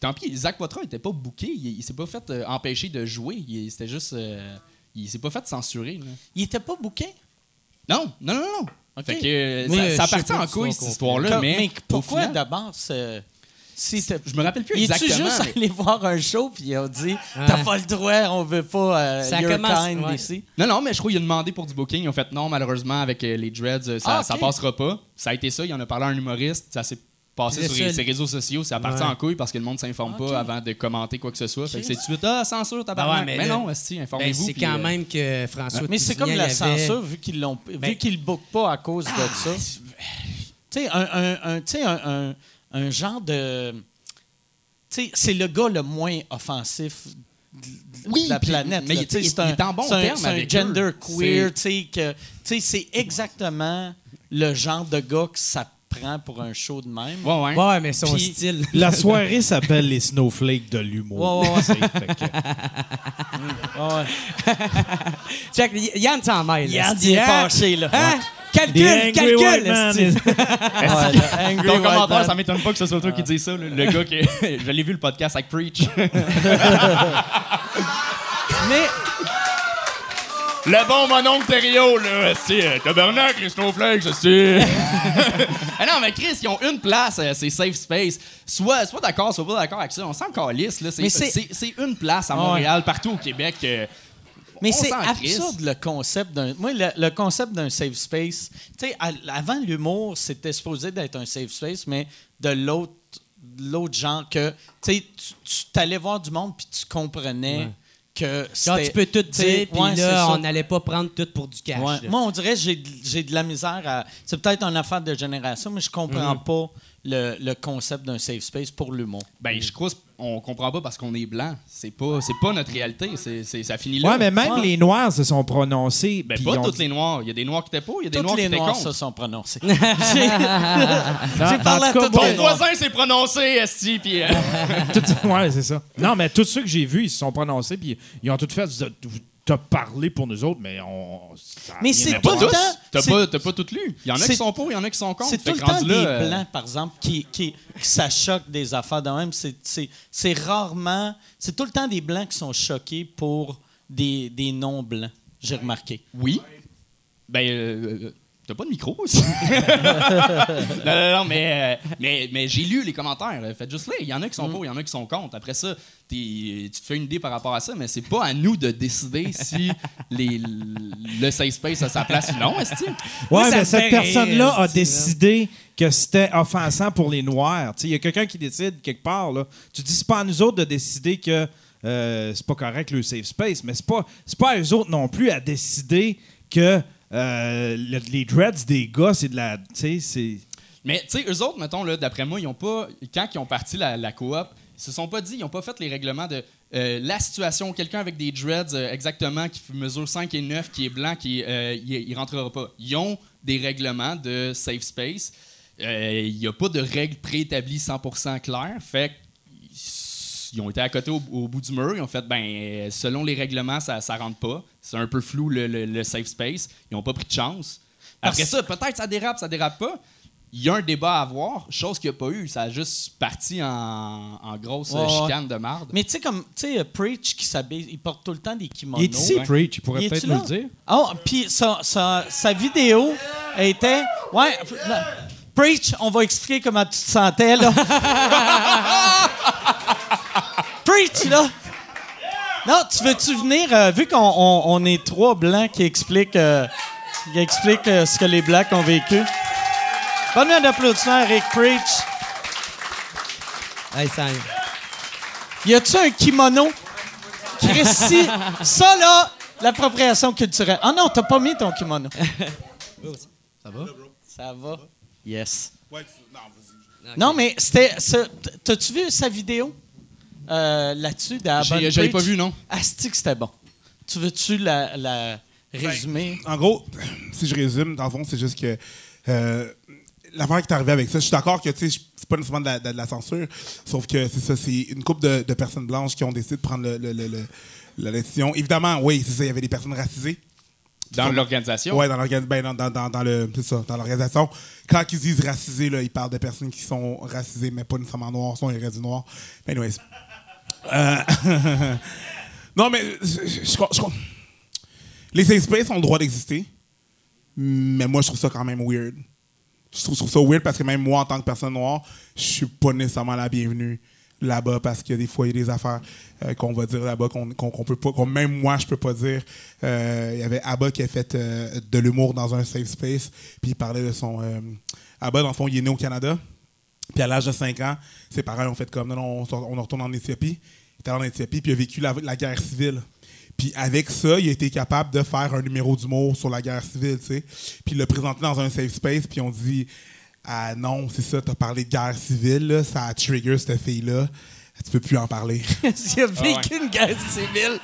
tant pis, Zach Poitras n'était pas booké. Il, il s'est pas fait euh, empêcher de jouer. Il- C'était juste, euh, il s'est pas fait censurer. là. Il était pas booké? Non, non, non, non. Fait que euh, Oui, ça, ça pas en couille cette histoire-là, mais, au pourquoi d'abord c'est. Si je me rappelle plus Il est-tu exactement. juste mais- allé voir un show puis ils ont dit Ouais. T'as pas le droit, on veut pas euh, Ça your commence- kind ouais. ici. Non, non, mais je crois qu'il a demandé pour du booking. Ils ont fait non, malheureusement, avec euh, les dreads, euh, ça, Ah, ça passera pas. Ça a été ça. Il en a parlé à un humoriste. Ça s'est passé C'est sur les- ses réseaux sociaux. Ça parti Ouais. en couille parce que le monde s'informe Ok. pas avant de commenter quoi que ce soit. Fait que Ok. c'est tout de suite Ah, censure, Ah tabarnak. ouais, mais mais là- non, si, Ben, informez-vous. c'est quand euh, même que François Mais c'est comme la avait- censure vu qu'ils l'ont vu Ben- qu'ils le bookent pas à cause de ça. Tu sais, un, un, un- tu sais, un, un- un genre de. Tu sais, c'est le gars le moins offensif de Oui, la planète. mais il- Tu sais, il- c'est un, il est en bon terme c'est un avec gender eux. queer. Tu sais, que- tu sais, c'est exactement le genre de gars que ça prend pour un show de même. Ouais, ouais. Ouais, mais son Puis- style. La soirée s'appelle les snowflakes de l'humour. Ouais, ouais, ouais. Que-. Check, [laughs] Yann s'en mêle. là, Yann, il est fâché, là? Hein? The Calcul, angry calcul. white man. esti. [laughs] Ouais, le angry Ton commentaire, ça m'étonne pas que ce soit toi qui dis ça. Le gars qui. [laughs] je l'ai vu le podcast avec Preach. Mais Le bon mononcle Thériault, là, c'est tabarnak, les snowflakes, c'est. ah non, mais Chris, ils ont une place, euh, c'est safe space. Soit, soit d'accord, soit pas d'accord avec ça. On s'en calisse, là. C'est, Mais c'est- c'est, c'est une place à Ouais. Montréal, partout au Québec. euh, Mais on c'est s'en crisse. absurde le concept d'un. Moi, le, le concept d'un safe space. Tu sais, à- avant l'humour, c'était supposé d'être un safe space, mais de l'autre, de l'autre genre que. Tu sais, tu- tu t'allais voir du monde puis tu comprenais Ouais. Que. C'était- tu peux tout dire, puis ouais, là, on n'allait pas prendre tout pour du cash. Ouais. Moi, on dirait que j'ai de- j'ai de la misère à. C'est peut-être une affaire de génération, mais je comprends Mhm. pas le, le concept d'un safe space pour l'humour. Ben, je crois qu'on comprend pas parce qu'on est blanc. C'est pas, c'est pas notre réalité. C'est, c'est- ça finit là. Ouais, mais même Ouais. les Noirs se sont prononcés. Ben, pas dit- les noirs. Il y a des noirs qui étaient pour, il y a des Toutes noirs qui les étaient noirs contre. se sont prononcés. [laughs] J'ai parlé à tout tous les Ton noirs. voisin s'est prononcé, Esti, puis. euh, [laughs] ouais, c'est ça. Non, mais tous ceux que j'ai vus, ils se sont prononcés, puis ils ont tout fait. T'as parlé pour nous autres, mais on. ça a Mais rien c'est à tout voir. le temps- T'as c'est- pas, t'as pas tout lu. Il y en a c'est- qui sont pour, il y en a qui sont contre. C'est Fait tout le que temps rendu des là, euh, blancs, par exemple, qui, qui, que ça choque des affaires de même. C'est- C'est c'est rarement... C'est tout le temps des blancs qui sont choqués pour des, des non-blancs, j'ai remarqué. Oui. Ben, euh, euh, t'as pas de micro aussi? [laughs] non, non, non, mais, euh, mais, mais j'ai lu les commentaires. Faites juste là. Il y en a qui sont Mm. pour, il y en a qui sont contre. Après ça, tu te fais une idée par rapport à ça, mais c'est pas à nous de décider si [laughs] les, le safe space a sa place ou non, est-ce Ouais, ça mais me cette personne-là a décidé que c'était offensant pour les Noirs. Il y a quelqu'un qui décide quelque part. Là. Tu dis, c'est pas à nous autres de décider que euh, c'est pas correct le safe space, mais c'est pas, c'est pas à eux autres non plus à décider que euh, le- les dreads des gars, c'est de la. C'est. Mais, tu sais, eux autres, mettons, là, d'après moi, ils ont pas. Quand ils ont parti la, coop, ils se sont pas dit, ils ont pas fait les règlements de euh, la situation, quelqu'un avec des dreads euh, exactement, qui mesure 5 et 9, qui est blanc, qui il, il rentrera pas. Ils ont des règlements de safe space. Il n'y a pas de règles préétablies 100% claires. Fait ils ont été à côté au, au bout du mur. Ils ont fait, ben, euh, selon les règlements, ça, ça rentre pas. C'est un peu flou le, le- le safe space. Ils n'ont pas pris de chance. Après Parce- ça, peut-être ça dérape, ça dérape pas. Il y a un débat à avoir, chose qu'il n'y a pas eu. Ça a juste parti en, en grosse chicane de marde. Mais tu sais, comme, tu sais, euh, Preach qui s'habille, il porte tout le temps des kimonos. Il est ici. Preach. Il pourrait peut-être nous le dire. Oh, puis sa, sa, sa vidéo était. Ouais, là, Preach, on va expliquer comment tu te sentais, là. [laughs] Preach, là. Non, tu veux-tu venir, euh, vu qu'on on, on est trois blancs qui expliquent, euh, qui expliquent euh, ce que les blacks ont vécu? Bonne un applaudissement, Eric Preach. Hey, ça. Y a-tu un kimono? Christy, ça là, l'appropriation culturelle. Ah non, t'as pas mis ton kimono. [laughs] Ça va? Ça va. Yes. Non, mais c'était. ce- T'as-tu vu sa vidéo? Euh, là-dessus J'avais pas vu, non? Asti que c'était bon. Tu veux-tu la, la résumer? En gros, si je résume, dans le fond, c'est juste que euh, l'affaire qui est arrivée avec ça, je suis d'accord que tu sais, c'est pas nécessairement de la, de la censure, sauf que c'est ça, c'est une couple de, de personnes blanches qui ont décidé de prendre le, le- le- le- la décision. Évidemment, oui, c'est ça, il y avait des personnes racisées. Dans l'organisation? Ouais, dans l'organisation, ben, dans, dans, dans, dans le, c'est ça, dans l'organisation. Quand ils disent racisés, là, ils parlent de personnes qui sont racisées, mais pas nécessairement noires, sont les du noir. Mais anyways. Euh, [laughs] non, mais je, je- je- les safe spaces ont le droit d'exister, mais moi, je trouve ça quand même weird. Je trouve, ça weird parce que même moi, en tant que personne noire, je suis pas nécessairement la bienvenue là-bas parce qu'il y a des fois, il y a des affaires euh, qu'on va dire là-bas qu'on qu'on peut pas, qu'on- même moi, je peux pas dire. Euh, Il y avait Abba qui a fait de l'humour dans un safe space, puis il parlait de son. Abba, dans le fond, il est né au Canada. Puis à l'âge de 5 ans, ses parents ont fait comme non, non, on, retourne en Éthiopie. Il est allé en Éthiopie, puis il a vécu la, la guerre civile. Puis avec ça, il a été capable de faire un numéro d'humour sur la guerre civile, tu sais. Puis il l'a présenté dans un safe space, puis on dit Ah non, c'est ça, t'as parlé de guerre civile, là, ça a trigger cette fille-là. Tu peux plus en parler. [laughs] Il a vécu une guerre civile.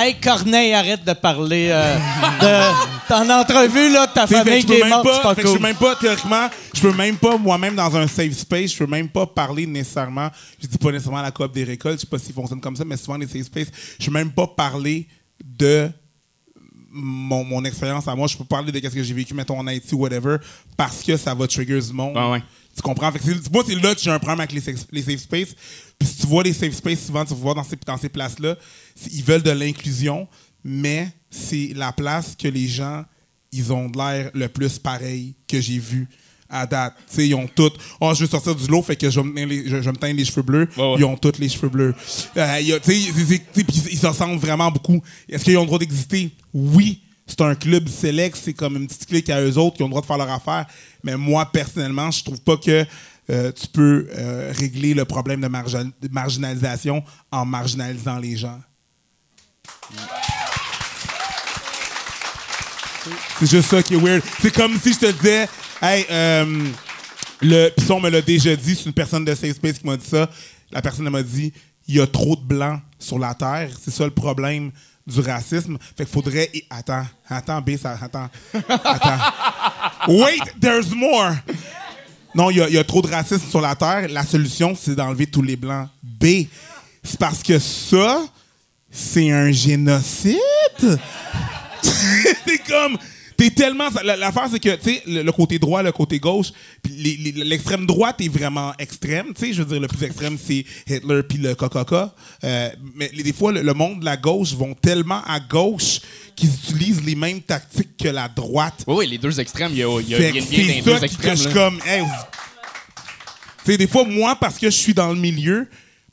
Hey, Corneille, arrête de parler euh, de ton entrevue, là, de ta famille je qui peux est même morte, c'est pas, pas fait que je cool. peux même pas, théoriquement, je peux même pas, moi-même, dans un safe space, je peux même pas parler nécessairement, je dis pas nécessairement la coop des récoltes, je sais pas s'ils fonctionnent comme ça, mais souvent les safe spaces, je peux même pas parler de mon, mon expérience à moi, je peux parler de ce que j'ai vécu, mettons, en Haïti ou whatever, parce que ça va trigger du monde. Ouais. Tu comprends? Fait que moi, c'est là que j'ai un problème avec les safe, les safe spaces. Puis si tu vois les safe spaces, souvent, tu vas voir dans ces, dans ces places-là, ils veulent de l'inclusion, mais c'est la place que les gens, ils ont de l'air le plus pareil que j'ai vu à date. Tu sais, ils ont toutes. Oh, je veux sortir du lot, fait que je vais me, teindre les, je, je vais me teindre les cheveux bleus. Ouais, ouais. Ils ont tous les cheveux bleus. Euh, y a- ils se ressemblent vraiment beaucoup. Est-ce qu'ils ont le droit d'exister? Oui. C'est un club select, c'est comme une petite clique à eux autres qui ont le droit de faire leur affaire. Mais moi, personnellement, je trouve pas que euh, tu peux euh, régler le problème de, margin- de marginalisation en marginalisant les gens. C'est juste ça qui est weird. C'est comme si je te disais, hey, euh, Le, puis ça, on me l'a déjà dit, c'est une personne de Safe Space qui m'a dit ça. La personne m'a dit il y a trop de blancs sur la Terre. C'est ça le problème du racisme. Fait qu'il faudrait. Attends, attends, B, ça. Attends. Attends. Wait, there's more. Non, il y, y a trop de racisme sur la Terre. La solution, c'est d'enlever tous les blancs. B, c'est parce que ça, c'est un génocide. [laughs] c'est comme. T'es tellement. la- L'affaire, c'est que, tu sais, le, le côté droit, le côté gauche, puis les- les- l'extrême droite est vraiment extrême. Tu sais, je veux dire, le plus extrême, c'est Hitler puis le KKK. Euh, mais les- des fois, le, le monde de la gauche vont tellement à gauche qu'ils utilisent les mêmes tactiques que la droite. Oui, oui, les deux extrêmes, il y a, il y a Fait rien que de bien dans c'est les ça deux extrêmes. que je suis comme, hey, tu sais, des fois, moi, parce que je suis dans le milieu,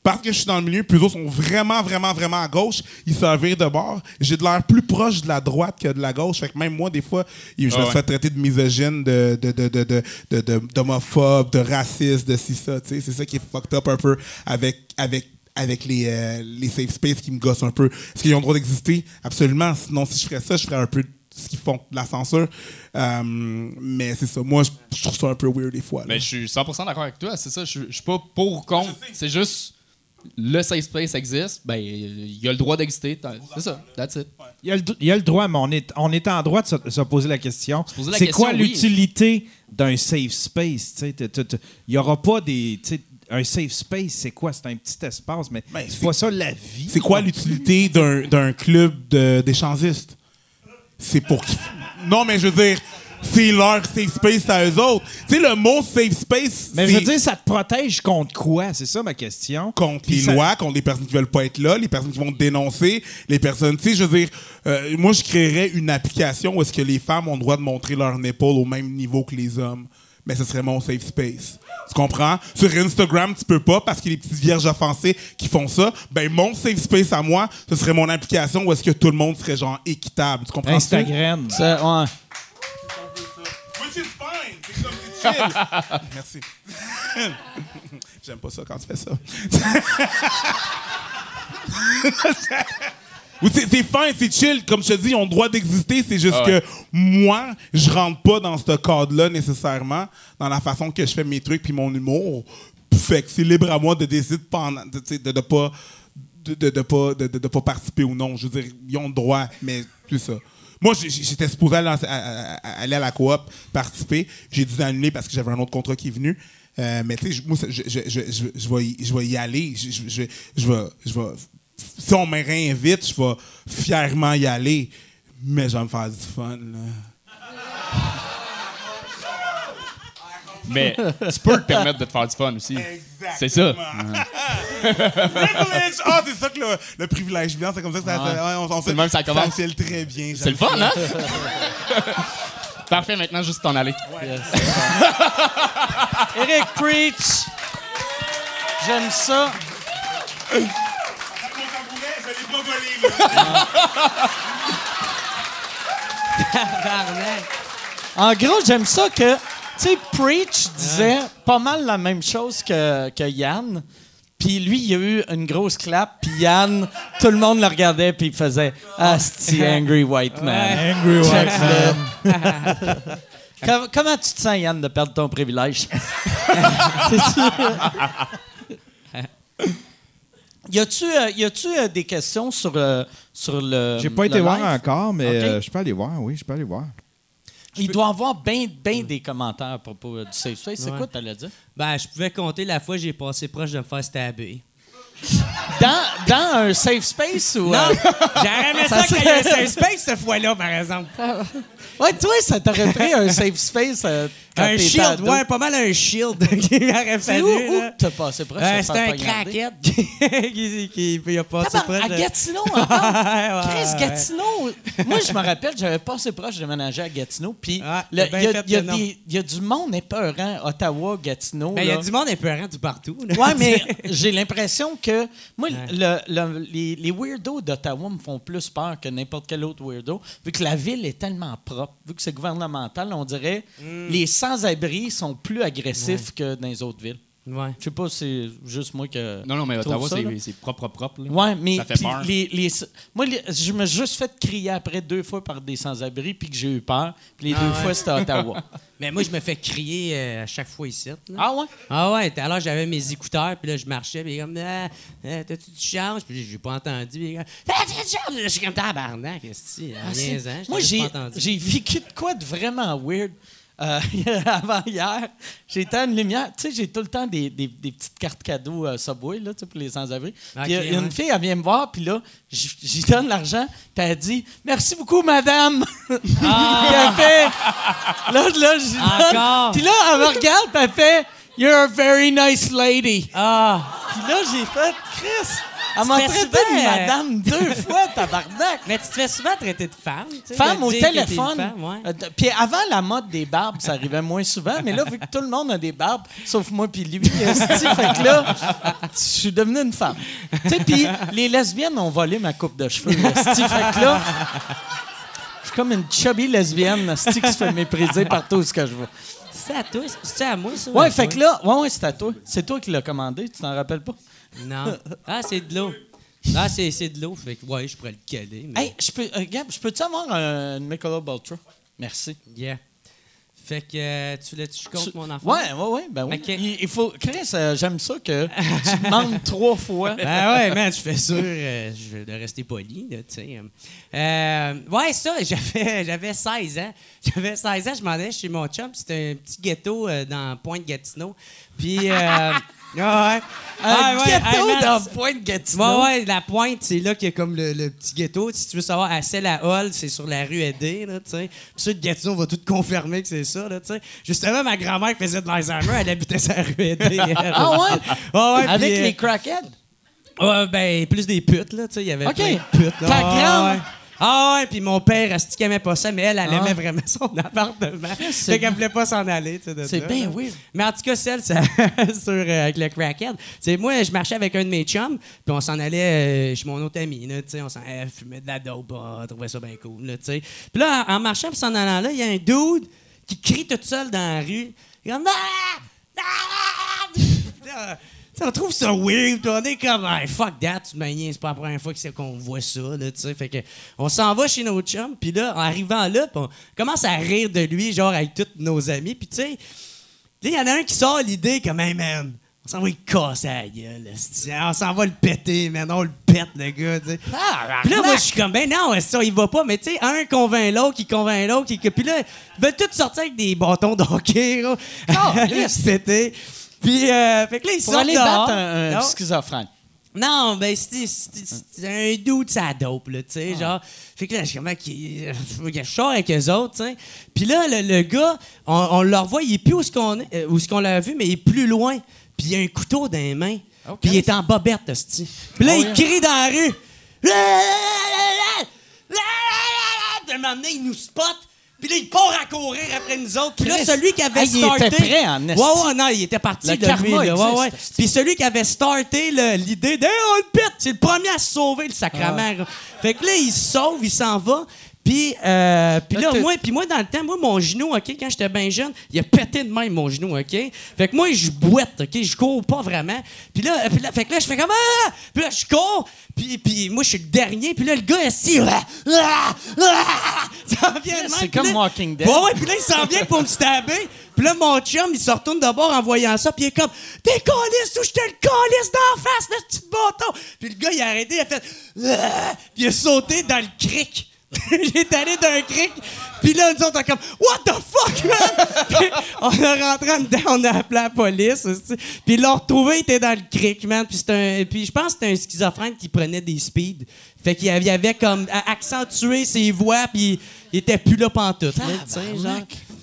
parce que je suis dans le milieu, puis eux autres sont vraiment, vraiment, vraiment à gauche, ils se virent de bord. J'ai de l'air plus proche de la droite que de la gauche. Fait que même moi, des fois, je me Ah ouais. fais traiter de misogyne, de, de, de, de, de, d'homophobe, de raciste, de ci, ça. C'est ça qui est fucked up un peu avec, avec, avec les, euh, les safe space qui me gossent un peu. Est-ce qu'ils ont le droit d'exister? Absolument. Sinon, si je ferais ça, je ferais un peu ce qu'ils font, de la censure. Euh, mais c'est ça. Moi, je, je trouve ça un peu weird des fois. là. Mais je suis 100% d'accord avec toi, c'est ça. Je, je suis pas pour ou contre. C'est juste le safe space existe, ben il y a le droit d'exister. C'est ça, that's it. Il y, a le, il y a le droit, mais on est, on est en droit de se, se poser la question. C'est quoi oui. l'utilité d'un safe space? Il n'y aura pas des. Un safe space, c'est quoi? C'est un petit espace, mais Ben, c'est pas ça la vie. C'est quoi l'utilité d'un, d'un club de- d'échangistes? C'est pour Non, mais je veux dire, c'est leur safe space à eux autres. Tu sais, le mot safe space, Mais je veux dire, ça te protège contre quoi? C'est ça ma question. contre Puis les ça- lois, contre les personnes qui veulent pas être là, les personnes qui vont te dénoncer, les personnes... Tu sais, je veux dire, euh, moi, je créerais une application où est-ce que les femmes ont le droit de montrer leur épaule au même niveau que les hommes. Mais ce serait mon safe space. Tu comprends? Sur Instagram, tu peux pas parce qu'il y a des petites vierges offensées qui font ça. Ben, mon safe space à moi, ce serait mon application où est-ce que tout le monde serait genre équitable. Tu comprends? Instagram. C'est- ouais. Which is fine. C'est comme c'est chill. [laughs] Merci. [laughs] J'aime pas ça quand tu fais ça. [laughs] C'est fin, c'est chill. Comme je te dis, ils ont le droit d'exister. C'est juste Ah ouais. que moi, je rentre pas dans ce cadre-là nécessairement, dans la façon que je fais mes trucs puis mon humour. Fait que c'est libre à moi de décider de de, pas de, de, de pas, de, de- de pas participer ou non. Je veux dire, ils ont le droit, mais c'est ça. Moi, j'étais supposé aller, à, la coop, participer. J'ai dû annuler parce que j'avais un autre contrat qui est venu. Euh, mais tu sais, moi, je, vais y, aller. Je vais- si on me réinvite, je vais fièrement y aller. Mais je vais me faire du fun. Là. Mais [laughs] tu peux te permettre de te faire du fun aussi. C'est ça. privilege! Ah, c'est ça que le, le privilège vient. C'est comme ça que ça, ça- ouais, on, on fait, le même que ça commence. file très bien. C'est le fun, hein? [laughs] Parfait, maintenant, juste t'en aller. Eric Preach. J'aime ça. [laughs] En gros, j'aime ça que, tu sais, Preach disait pas mal la même chose que, que Yann. Puis lui, il a eu une grosse clap, puis Yann, tout le monde le regardait, puis il faisait Ah, c'est Angry White Man. Angry White. Man. [laughs] Com- comment tu te sens, Yann, de perdre ton privilège? [laughs] Y a-tu, euh, y a-tu euh, des questions sur, euh, sur le. J'ai pas le été voir live? encore, mais Ok. euh, je peux aller voir, oui, je peux aller voir. Il doit y avoir bien ben des commentaires à propos euh, du Safe Space. C'est Ouais. quoi, t'allais dire? Ben, je pouvais compter la fois que j'ai passé proche de me faire stabber. Dans, dans un Safe Space ou. Non! euh, [laughs] J'aurais aimé ça qu'il y ait un safe space cette fois-là, par exemple. Ouais, toi, ça t'aurait pris un Safe Space. euh, Un shield, ouais, pas mal un shield [laughs] qui aurait C'est fallu. où, t'as passé proche? Euh, faire un craquette [laughs] qui, qui, qui a passé proche à. Gatineau [laughs] encore? Chris. Gatineau. Moi, je me rappelle, j'avais passé proche de déménager à Gatineau. Puis, il y, a- du monde épeurant, Ottawa, Gatineau. Ben, il y a du monde épeurant du partout. Ouais, mais j'ai l'impression que moi, le- le- les, les weirdos d'Ottawa me font plus peur que n'importe quel autre weirdo, vu que la ville est tellement propre, vu que c'est gouvernemental, on dirait Hmm. les sans-abri sont plus agressifs que dans les autres villes. Ouais. Je sais pas, c'est juste moi que. Non, non, mais Ottawa, c'est- propre, propre. là. Ouais, mais Ça fait peur. les, les- moi, les- je me suis juste fait crier après deux fois par des sans-abri, puis que j'ai eu peur. Puis les Ah deux ouais. fois, c'était à Ottawa. [laughs] Mais moi, je me fais crier euh, à chaque fois ici. là. Ah ouais? Ah ouais, tout à l'heure, j'avais mes écouteurs, puis là, je marchais, puis il est comme, ah, ah, t'as-tu du change? Puis j'ai pas entendu. Puis comme, t'as-tu du change? Je suis comme, tabarnak, qu'est-ce que c'est? Ah, c'est- Moi, t'avais j'ai, pas entendu. j'ai vécu de quoi de vraiment weird. Euh, [laughs] avant hier, j'étais à une lumière. Tu sais, j'ai tout le temps des, des- des petites cartes cadeaux euh, Subway là, pour les sans-abri. Puis Ok, une fille, elle vient me voir, puis là, j'y donne l'argent, puis elle dit Merci beaucoup, madame. [laughs] puis elle fait. Là, là, j'y donne. Puis là, elle me regarde, puis elle fait You're a very nice lady. Ah! Puis là, j'ai fait Chris. Elle m'a traité de euh, madame deux [laughs] fois, tabarnak. Mais tu te fais souvent traiter de femme, tu sais. Femme de au téléphone. femme, ouais. Euh, Puis avant la mode des barbes, ça arrivait moins souvent, mais là, vu que tout le monde a des barbes, sauf moi puis lui, esti, fait que là, je suis devenue une femme. Tu sais, puis les lesbiennes ont volé ma coupe de cheveux, esti, fait que là, je suis comme une chubby lesbienne, esti, qui se fait mépriser partout où ce que je vais. C'est à toi, c'est à moi, ça? Ouais, fait que là, ouais, ouais, c'est à toi. C'est toi qui l'as commandé, tu t'en rappelles pas? Non. Ah, c'est de l'eau. Ah, c'est c'est de l'eau, fait que, ouais, je pourrais le caler. Mais... Hey, je peux, euh, Gab, je peux-tu avoir un Michelob Ultra? Merci. Yeah. Fait que, euh, tu que je compte Tu- mon enfant? Ouais, ouais, ouais. Ben oui. Il, il faut. Chris, euh, j'aime ça que tu demandes [laughs] trois fois. Ben ouais, man, je fais sûr euh, je de rester poli, tu sais. Ouais, ça, [laughs] j'avais, j'avais 16 ans. J'avais 16 ans, je m'en allais chez mon chum, c'était un petit ghetto dans Pointe-Gatineau. Puis, [laughs] euh, ouais, Ah, ouais, ghetto hey, dans c'est- Pointe-Gatineau. Ouais, ouais, la pointe, c'est là qu'il y a comme le, le petit ghetto. Si tu veux savoir, à Celle-à-Hall, c'est sur la rue Edé, là, tu sais. Puis le Gatineau va tout confirmer que c'est ça, là, tu sais. Justement, ma grand-mère qui faisait de l'Alzheimer, elle habitait sur la rue [laughs] elle. Ah ouais? Ouais, ouais, Avec puis, euh, les crackheads? Ouais, ben, plus des putes, là, tu sais. Il y avait OK. plein de putes. là. Ta Ah, grande-. Ah ouais, puis mon père, Asti, qui aimait pas ça, mais elle, elle Ah. aimait vraiment son [laughs] appartement. Fait qu'elle voulait pas s'en aller, sais, C'est bien weird. Mais en tout cas, celle, ça, [laughs] sur, euh, avec le crackhead, c'est moi, je marchais avec un de mes chums, puis on s'en allait euh, chez mon autre ami, là, tu sais, on s'en allait fumer de la dope, ah, on trouvait ça bien cool, là, tu sais. Puis là, en, en marchant, puis s'en allant là, il y a un dude qui crie tout seul dans la rue. Il est comme... Ah! Ah! [laughs] On trouve ça weird, on est comme, Hey, fuck that, tu manies, c'est pas la première fois qu'on voit ça, là, tu sais. Fait que, on s'en va chez nos chums, puis là, en arrivant là, on commence à rire de lui, genre, avec tous nos amis, puis tu sais, là, il y en a un qui sort l'idée comme, hey man, on s'en va le casser à la gueule, esti. on s'en va le péter, man, on le pète, le gars, tu sais. Puis là, moi, je suis comme, ben non, ça, il va pas. Mais tu sais, un convainc l'autre, qui convainc l'autre. Qui... Puis là, ils veulent tous sortir avec des bâtons d'hockey, là. Aller [laughs] se péter. Puis, euh, fait que là, ils Pour sortent aller dehors. battre un, un Non. schizophrène. Non, ben, c'était un dude, ça dope, là, tu sais, genre. Fait que là, je suis comme, qui je sors avec eux autres, tu sais. Puis là, le, le gars, on, on le revoit, il est plus où ce qu'on est- euh, où ce qu'on l'a vu, mais il est plus loin. Puis il a un couteau dans les mains. Puis il est en bobette, hostie. Puis là, Oh, il crie dans la rue. Puis à un moment donné, il nous spot. Puis là, il part à courir après nous autres. Puis là, celui qui avait Hey, il starté... était prêt en esti. Ouais, ouais, non, il était parti Le de karma lui, là. existe, Ouais, ouais. esti. Puis celui qui avait starté l'idée de Hey, on le pète, c'est le premier à se sauver, le sacrement. gars. Fait que là, il se sauve, il s'en va. Puis, euh, puis Là, moi, puis moi, dans le temps, moi, mon genou, OK, quand j'étais bien jeune, il a pété de même, mon genou, OK? Fait que moi, je boite, OK? Je cours pas vraiment. Puis là, puis là, fait que là, je fais comme Ah! Puis là, je cours. Puis, puis moi, je suis le dernier. Puis là, le gars, assis. Ah! Ah! Ah! Ça vient de même. C'est comme là- Walking Dead. Ouais, ouais, puis là, il s'en vient pour me stabber. Puis là, mon chum, il se retourne d'abord en voyant ça, puis il est comme T'es caliste ou je te le calisse d'en face, le petit bâton? Puis le gars, il a arrêté, il a fait Ah! Puis il a sauté dans le cric. [laughs] il est allé dans un cric. Puis là, nous autres, on comme What the fuck, man? [laughs] Puis on est rentré en dedans, on a appelé la police. aussi. Puis l'ont retrouvé, il était dans le cric, man. Puis, c'était un- puis je pense que c'était un schizophrène qui prenait des speeds. Fait qu'il avait, il avait comme accentué ses voix, puis il était plus là pantoute. là, genre.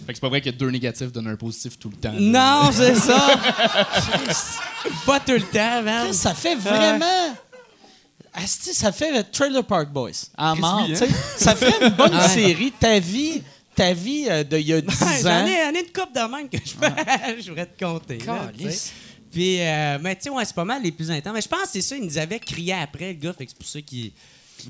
Fait que c'est pas vrai que deux négatifs donnent un positif tout le temps. Non, c'est ça. [laughs] pas tout le temps, man. Ça fait vraiment. Asti, ça fait le Trailer Park Boys. En mort, sais. Ça ferait une bonne [laughs] série. Ta vie, ta vie euh, d'il y a 10 Ouais, J'en ans. ai, j'en ai une coupe de même que je, [laughs] je voudrais te compter. là. Puis, euh, mais tu sais, ouais, c'est pas mal les plus intenses. Mais je pense que c'est ça, il nous avait crié après, le gars, fait que c'est pour ça qu'il.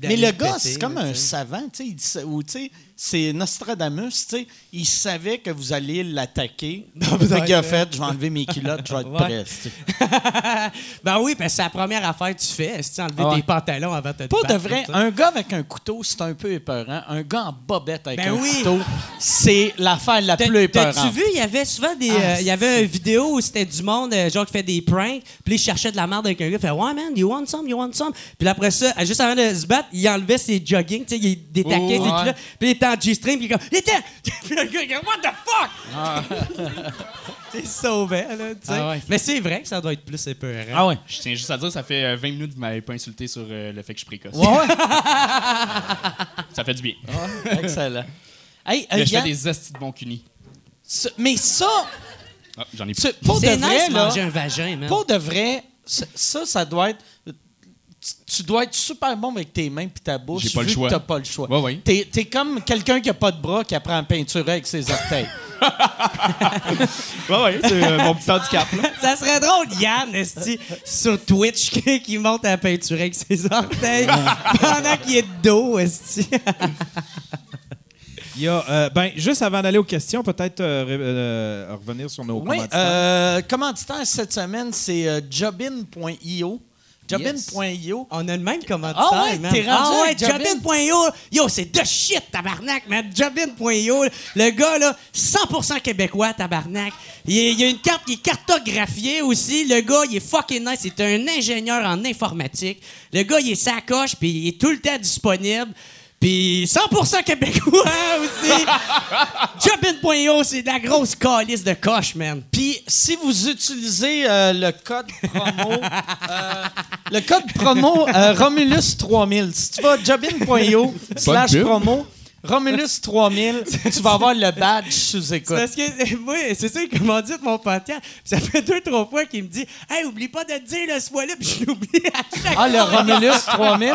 Mais le gars, c'est comme là, un savant, tu sais. Ou, tu sais, c'est Nostradamus, tu sais. Il savait que vous alliez l'attaquer. [laughs] Fait qu'il a fait, je vais enlever mes culottes, je vais être Ouais. prêt. tu sais. [laughs] ben oui, parce que c'est la première affaire que tu fais, c'est enlever Ah ouais. tes pantalons avant de te Pas de vrai, un gars avec un couteau, c'est un peu épeurant. Un gars en bobette avec Ben un oui. couteau, c'est l'affaire la plus épeurante. T'as-tu vu, il y avait souvent des. Ah, euh, il y avait une vidéo où c'était du monde, euh, genre, qui fait des pranks, puis il cherchait de la merde avec un gars, il fait Ouais, man, you want some, you want some. Puis après ça, juste avant de se battre, il enlevait ses jogging, tu sais, il détaquait Oh, ses ouais. culottes, puis il était en G-string, puis il est comme Il était [laughs] Puis le gars, il est comme What the fuck? [laughs] C'est sauvé, là, tu sais. Ah ouais. Mais c'est vrai que ça doit être plus épeurant. Ah ouais. Je tiens juste à dire, ça fait euh, 20 minutes que vous m'avez pas insulté sur euh, le fait que je suis précoce. Ouais, ouais. [laughs] Ça fait du bien. Excellent. Hey, euh, Mais je fais Yann, des estis de bon cunis. ce- mais ça, Ah, J'en ai plus. tu- pour de C'est vrai, nice là, manger un vagin, man. pour de vrai, ça, ça, ça doit être. Tu- dois être super bon avec tes mains puis ta bouche. J'ai pas le que choix. T'as pas le choix. Ouais, ouais. T'es, t'es comme quelqu'un qui a pas de bras qui apprend à peinturer avec ses orteils. [laughs] Ouais, ouais, c'est euh, mon petit handicap. là. Ça serait drôle, Yann, esti, sur Twitch, [laughs] qui monte à la peinture avec ses orteils pendant qu'il est de dos, esti. [laughs] Il y a, euh, ben, juste avant d'aller aux questions, peut-être euh, euh, revenir sur nos oui, commanditaires. commanditaire cette semaine, c'est jobin.io. Jobin.io. On a le même commentaire, Ah ouais, man. t'es rendu ah ouais? Jobin.io. Yo, c'est de shit, tabarnak, man. Jobin.io. Le gars, là, 100% québécois, tabarnak. Il y a une carte qui est cartographiée aussi. Le gars, il est fucking nice. C'est un ingénieur en informatique. Le gars, il est sacoche, puis il est tout le temps disponible. Puis 100% québécois [laughs] aussi. Jobin.io, c'est de la grosse calice de coche, man. Puis si vous utilisez euh, le code promo, euh, le code promo euh, Romulus 3000, si tu vas à jobin.io slash promo Romulus 3000, tu vas avoir le badge sous écoute. parce que [laughs] moi, c'est ça qu'il m'a dit de mon podcast. Ça fait deux, trois fois qu'il me dit Hey, oublie pas de te dire le fois là, puis je l'oublie à chaque Ah, le Romulus 3000.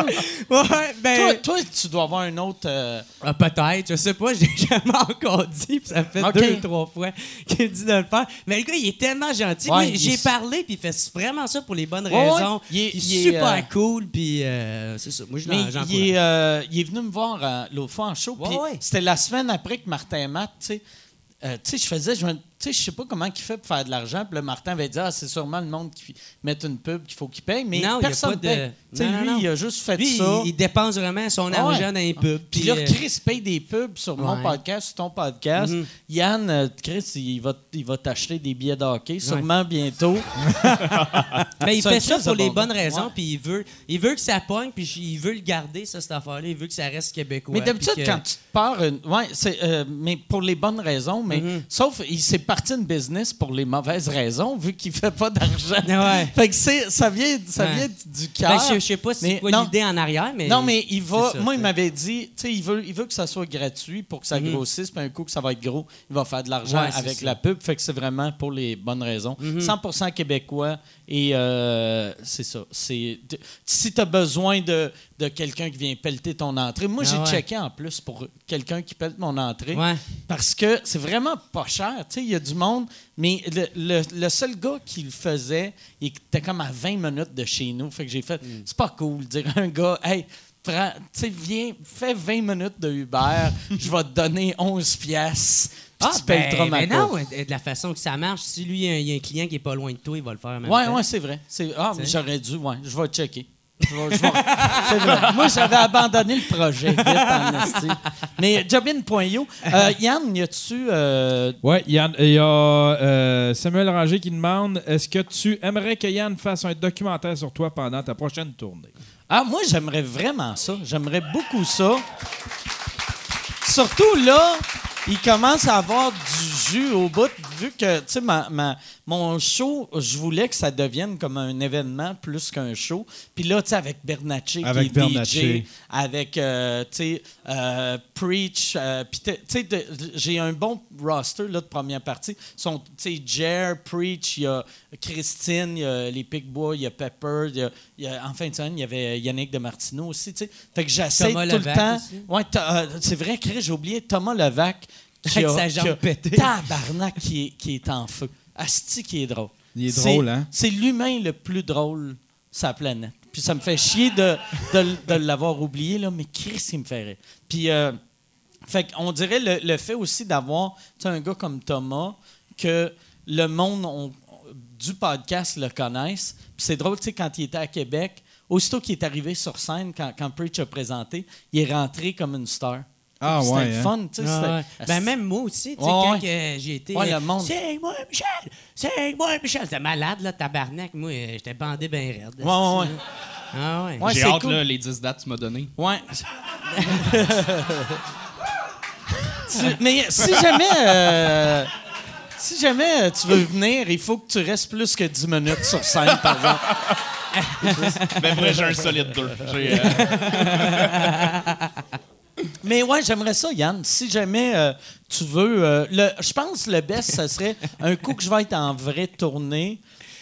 fois. [laughs] Ouais, ben. Toi, toi, tu dois avoir un autre. euh, Ah, Peut-être, je sais pas, [laughs] je l'ai jamais encore dit, puis ça fait deux, trois fois qu'il me dit de le faire. Mais le gars, il est tellement gentil. Ouais, J'ai parlé, puis il fait vraiment ça pour les bonnes Ouais, raisons. Il est- Il est, il est, super euh, cool, puis euh, c'est ça. Moi, je l'en- il est, venu me voir l'autre fois en show. C'était la semaine après que Martin et Matt, tu sais. euh, je faisais, je me- sais, je sais pas comment il fait pour faire de l'argent. Puis là, Martin avait dit, ah, c'est sûrement le monde qui met une pub qu'il faut qu'il paye. Mais Non, personne de- paye. Non, non, lui, non. il a juste fait Lui, ça. il, il dépense vraiment son ouais. argent dans les pubs. Puis là, euh, Chris paye des pubs sur mon podcast, sur ton podcast. Mhm. Yann, euh, Chris, il va, il va t'acheter des billets de hockey, sûrement bientôt. [laughs] Mais il fait ça pour de les bon bonnes raisons, puis il veut, il veut que ça pogne, puis il veut le garder, ça, cette affaire-là. Il veut que ça reste québécois. Mais d'habitude, que- quand tu te pars, une- ouais, euh, mais pour les bonnes raisons, mais Mhm. sauf il s'est parti une business pour les mauvaises raisons, vu qu'il fait pas d'argent. [laughs] Ouais. Fait que c'est, ça vient, ça Ouais. vient du Ben, cœur. je, je sais pas c'est Mais quoi l'idée en arrière, mais. non, mais il va. c'est ça, moi, il m'avait dit, tu sais, il veut, il veut que ça soit gratuit pour que ça Mhm. grossisse, puis un coup que ça va être gros, il va faire de l'argent Ouais, c'est avec ça. la pub. Fait que c'est vraiment pour les bonnes raisons. Mhm. 100% québécois et euh, c'est ça. C'est si tu as besoin de, de quelqu'un qui vient pelleter ton entrée, moi Ah j'ai ouais. checké en plus pour quelqu'un qui pète mon entrée Ouais. parce que c'est vraiment pas cher. Tu sais, il y a du monde, mais le, le- le seul gars qui le faisait, il était comme à 20 minutes de chez nous. Fait que j'ai fait, Mm. c'est pas cool de dire à un gars, hey, prends, viens, fais 20 minutes de Uber, je vais te donner 11 pièces. Puis Ah, tu ben, ma mais non, de la façon que ça marche, si lui, il y a un- client qui est pas loin de toi, il va le faire en même Ouais, temps. ouais, c'est vrai. C'est, ah, mais j'aurais dû, ouais, je vais checker. Je vais- je vais- c'est vrai. Moi, j'avais abandonné le projet vite en esti. Mais jobin.io, euh, Yann, y a-tu. euh, Ouais, Yann, il y a euh, Samuel Ranger qui demande est-ce que tu aimerais que Yann fasse un documentaire sur toi pendant ta prochaine tournée? Ah, moi, j'aimerais vraiment ça. J'aimerais beaucoup ça. Surtout là, il commence à avoir du jus au bout, vu que, tu sais, ma, ma- mon show, je voulais que ça devienne comme un événement plus qu'un show. Puis là, tu sais, avec Bernatchez, Avec qui est. DJ, avec, euh, tu sais, euh, Preach, euh, puis tu sais, j'ai un bon roster, là, de première partie. Tu sais, Jer, Preach, il y a Christine, il y a les Picbois, il y a Pepper, il y a- y a- en fin de semaine, il y avait Yannick de Martineau aussi, tu sais. Fait que j'essaie tout Thomas le temps. aussi. Ouais, euh, c'est vrai, Chris, j'ai oublié Thomas Levac. A- sa qui jambe pétée. Tabarnak qui est, qui est en feu. Asti qui est drôle. Il est drôle, hein? C'est l'humain le plus drôle sur la planète. Puis ça me fait chier de, de, de l'avoir oublié, là, mais Chris, il me fait rire. Puis euh, Fait qu'on dirait le, le fait aussi d'avoir un gars comme Thomas, que le monde on- du podcast le connaisse. Puis c'est drôle, tu sais, quand il était à Québec, aussitôt qu'il est arrivé sur scène, quand, quand Preach a présenté, il est rentré comme une star. Ah, C'était ouais, le hein? fun, tu sais. Ah ouais. Ben, même moi aussi, tu sais, Ouais, quand j'ai été. Ouais, le monde. C'est moi, Michel! C'est moi, Michel! C'était malade, là, tabarnak. Moi, euh, j'étais bandé bien raide. Ouais, ouais, ouais. Ah ouais. Ouais, J'ai c'est hâte, cool. là, les 10 dates que tu m'as données. Ouais. [laughs] Tu- mais si jamais, euh, si jamais euh, tu veux venir, il faut que tu restes plus que 10 minutes sur scène, par exemple. [laughs] Ben, vrai, j'ai un solide 2. [laughs] Mais ouais, j'aimerais ça, Yann. Si jamais euh, tu veux, euh, le, je pense que le best, ce serait [laughs] un coup que je vais être en vraie tournée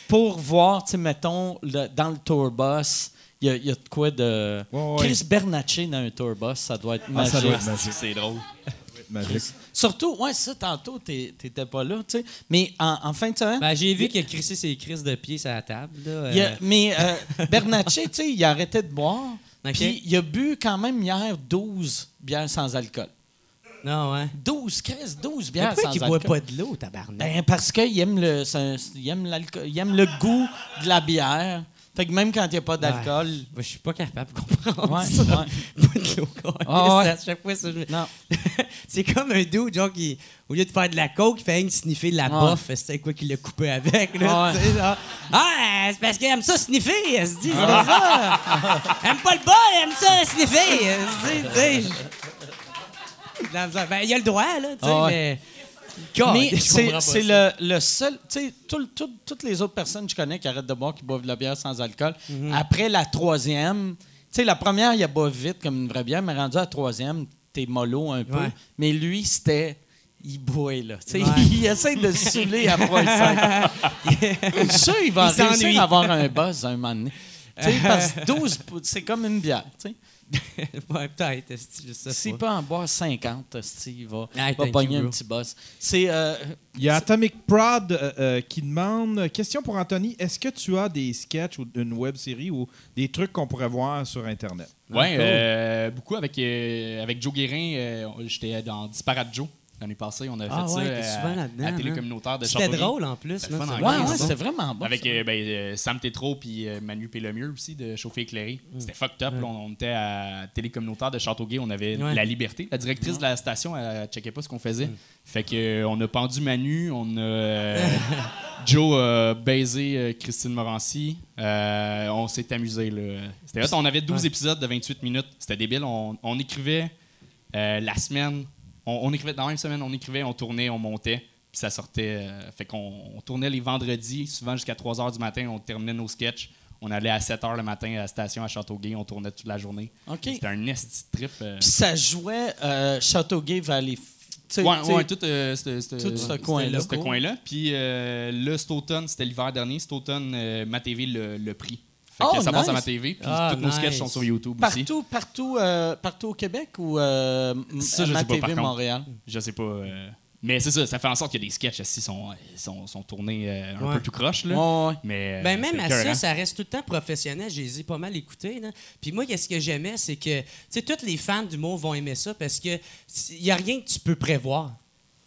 pour voir, tu sais, mettons, le- dans le tour bus, il y, a- il y a de quoi de. Ouais, ouais. Chris Bernatchez dans un tour bus, ça doit être Ah, magique. ça doit être magique. c'est drôle. [laughs] magique. Surtout, ouais, ça, tantôt, t'étais pas là, tu sais. Mais en, en fin de semaine. Ben, j'ai vu qu'il a crissé ses crises de pied sur la table. Là, il y a- euh, mais euh, [laughs] Bernatchez, tu sais, il a arrêté de boire. Puis il a bu quand même hier 12 bières sans alcool. Non, ouais. 12, Chris, 12 Mais bières pourquoi sans alcool. boit pas de l'eau, tabarnak? Ben, parce qu'il aime le, il il aime le goût de la bière. Fait que même quand il n'y a pas d'alcool. Moi, je suis pas capable de comprendre Ouais, ça. ouais. [laughs] Ah, ouais. À chaque fois, ça, je- Non. [laughs] c'est comme un dude, genre, qui, au lieu de faire de la coke, il fait que sniffer de la Ouais. bof. C'est quoi qu'il l'a coupé avec, là, Ah, ouais. tu sais, genre. Ah, c'est parce qu'il aime ça sniffer, elle se dit. c'est ça? aime pas le bol, elle aime ça sniffer. elle se dit, tu sais. Ben, il a le droit, là, tu sais, Ah, ouais. mais... God, Mais c'est ça. le, le seul. Tu sais, tout- tout- toutes les autres personnes que je connais qui arrêtent de boire, qui boivent de la bière sans alcool, Mhm. après la troisième, tu sais, la première, il a boit vite comme une vraie bière, mais rendu à la troisième, t'es mollo un peu. Ouais. Mais lui, c'était. Il boit, là. Ouais. [laughs] Il essaie de se saouler après le Je suis sûr va Il s'ennuie. réussir à avoir un buzz un moment donné. Tu sais, parce que [laughs] 12, pou- c'est comme une bière. tu sais. [laughs] ouais, peut-être, esti, je sais S'il pas. peut en boire 50, esti, il va, Ah, va pogner un petit buzz. C'est. euh, Il y a Atomic Prod euh, euh, qui demande question pour Anthony est-ce que tu as des sketchs ou une web série ou des trucs qu'on pourrait voir sur Internet? Ouais, euh, beaucoup avec, euh, avec Joe Guérin. euh, J'étais dans Disparate Joe l'année passée. On a Ah fait ouais, ça euh, là-dedans, à la télé hein. communautaire de C'était drôle, en plus. C'était. Ouais, ouais, c'était vraiment bon. Avec ça. euh, ben, euh, Sam Tétro puis euh, Manu Lemieux aussi de Chauffer éclairé. C'était fucked up. là. on, on était à la télé communautaire de Châteauguay. On avait Ouais. la liberté. La directrice de la station, elle, elle checkait pas ce qu'on faisait. Fait que on a pendu Manu, on a euh, [laughs] Joe a baisé Christine Morancy. Euh, on s'est amusé là. C'était. On avait 12 épisodes de 28 minutes. C'était débile. On, on écrivait euh, la semaine. On, on écrivait dans la même semaine. On écrivait, on tournait, on montait. Puis ça sortait. euh, fait qu'on on tournait les vendredis, souvent jusqu'à 3 h du matin. On terminait nos sketchs. On allait à 7 h le matin à la station à Châteauguay. On tournait toute la journée. C'était un esti trip. euh. Puis ça jouait euh, Châteauguay Valley. Ouais, ouais, tout, euh, tout ce coin-là. Puis euh, là, cet automne, c'était l'hiver dernier, cet automne, ma TV le, le prix. Fait que Oh, ça passe à nice. ma TV. Puis Ah, tous nos sketchs nice. sont sur YouTube aussi. Partout, partout, euh, partout au Québec ou euh, Ça, je ma sais pas, TV par contre. Montréal? Je sais pas. euh, mais c'est ça, ça fait en sorte que les sketchs aussi sont, sont, sont tournés euh, un Ouais. peu tout croche. Là. Ouais, ouais. Mais, Ben euh, même c'est à ça, ça reste tout le temps professionnel. Je les ai pas mal écoutés. là. Puis moi, qu'est-ce que j'aimais, c'est que, tu sais, tous les fans d'humour vont aimer ça parce que il y a rien que tu peux prévoir.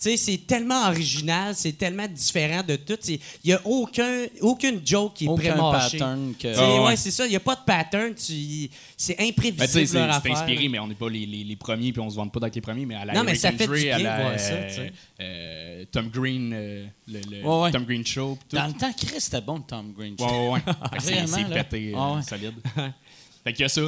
Sais, c'est tellement original, c'est tellement différent de tout. Il n'y a aucun, aucune joke qui est Aucun pré-mâchée. pattern que. Ah, ouais. ouais, c'est ça. Il n'y a pas de pattern. Tu, c'est Ben, tu sais, imprévisible c'est leur c'est affaire. inspiré, mais on n'est pas les, les, les premiers, puis on se vante pas d'être les premiers, mais à la Non, mais ça fait du à bien la, de voir ça, tu sais. euh, Tom Green, euh, le, le Ouais, ouais. Tom Green Show, tout. Dans le temps, Chris, c'était bon, Tom Green. Ouais, ouais, ouais. Fait que c'est- Vraiment, c'est là. pété, euh, Ah ouais. solide. fait qu'il y a ça.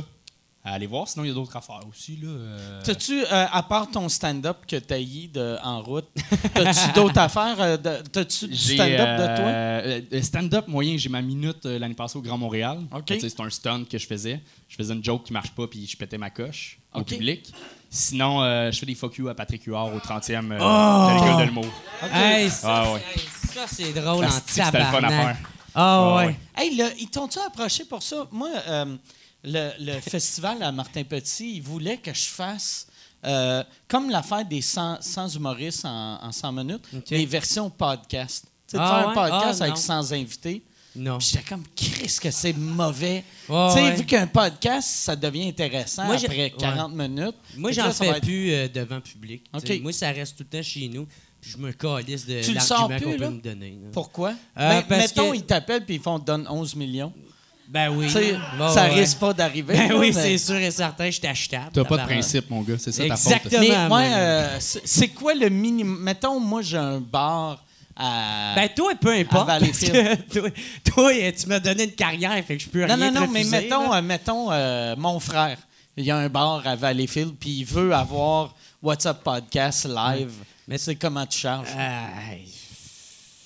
À aller voir, sinon il y a d'autres affaires aussi. Là, euh. T'as-tu, euh, à part ton stand-up que t'as eu de, en route, t'as-tu [laughs] d'autres affaires? euh, t'as-tu du stand-up de toi? stand-up moyen, j'ai ma minute l'année passée au Grand Montréal. OK. Tu sais, C'est un stunt que je faisais. Je faisais une joke qui marche pas, puis je pétais ma coche au public. Sinon, je fais des fuck you à Patrick Huard au 30e euh, Oh! de l'école de l'humour. Hey, ça, Ah ouais. ça, c'est drôle en Asti que C'était le fun à tabarnak. faire. Ah Ah ouais. ouais. Hey, là, ils t'ont-tu approché pour ça? Moi, euh, le, le festival à Martin Petit, ils voulaient que je fasse euh, comme l'affaire des 100, 100 humoristes en, en 100 minutes, OK. des versions podcast. Tu sais, Ah faire ouais? un podcast Ah, avec non. 100 invités. Non. J'étais comme, Chris, que c'est mauvais. [laughs] Tu sais, ouais. vu qu'un podcast, ça devient intéressant Moi, après ouais. 40 minutes. Moi, j'en fais être- plus euh, devant public. Moi, ça reste tout le temps chez nous. Puis je me calisse de l'argument qu'on peut là? me donner. là. Pourquoi? Euh, Ben, mettons, que- ils t'appellent puis ils font te donne 11 millions. Ben oui. Bon, ça ouais. risque pas d'arriver. Ben là, oui, mais- c'est sûr et certain, je suis achetable. T'as pas de principe, mon gars. C'est ça ta Exactement. faute. Mais moi, euh, c'est quoi le minimum? Mettons, moi, j'ai un bar à. Ben toi, peu importe. À parce Valleyfield. que toi, toi, tu m'as donné une carrière, fait que je peux non, rien non, te non, mais mettons, euh, mettons euh, mon frère. Il y a un bar à Valleyfield, puis il veut avoir What's Up Podcast live. Mais c'est comment tu charges?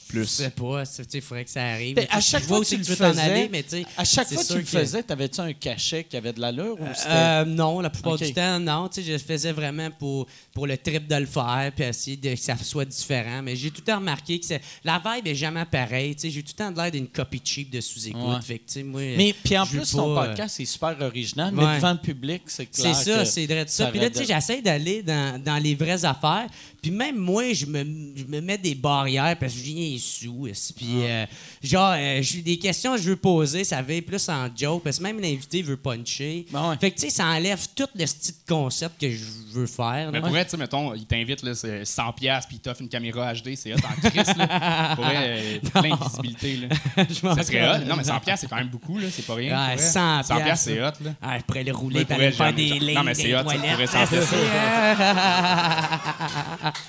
Ah, Je Plus. sais pas, il faudrait que ça arrive. Mais à chaque je fois vois que tu aussi le tu veux t'en faisais, mais tu sais, À chaque fois que tu le faisais, t'avais-tu un cachet qui avait de l'allure ou c'était. Euh, non, la plupart du temps, non. Je le faisais vraiment pour, pour le trip de le faire, puis essayer de, que ça soit différent. Mais j'ai tout le temps remarqué que c'est- la vibe est jamais pareille. J'ai tout le temps de l'air d'une copie cheap de sous-écoute. Ouais. Fait que, tu sais, moi, mais puis en plus, ton pas, euh, podcast est super original, ouais. mais devant le public, c'est clair. C'est ça, que c'est vrai de ça. ça Puis là, tu sais, raide- j'essaie d'aller dans, dans les vraies affaires. Puis même moi, je me, je me mets des barrières parce que je viens sous. esti. Puis euh, genre, euh, j'ai des questions que je veux poser, ça va plus en joke. Parce que même l'invité veut puncher. Ben ouais. Fait que, tu sais, ça enlève tout le style de concept que je veux faire. Mais là. pour vrai, tu sais, mettons, il t'invite, là, c'est 100$ piastres, puis il t'offre une caméra HD, c'est hot en crise, là. Pour vrai, [laughs] euh, plein de visibilité, là. [laughs] Ça serait hot. Non, mais 100$, piastres, c'est quand même beaucoup, là. C'est pas rien. Ouais, pour vrai. 100 100$, piastres, c'est hot, là. Ah, je pourrais le rouler pour aller faire des lignes Non, mais c'est hot, ça, toilettes. 100$.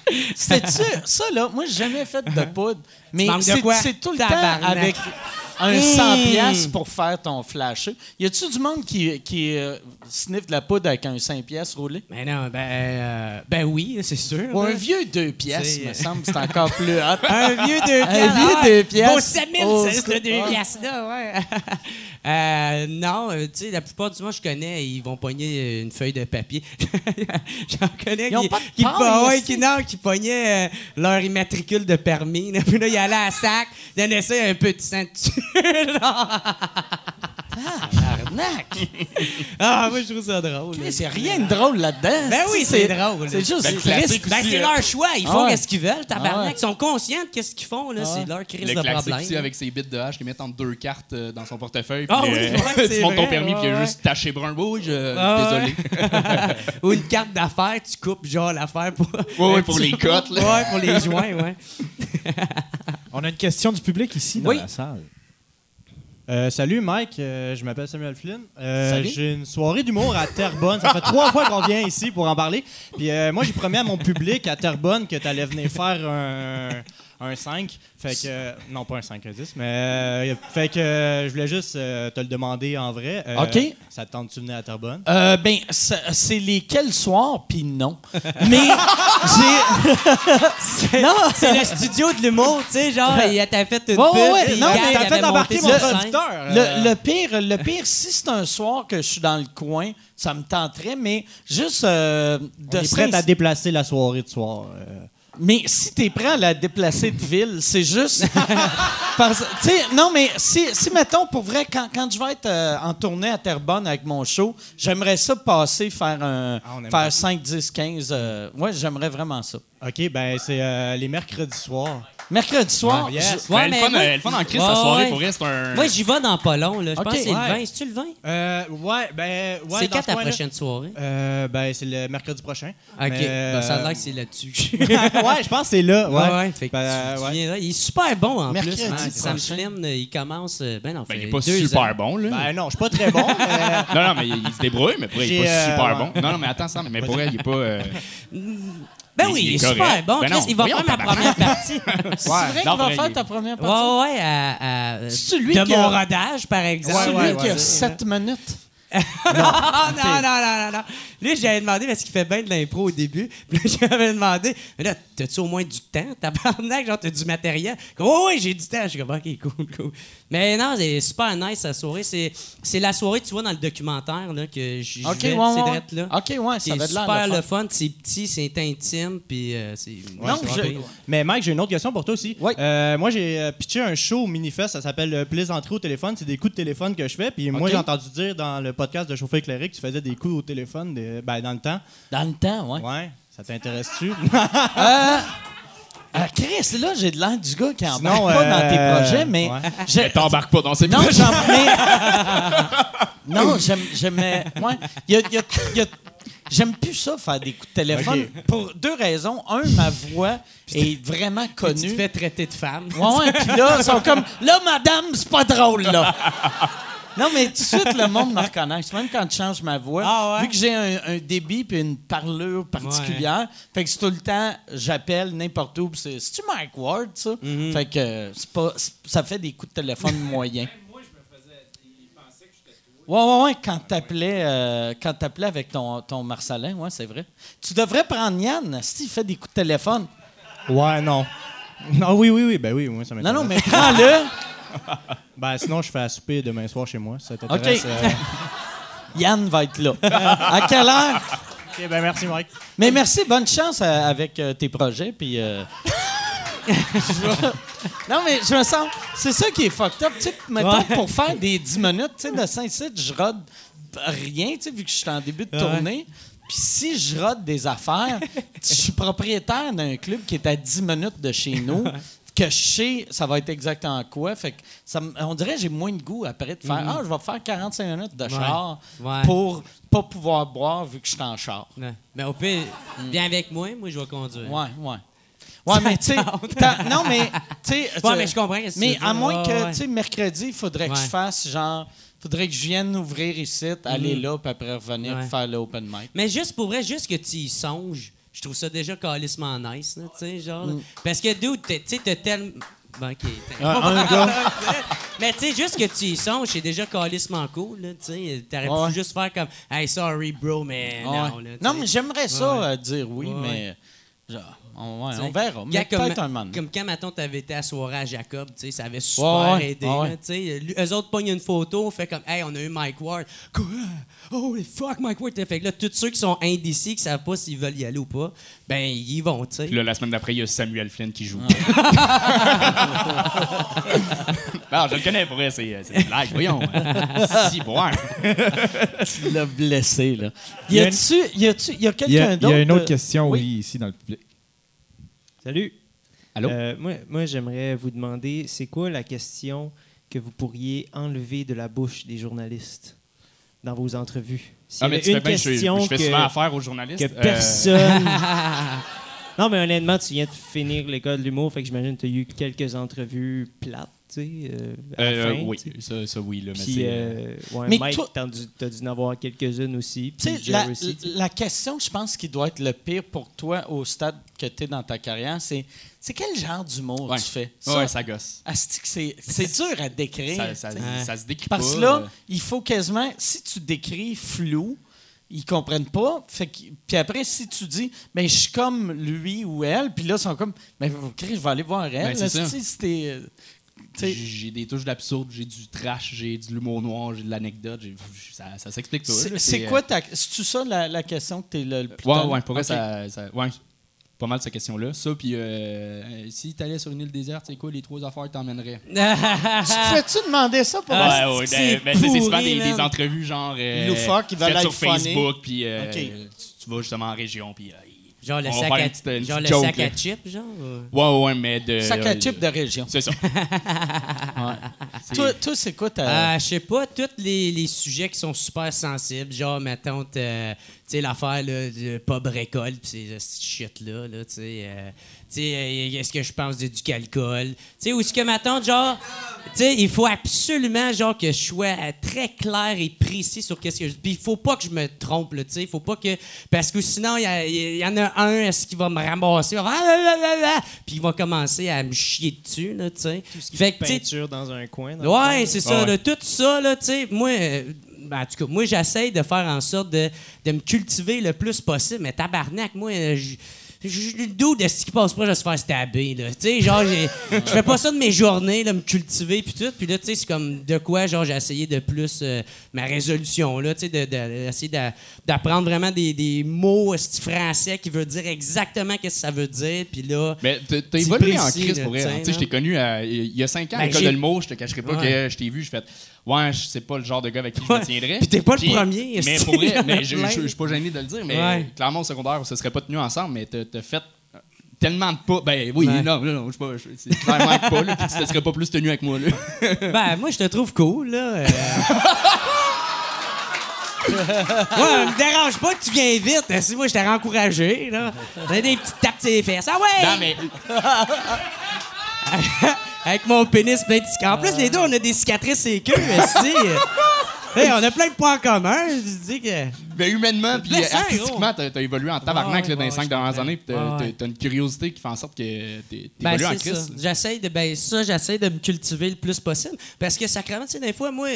[laughs] C'était-tu ça, là? Moi, j'ai jamais fait de poudre. Mais c'est tout le temps Tabarnak. avec un Mmh. 100 pièces pour faire ton flash. Y a-tu du monde qui, qui euh, sniffe de la poudre avec un 5 pièces roulé? Mais non, ben, euh, ben oui, c'est sûr. Ou un là. vieux 2 pièces, C'est- me semble, c'est encore plus hot. [laughs] Un vieux deux Un piastres. vieux Ah, deux piastres. Beau 7000, Oh, c'est ce c'est- deux ah. piastres-là, ouais. [laughs] Euh, non, euh, tu sais, la plupart du monde je connais, ils vont pogner une feuille de papier. [laughs] J'en connais Ils qui, pas qui, ouais, non, qui pognaient euh, leur immatricule de permis. là. Puis là, ils allaient à sac, ils donnaient ça un peu de sang dessus. Tabarnak! [laughs] ah, moi, je trouve ça drôle. là. C'est rien de drôle là-dedans. Ben oui, c'est drôle. C'est juste Ben, le triste. Ben, c'est euh, leur choix. Ils Ah font ouais. ce qu'ils veulent, tabarnak. Ah ouais. Ils sont conscients de ce qu'ils font. là. Ah ouais. C'est leur crise Le de classique problème. aussi avec ses bits de hache qu'ils mettent entre deux cartes euh, dans son portefeuille. Ah oui, euh, [laughs] tu montes ton permis, puis il y a juste taché brun. Oui. Ah [laughs] désolé. Ou une carte d'affaires, tu coupes genre l'affaire pour. Un pour les cotes, là. Ouais, pour les joints, ouais. On a une question du public ici dans Oui. la salle. Euh, salut Mike, Euh, je m'appelle Samuel Flynn. Euh. J'ai une soirée d'humour à Terrebonne. Ça fait trois fois qu'on vient ici pour en parler. Puis moi, j'ai promis à mon public à Terrebonne que tu allais venir faire un, un 5. Fait que. euh, non, pas un 5, un 10. Mais. euh, fait que euh, je voulais juste euh, te le demander en vrai. Euh, OK. Ça te tente-tu de venir à Terrebonne? Euh, ben, c'est lesquels soirs, puis non. Mais [laughs] j'ai. non, C'est le studio de l'humour, tu sais, genre, il t'a fait une pub. ouais, non, T'as fait embarquer mon producteur. Le, le pire, le pire, si c'est un soir que je suis dans le coin, ça me tenterait, mais juste euh, de on est prêt à déplacer la soirée de soir. Mais si t'es prêt à la déplacer de ville, c'est juste. [laughs] parce- non, mais si, si, mettons, pour vrai, quand, quand je vais être euh, en tournée à Terrebonne avec mon show, j'aimerais ça passer, faire un. Ah, faire bien. 5, 10, 15. euh, ouais, j'aimerais vraiment ça. OK, ben c'est euh, les mercredis soirs. Mercredi soir. Ah, yes. je- Ouais, Ben, mais le fun, moi- euh, le fun en crise, Ouais, sa soirée, ouais. pour vrai, c'est un. Moi, j'y vais dans pas long, là. Je pense que c'est le 20. C'est-tu le 20? Euh, ouais, ben. Ouais, c'est dans quand ce ta prochaine soirée? Euh, ben, c'est le mercredi prochain. Ok, Mais, ben, ça a l'air que c'est là-dessus. [laughs] ouais, je pense que c'est là. Ouais, Ouais, ouais. Fait que Ben, tu- tu. Il est super bon en Mercredi plus. man. Sam prochain. Flynn, euh, il commence. Ben non, Ben, fait il est pas deux super ans. bon, là. Ben non, je suis pas très bon. [laughs] Non, non, mais il, se débrouille, mais pour vrai, il est pas super bon. Non, non, mais attends, ça, mais pour vrai, il est pas. [laughs] Ben Il- oui, il est super correct. bon. Ben Chris, non, il va voyons, faire ma première partie. [laughs] C'est vrai qu'il non, va vrai, faire ta première Ouais, partie? ouais, à, à- C'est-tu lui de qui mon a- rodage, par exemple. C'est ouais, lui qui ouais, a ouais. 7 minutes. [laughs] non, non, non, non, non. Lui, j'avais demandé parce qu'il fait bien de l'impro au début. Puis là, [laughs] j'avais demandé, mais là, t'as-tu au moins du temps? Tabarnak, genre, t'as du matériel? Oh, oui, j'ai du temps. Je suis comme, OK, cool, cool. Mais non, c'est super nice, sa soirée. C'est, c'est la soirée, tu vois, dans le documentaire, là, que je je Ok, vais, ouais, c'est ouais. là. Ok, ouais, ça de l'air super le fun. fun, c'est petit, c'est intime, puis euh, c'est. Non, je-. Mais Mike, j'ai une autre question pour toi aussi. Oui. Euh, moi, j'ai euh, pitché un show au Minifest, ça s'appelle Plaisanterie au téléphone. C'est des coups de téléphone que je fais. Puis moi, j'ai entendu dire dans le podcast de Chauffeur éclairé que tu faisais des coups au téléphone des- ben, dans le temps. Dans le temps, ouais. Ouais. Ça t'intéresse-tu? [laughs] Euh, Ah, Chris, là, j'ai de l'air du gars qui embarque Sinon, pas dans tes euh, projets, mais... ouais. je- Mais T'embarques pas dans ces Non, projets. [laughs] Non, j'aime, j'aimais. Ouais. Il y a- il y a- il y a- J'aime plus ça, faire des coups de téléphone, pour deux raisons. Un, ma voix est vraiment Tu connue. te fais traiter de femme. Ouais, ouais, puis là, ils sont comme, là, madame, c'est pas drôle, là. [laughs] Non, mais tout de suite, le monde me reconnaît. Même quand je change ma voix, Ah ouais? vu que j'ai un, un débit puis une parlure particulière, fait que c'est tout le temps, j'appelle n'importe où, c'est, c'est-tu Mike Ward, ça? Mm-hmm. Fait que c'est pas, ça fait des coups de téléphone [laughs] moyens. Ouais, ouais, ouais, quand t'appelais, euh, quand t'appelais avec ton, ton Marcelin, ouais, c'est vrai. Tu devrais prendre Yann, s'il fait des coups de téléphone. Ouais, non. Non, oui, oui, oui. Ben oui, moi, ça Non, m'intéresse. non, mais prends-le. [laughs] [laughs] Ben sinon, je fais à souper demain soir chez moi. Ça t'intéresse? OK. euh? [laughs] Yann va être là. À quelle heure? OK, ben merci, Mike. Mais merci, bonne chance euh, avec euh, tes projets. Puis, euh, je [laughs] Non, mais je me sens. C'est ça qui est fucked up. Tu sais, mettons, pour faire des 10 minutes, tu sais, de Saint-Cyr, je rode rien, tu sais, vu que je suis en début de tournée. Puis si je rode des affaires, je suis propriétaire d'un club qui est à 10 minutes de chez nous. Que je sais, ça va être exactement quoi. Fait que ça, on dirait que j'ai moins de goût après de faire Ah, je vais faire 45 minutes de char Ouais. pour pas pouvoir boire vu que je suis en char. Ouais. Mais au pire, viens avec moi, moi je vais conduire. Ouais, ouais. Ouais, mais tu sais, [laughs] non, mais tu sais, Ouais, mais je comprends que Mais à moins que, tu sais, mercredi, il faudrait que je fasse genre, faudrait que je vienne ouvrir ici, aller là, puis après revenir Ouais. faire le open mic. Mais juste pour vrai, juste que tu y songes, je trouve ça déjà calissement nice, là, tu sais, genre. là. Parce que, dude, tu sais, t'as tellement. Bon, OK. [laughs] Mais tu sais, juste que tu y songes, c'est déjà calissement cool, là, tu sais. T'aurais Ouais. pu juste faire comme, hey, sorry, bro, mais non, là. non, mais j'aimerais ça Ouais. euh, dire oui, mais genre, on, ouais, Tu on verra. Gars, Mais comme, peut-être un moment. comme quand, mettons, t'avais été à soirée à Jacob, tu sais, ça avait super Ouais, ouais, aidé, ouais, ouais. là. Lui- Eux autres pognent une photo, fait comme, hey, on a eu Mike Ward. Quoi? Holy fuck, Mike Ward. Fait que là, tous ceux qui sont indécis, qui savent pas s'ils veulent y aller ou pas, ben, ils y vont, tu sais. Puis là, la semaine d'après, il y a Samuel Flynn qui joue. [laughs] non, je le connais pour vrai, c'est c'est une blague, voyons. [laughs] si, bon. Tu l'as blessé, là. Il Y a-tu, y a-tu, y a Il y a, quelqu'un il y d'autre? a une autre question, Oui. oui, ici dans le public. Salut. Allô? Euh, moi, moi j'aimerais vous demander, c'est quoi la question que vous pourriez enlever de la bouche des journalistes dans vos entrevues? S'il y Ah, mais fais une bien, question je fais que, souvent affaire aux journalistes. que Euh, personne... [laughs] non, mais honnêtement, tu viens de finir l'école de l'humour, fait que j'imagine que tu as eu quelques entrevues plates, tu sais, euh, euh, fin, oui, ça, ça, oui. Là, mais Puis, euh, ouais, Mais Mike, toi- t'as dû, en avoir quelques-unes aussi. La, aussi, question, je pense, qui doit être le pire pour toi au stade que tu es dans ta carrière, c'est c'est quel genre d'humour ouais. tu fais? Ouais, ça gosse. c'est c'est dur à décrire. Ça, ça, Ouais. ça se décrit Parce pas. que là, euh, il faut quasiment, si tu décris flou, ils comprennent pas. Fait que- puis après, si tu dis, mais je suis comme lui ou elle, puis là, ils sont comme, mais je vais aller voir elle. Ben, ça. Tu J'ai des touches d'absurde, j'ai du trash, j'ai de l'humour noir, j'ai de l'anecdote. Ça, ça s'explique pas. c'est c'est euh, quoi ta. C'est-tu ça la, la question que tu es le, le plus. Ouais, ouais, pour vrai, Ok. ça, ça- ouais, pas mal cette question-là. Ça, puis euh, euh, si t'allais sur une île déserte, c'est quoi les trois affaires que t'emmènerais? [laughs] Tu te fais-tu demander ça pour Ah, ouais, ouais, c'est ben, ben, c'est c'est souvent des, des entrevues genre. euh, Loufoques qui être sur funny. Facebook, puis euh, tu, tu vas justement en région, puis. Genre le sac à, une petite- une genre le joke, sac à chips, genre? ou- Ouais, ouais, mais de. Sac à euh, chips de région. C'est ça. [laughs] C'est- Toi, toi, c'est quoi ta. Euh, je sais pas, tous les, les sujets qui sont super sensibles, genre, mettons, tu sais, l'affaire là, de pub récolte, pis ces shit-là, là, tu sais. tu sais, euh, est-ce que je pense de, du alcool? Tu sais, ou est-ce que, mettons, genre, tu sais, il faut absolument, genre, que je sois euh, très clair et précis sur qu'est-ce que je... Puis il faut pas que je me trompe, là, tu sais, il faut pas que... Parce que sinon, il y, y en a un, est-ce qu'il va me ramasser? Il va faire, Ah, là, là Puis il va commencer à me chier dessus, là, tu sais. Fait que, tu sais, Peinture dans un coin. dans Ouais, c'est Ah ça. ouais. là, tout ça, là, tu sais, moi, euh, ben, en tout cas, moi, j'essaye de faire en sorte de, de me cultiver le plus possible. Mais tabarnak, moi, euh, je. Le dos de ce qui passe pas, je vais se faire stabber, là. Tu sais, genre, je fais pas ça de mes journées, là, me cultiver, puis tout. Puis là, c'est comme de quoi, genre, j'ai essayé de plus euh, ma résolution, là, tu sais, de, de- d'essayer d'a- d'apprendre vraiment des, des mots français qui veulent dire exactement qu'est-ce que ça veut dire. Puis là, Mais t'as C'est évolué en crise pour vrai. hein. Tu sais, je t'ai connu à- il y a cinq ans à Ben, l'école de l'humour. Je te cacherai pas Ouais. que je t'ai vu. Je fais Ouais, je sais pas le genre de gars avec qui je me tiendrais. Puis t'es pas le premier, Mais pour vrai, [laughs] mais je, suis pas gêné de le dire. Mais Ouais. clairement, au secondaire, on se serait pas tenu ensemble. Mais t'as fait tellement de pas. Ben oui, non, non, non, je sais pas. C'est clairement pas, là. Puis tu te serais pas plus tenu avec moi, là. Ben, moi, je te trouve cool, là. euh. [laughs] [laughs] Ouais, me dérange pas que tu viens vite. hein, Si moi, je t'ai encouragé, là. Des petites tapes sur les fesses. Ah ouais! Non, mais. [laughs] Avec mon pénis plein de cicatrices. En plus, les deux, on a des cicatrices et queues. [laughs] Hey, on a plein de points en commun. Je dis que. Ben, humainement, puis euh, artistiquement, t'as t'as évolué en tabarnak Ouais, dans les cinq dernières années, puis t'as une curiosité qui fait en sorte que t'es Ben, évolué en. Christ. J'essaie de, ben, ça, j'essaie de me cultiver le plus possible. Parce que, sacrément, tu sais, des fois, moi,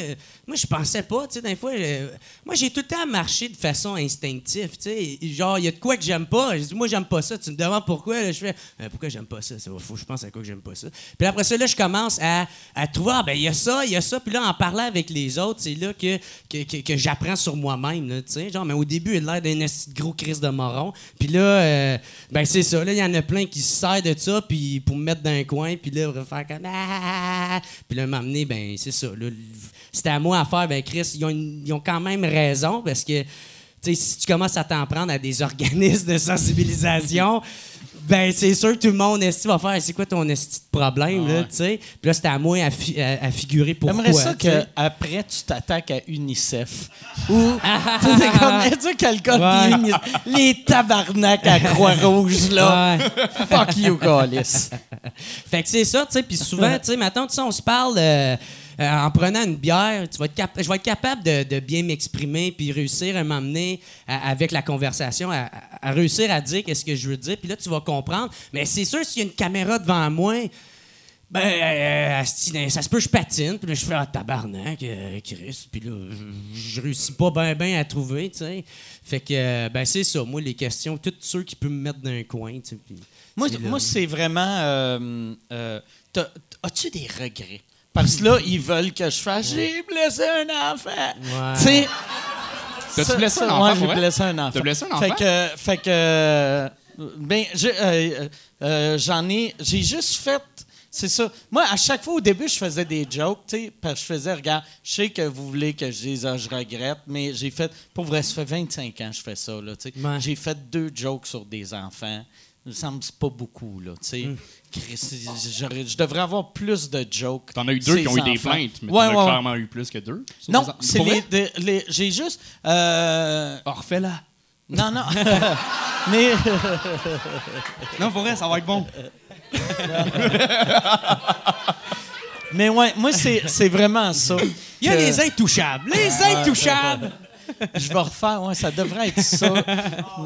moi, je pensais pas, tu sais, des fois, euh, moi, j'ai tout le temps marché de façon instinctive, tu sais. Genre, il y a de quoi que j'aime pas. Je dis, moi, j'aime pas ça. Tu me demandes pourquoi, là, je fais, Euh, pourquoi j'aime pas ça? Faut que je pense à quoi que j'aime pas ça. Puis après ça, là, je commence à, à trouver, ah, ben, il y a ça, il y a ça. Puis là, en parlant avec les autres, c'est là que, que, que- que j'apprends sur moi-même, tu sais. Mais au début, il a l'air d'un gros crise de moron. Puis là, euh, ben, c'est ça. Là, il y en a plein qui se servent de ça, puis pour me mettre dans un coin, puis là, faire comme, ah! Puis là, m'amener, ben, c'est ça. C'était à moi à faire, ben, Chris, ils ont, ils ont quand même raison, parce que, si tu commences à t'en prendre à des [laughs] organismes de sensibilisation, ben c'est sûr que tout le monde esti va faire c'est quoi ton esti de problème là, tu sais? Puis là c'était à moi à, fi- à- à figurer pourquoi. J'aimerais ça qu'après, tu t'attaques à UNICEF. Ou, tu sais, c'est comme, est-ce quelqu'un Ouais. de UNICEF? Les tabarnak à Croix-Rouge, là. Ouais. Fuck you, Callis. [laughs] Fait que c'est ça, tu sais. Puis souvent, [laughs] tu sais, maintenant, tu sais, on se parle euh, euh, en prenant une bière. Tu vas être je vais être capable de, de bien m'exprimer puis réussir à m'amener avec la conversation, à, à- à réussir à dire qu'est-ce que je veux dire. Puis là, tu vas comprendre. Mais c'est sûr, s'il y a une caméra devant moi, ben, euh, ben, ça se peut, je patine. Puis là, je fais un tabarnak, euh, Chris. Puis là, je, je réussis pas bien ben à trouver, tu sais. Fait que, euh, ben, c'est ça. Moi, les questions, tous ceux qui peuvent me mettre dans un coin, tu sais. puis Moi, moi c'est vraiment. euh, euh, t'as- As-tu des regrets? Parce que là, ils veulent que je fasse J'ai blessé un enfant. Ouais. Tu sais. T'as-tu blessé un enfant, pour j'ai blessé un enfant. T'as blessé un Fait enfant? que. Fait que euh, ben, euh, euh, j'en ai. J'ai juste fait. C'est ça. Moi, à chaque fois, au début, je faisais des jokes, tu sais, parce que je faisais, regarde, je sais que vous voulez que je dise, ah, je regrette, mais j'ai fait, pour vrai, ça fait 25 ans que je fais ça, là, tu sais. Ouais. J'ai fait deux jokes sur des enfants. Ça me semble pas beaucoup, là, tu sais. Hmm. Je devrais avoir plus de jokes. T'en as eu deux qui ont eu des plaintes, mais Ouais, t'en as ouais. clairement eu plus que deux. Non, c'est les, J'ai juste. Euh, Oh, refais-la. non, non. [laughs] mais. [laughs] Non, pour vrai, ça va être bon. [laughs] Mais ouais, moi, c'est c'est vraiment ça. Il y a que les intouchables. Les intouchables. Je vais refaire, ouais, ça devrait être ça.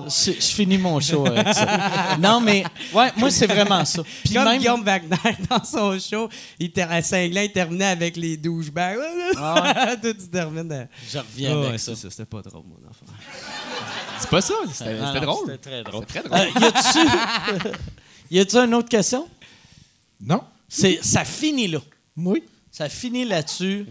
Je, je finis mon show avec ça. Non, mais, ouais, moi, c'est vraiment ça. Puis Comme même. Guillaume Wagner dans son show, il à Saint-Glan, il terminait avec les douchebags. Tout se termine. à- Je reviens Ah avec ouais, ça. C'était pas drôle, mon enfant. C'est pas ça, c'était non, drôle. C'était très drôle. Très drôle. Euh, y a-tu. [laughs] y a-tu une autre question? Non? C'est, ça finit là. Oui. Ça finit là-dessus.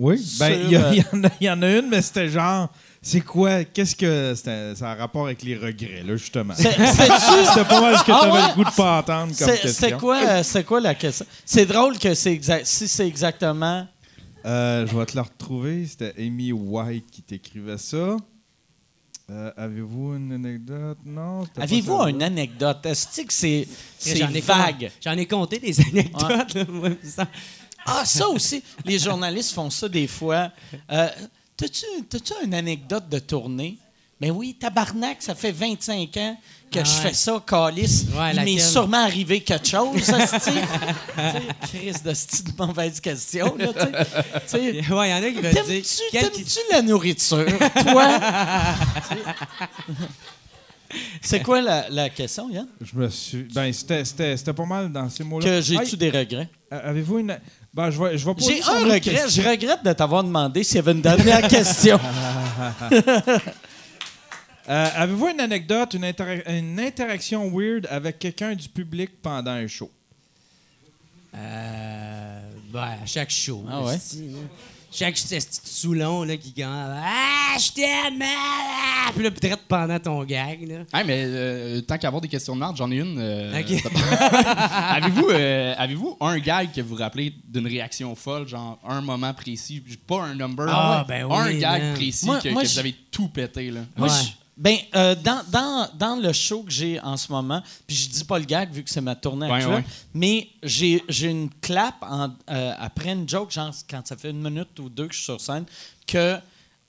Oui. Ben, il euh, [laughs] il y en a- il y en a une, mais c'était genre. C'est quoi? Qu'est-ce que. Ça a rapport avec les regrets, là, justement. [laughs] C'était pas mal ce que Ah t'avais ouais? le goût de pas entendre comme C'est- question. Quoi, euh, c'est quoi la question? C'est drôle que c'est exact. Si c'est exactement. Euh, je vais te la retrouver. C'était Amy White qui t'écrivait ça. Euh, Avez-vous une anecdote? Non? Avez-vous une anecdote? Est-ce que c'est, c'est J'en ai vague? J'en ai compté des anecdotes. là, moi, ça- Ah, ça aussi, les journalistes font ça des fois. Euh, T'as-tu t'as-tu une anecdote de tournée? Ben oui, tabarnak, ça fait 25 ans que Ah je fais ça, Calis. Ouais, Il m'est sûrement arrivé quelque chose, ça, [laughs] Chris de style de mauvaise question, là, tu sais. Tu sais. Ouais, il y en a qui veulent dire. T'aimes-tu la nourriture, toi? C'est quoi la, la question, Yann? Je me suis. Ben, c'était- c'était c'était pas mal dans ces mots-là. Que j'ai-tu Ah, des regrets? euh, Avez-vous une. Ben, je vais, je vais poser J'ai un regret. question. Je regrette de t'avoir demandé s'il y avait une dernière [laughs] question. [laughs] Euh, Avez-vous une anecdote, une interaction weird avec quelqu'un du public pendant un show? Euh, ben, à chaque show. Ah ouais? Chaque Soulon là, qui gagne. Ah, je t'aime! ah! Puis là, peut-être pendant ton gag. Là. Hey, mais euh, tant qu'à avoir des questions de merde, j'en ai une. euh, Ok. [laughs] avez-vous, euh, avez-vous un gag que vous vous rappelez d'une réaction folle, genre un moment précis, pas un number, Ah, ben un oui, gag man. précis Moi- que, moi, que je- vous avez tout pété là? Moi, Ouais. Ben, euh, dans, dans, dans le show que j'ai en ce moment, puis je dis pas le gag vu que c'est ma tournée Ouais, actuelle, ouais. mais j'ai j'ai une clap en- euh, après une joke, genre quand ça fait une minute ou deux que je suis sur scène, que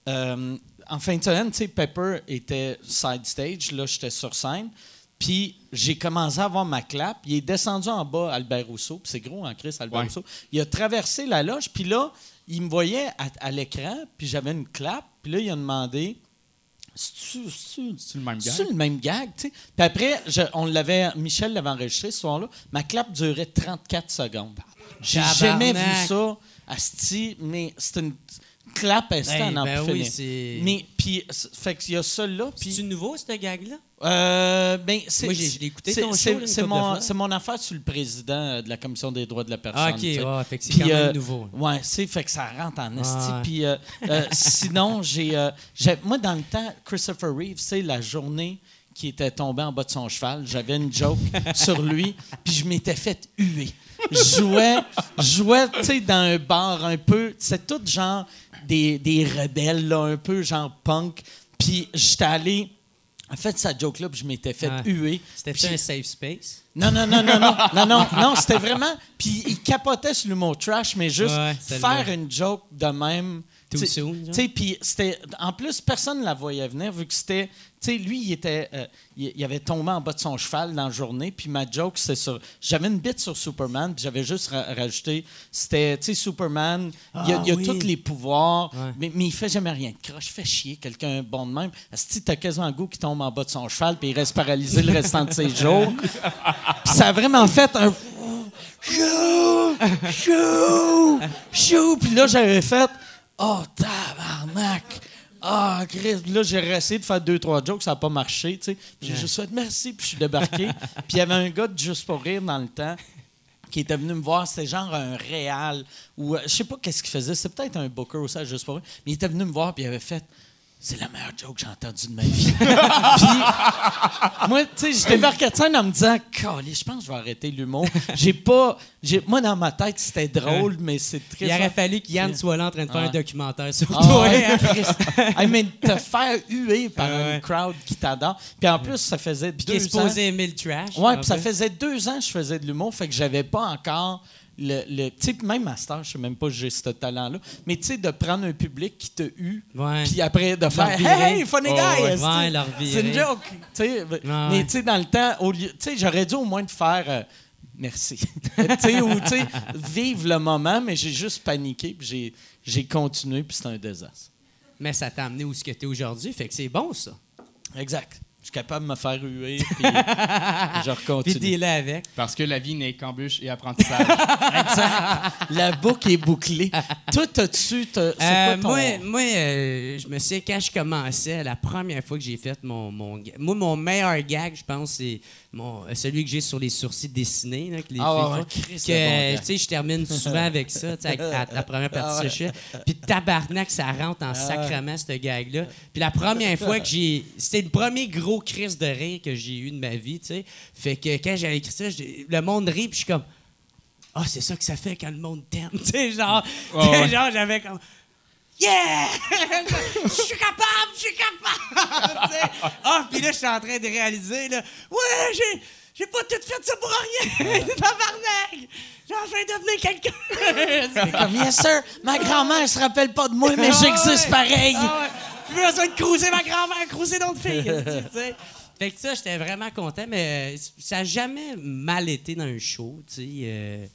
euh, en fin de semaine, tu sais, Pepper était side stage, là j'étais sur scène, puis j'ai commencé à avoir ma clap. Il est descendu en bas, Albert Rousseau, puis c'est gros en Chris, Albert Ouais. Rousseau. Il a traversé la loge, puis là, il me voyait à, à l'écran, puis j'avais une clap, puis là, il a demandé C'est le même gars. c'est le même gag, tu sais? Puis après, je- on l'avait, Michel l'avait enregistré ce soir-là. Ma clap durait 34 secondes. J'ai jamais vu ça, Asti, mais c'est une clap Asti Ben, en en ben plus oui, c'est- Mais, puis, c'est- fait qu'il y a ça là, puis... Nouveau, ce? Euh, ben, c'est, Moi, j'ai- je l'ai écouté, c'est- ton c'est- show, là, une c'est couple de mon, c'est mon affaire sur le président euh, de la Commission des droits de la personne. Ah, OK, fait que c'est Puis, quand même euh, nouveau. Ouais, c'est fait que ça rentre en esti. Puis euh, [laughs] sinon, j'ai, j'ai- moi dans le temps, Christopher Reeve, c'est la journée qui était tombé en bas de son cheval, j'avais une joke [laughs] sur lui, puis je m'étais fait huer. Je jouais, jouais, tu sais, dans un bar un peu, c'est tout genre des, des rebelles, là, un peu genre punk. Puis j'étais allé. En fait, cette joke-là, je m'étais fait huer. C'était un safe space? Non, non, non, non, non, non, non, [laughs] non c'était vraiment. Puis il capotait sur l'humour trash, mais juste faire une joke de même Too soon, puis c'était. En plus, personne ne la voyait venir, vu que c'était. Tu sais, lui, il était. euh, il, il avait tombé en bas de son cheval dans la journée, puis ma joke, c'est sur. J'avais une bite sur Superman, puis j'avais juste ra- rajouté. C'était, tu sais, Superman, il a, Ah il a oui. tous les pouvoirs, Ouais. mais, mais il fait jamais rien de croche. Il fait chier quelqu'un bon de même. Si t'as quasiment le goût qui tombe en bas de son cheval, puis il reste paralysé le restant de ses jours. [laughs] Puis ça a vraiment fait un. Chou! Chou! Chou! Puis là, j'avais fait. Oh, tabarnak! Ah, Chris! Puis là, j'ai essayé de faire deux, trois jokes, ça n'a pas marché, tu sais. J'ai juste fait merci, puis je suis débarqué. [laughs] puis il y avait un gars de Juste pour rire dans le temps qui était venu me voir, c'était genre un réal, ou euh, je sais pas qu'est-ce qu'il faisait, c'est peut-être un booker aussi à Juste pour rire, mais il était venu me voir, puis il avait fait. C'est la meilleure joke que j'ai entendue de ma vie. [laughs] Puis, moi, tu sais, j'étais vers scène en me disant, Calé, je pense que je vais arrêter l'humour. J'ai pas. j'ai- Moi, dans ma tête, c'était drôle, mais c'est très. Il aurait fallu qu'Yann soit là en train de faire un documentaire sur Ah toi. ouais. Hey, mais te faire huer par Ah ouais. une crowd qui t'adore. Puis en plus, ça faisait Qui est deux ans. supposé aimer le trash. Ouais, puis ça faisait deux ans que je faisais de l'humour, fait que j'avais pas encore le. le tu même master, je sais même pas si j'ai ce talent-là. Mais tu sais, de prendre un public qui t'a eu, puis après de faire virer. Hey, funny Oh, guy! ouais. esti. Ouais, leur C'est une joke. tu mais ouais. tu sais, dans le temps, au lieu. Tu sais, j'aurais dû au moins te faire. euh, Merci. [laughs] tu sais, ou tu sais, vivre le moment, mais j'ai juste paniqué, puis j'ai, j'ai continué, puis c'était un désastre. Mais ça t'a amené où ce que t'es aujourd'hui, fait que c'est bon, ça. Exact. Je suis capable de me faire huer, [laughs] puis je Puis recontinue. dealer avec. Parce que la vie n'est qu'embûche et apprentissage. [laughs] Exact. La boucle est bouclée. Toi, t'as-tu. Euh, quoi ton. moi, moi euh, je me souviens quand je commençais, la première fois que j'ai fait mon, mon Moi, mon meilleur gag, je pense, c'est mon, celui que j'ai sur les sourcils dessinés. Là, que les Ah ouais, filles ouais, bon sais, je termine souvent avec ça, sais, avec la, la première partie Ah ouais. que je fais. Puis tabarnak, ça rentre en sacrement, ce gag-là. Puis la première fois que j'ai... C'était le premier gros crise de rire que j'ai eu de ma vie, tu sais. Fait que quand j'avais écrit ça, j'ai- le monde rit, puis je suis comme... Ah, c'est ça que ça fait quand le monde t'aime. [laughs] Tu sais, genre, [laughs] ouais. genre, j'avais comme. Yeah! [laughs] Je suis capable, je suis capable! Tu sais. Ah, puis là, je suis en train de réaliser, là. Ouais, j'ai. J'ai pas tout fait ça pour rien! Tabarnak! J'ai enfin devenu quelqu'un! C'est comme, yes, sir, ma grand-mère se rappelle pas de moi, mais Ah j'existe ouais. pareil. Ah ouais. Plus besoin de cruiser ma grand-mère, cruiser d'autres filles. [laughs] Fait que ça, j'étais vraiment content, mais ça a jamais mal été dans un show, tu sais. euh,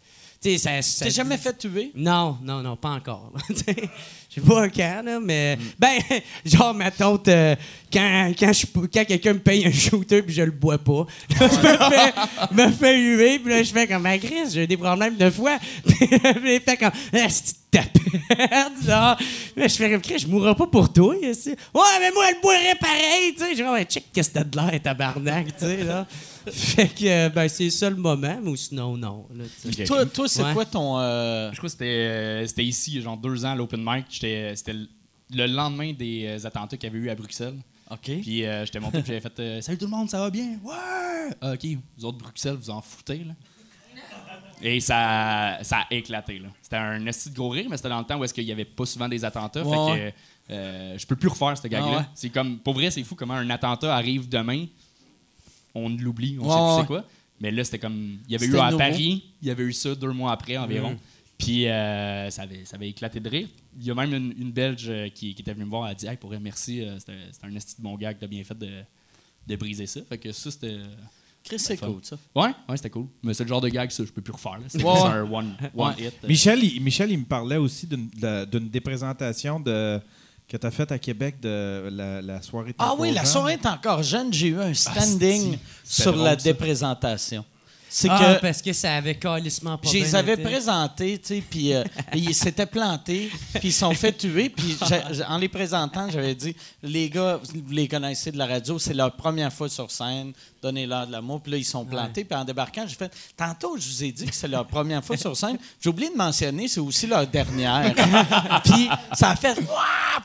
T'as jamais fait tuer? Non, non, non, pas encore. Je [laughs] sais pas quand, là, mais. Ben, [laughs] genre, ma tante, euh, quand, quand, je- quand quelqu'un me paye un shooter puis je le bois pas, là, [laughs] je me fais, me fais huer, puis là, je fais comme, ah, Chris, j'ai des problèmes de fois. Puis il fait comme, ah, genre? Là, je fais comme, Chris, je mourrai pas pour toi, ici. Ouais, mais moi, elle boirait pareil, tu sais. Je ouais, check, qu'est-ce que t'as de l'air, tabarnak, tu sais, là. [laughs] Fait que, euh, ben, c'est ça le moment, mais sinon, non. Là. Toi, toi c'est Ouais. quoi ton. euh, Je crois que c'était, euh, c'était ici, genre deux ans, à l'open mic. J'étais- C'était le- le lendemain des attentats qu'il y avait eu à Bruxelles. OK. Puis euh, j'étais monté puis j'avais fait euh, Salut tout le monde, ça va bien? Ouais! Ok, vous autres Bruxelles, vous en foutez, là. Et ça, ça a éclaté. là. C'était un esti de gros rire, mais c'était dans le temps où est-ce qu'il n'y avait pas souvent des attentats. Ouais, fait que euh, je peux plus refaire cette gag-là. Ah ouais. C'est comme, pour vrai, c'est fou comment un attentat arrive demain, on l'oublie, on Ouais, sait plus ouais. c'est quoi. Mais là, c'était comme, il y avait eu à nouveau. Paris, il y avait eu ça deux mois après environ. Mm. Puis euh, ça, avait, ça avait éclaté de rire. Il y a même une, une Belge euh, qui, qui était venue me voir, elle a dit Hey, pour vrai, merci, euh, c'était c'était un esti de bon gag, t'as bien fait de, de briser ça. Fait que ça, c'était. Chris, c'est cool, ça. Ouais, ouais, c'était cool. Mais c'est le genre de gag, ça, je peux plus refaire. ouais. un one, one hit. euh. Michel, il, Michel, il me parlait aussi d'une de- d'une déprésentation de, que tu as faite à Québec de la, la soirée. Ah oui, la Jeune. soirée est encore jeune. J'ai eu un standing C'était sur drôle, la ça? déprésentation. C'est Ah, que parce que ça avait calissement pas je les avais présentés, tu sais, puis euh, [laughs] ils s'étaient plantés, puis ils se sont fait tuer. Puis en les présentant, j'avais dit les gars, vous les connaissez de la radio, c'est leur première fois sur scène, donnez-leur de l'amour. Puis là, ils sont plantés. Puis en débarquant, j'ai fait tantôt, je vous ai dit que c'est leur première fois sur scène. J'ai oublié de mentionner, c'est aussi leur dernière. [laughs] puis ça a fait!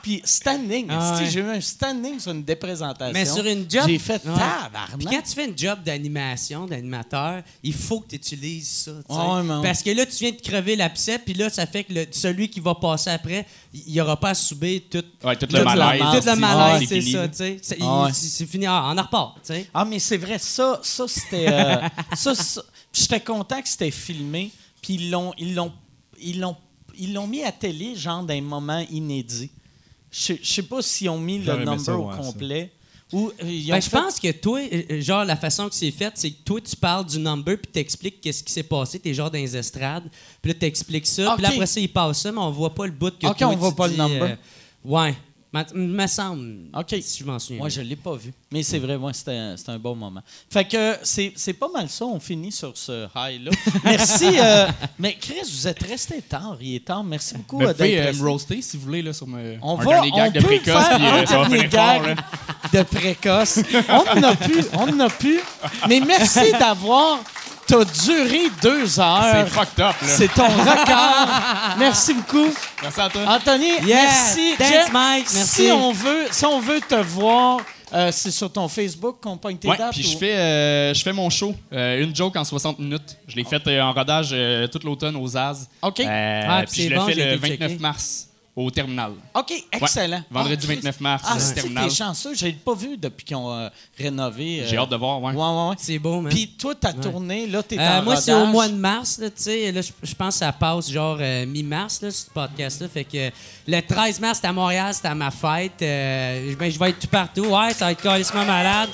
Puis standing. Ah ouais. J'ai eu un standing sur une déprésentation. Mais sur une job. J'ai fait Ouais. tabarnak. Puis quand tu fais une job d'animation, d'animateur, il faut que tu utilises ça. Ouais, Parce que là, tu viens de crever l'abcès, puis là, ça fait que le- celui qui va passer après, il n'y aura pas à subir tout, Ouais, tout tout le malaise. tout le c'est- malaise, c'est fini. ça. tu sais. C'est- Ah ouais. C'est c'est fini. Ah, on en repart. tu sais. Ah, mais c'est vrai, ça, ça c'était. euh, [laughs] ça, ça- j'étais content que c'était filmé, puis ils l'ont, ils l'ont, ils l'ont, ils l'ont mis à télé, genre d'un moment inédit. Je je sais pas s'ils ont mis le number ça, au ouais, complet. Ou euh, ils Ben, je fait- pense que toi, euh, euh, genre, la façon que c'est fait, c'est que toi, tu parles du number puis t'expliques qu'est-ce qui s'est passé. T'es genre dans les estrades. Puis là, t'expliques ça. Puis là, Ok. après ça, il passe ça, mais on voit pas le bout que Ok, toi, on voit tu pas le number. euh, ouais. Me, me semble. OK. Si je m'en souviens. Moi, je l'ai pas vu. Mais c'est vrai, moi, c'était un, c'était un bon moment. Fait que c'est, c'est pas mal ça. On finit sur ce high-là. [laughs] Merci. euh, mais Chris, vous êtes resté tard. Il est tard. Merci beaucoup euh, vous pouvez d'être euh, me roaster si vous voulez là, sur me, On un va, dernier on de peut précoce, faire puis euh, dernier fort. de précoce. On n'en a plus, on n'en a plus. Mais merci d'avoir. T'as duré deux C'est heures. fucked up, là. C'est ton record. Merci beaucoup. Merci à toi. Anthony, Yeah, merci. thanks, Jeff, Mike, merci. Si on veut, si on veut te voir, euh, c'est sur ton Facebook qu'on pointe tes Ouais, dates. puis ou- je fais, euh, je fais mon show, euh, une joke en 60 minutes. Je l'ai fait euh, en rodage euh, tout l'automne aux Az. OK. Euh, Ah, puis c'est je le bon, fais le été 29 checker. mars au terminal. OK, excellent. Vendredi Ah, 29 mars, Ah, c'est terminal. t'es chanceux. Je l'ai pas vu depuis qu'ils ont euh, rénové. euh, J'ai hâte de voir, ouais. Ouais, ouais, ouais. C'est beau, man. Puis toi, ta tournée, là, t'es Euh, en moi, c'est au mois de mars, là, tu sais. Là, je je pense que ça passe genre euh, mi-mars, là, ce podcast-là. Fait que euh, le 13 mars, c'est à Montréal, c'est à ma fête. Euh, ben, je vais être tout partout. Ouais, ça va être carrément malade.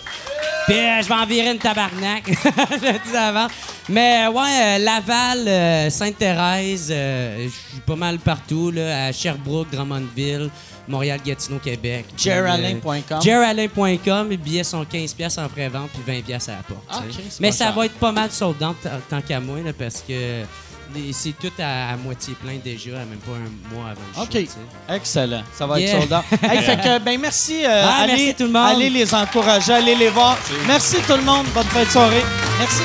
Puis euh, je vais en virer une tabarnak. [laughs] je avant. Mais ouais, euh, Laval, Sainte-Thérèse, je suis pas mal partout, là, à Sherbrooke, Drummondville, Montréal, Gatineau, Québec. Jeralain.com. Jeralain.com, les billets sont 15$ piastres en pré-vente puis 20$ piastres à la porte. Ah, Mais ça cher. va être pas mal sold tant qu'à moi, là, parce que c'est tout à, à moitié plein déjà, à même pas un mois avant le OK. show. Excellent. Ça va Yeah. être sold out. Hey, fait que, ben, merci. euh, Ah, allez, merci tout le monde. Allez les encourager, allez les voir. Merci tout le monde. Bonne fin de soirée. Merci.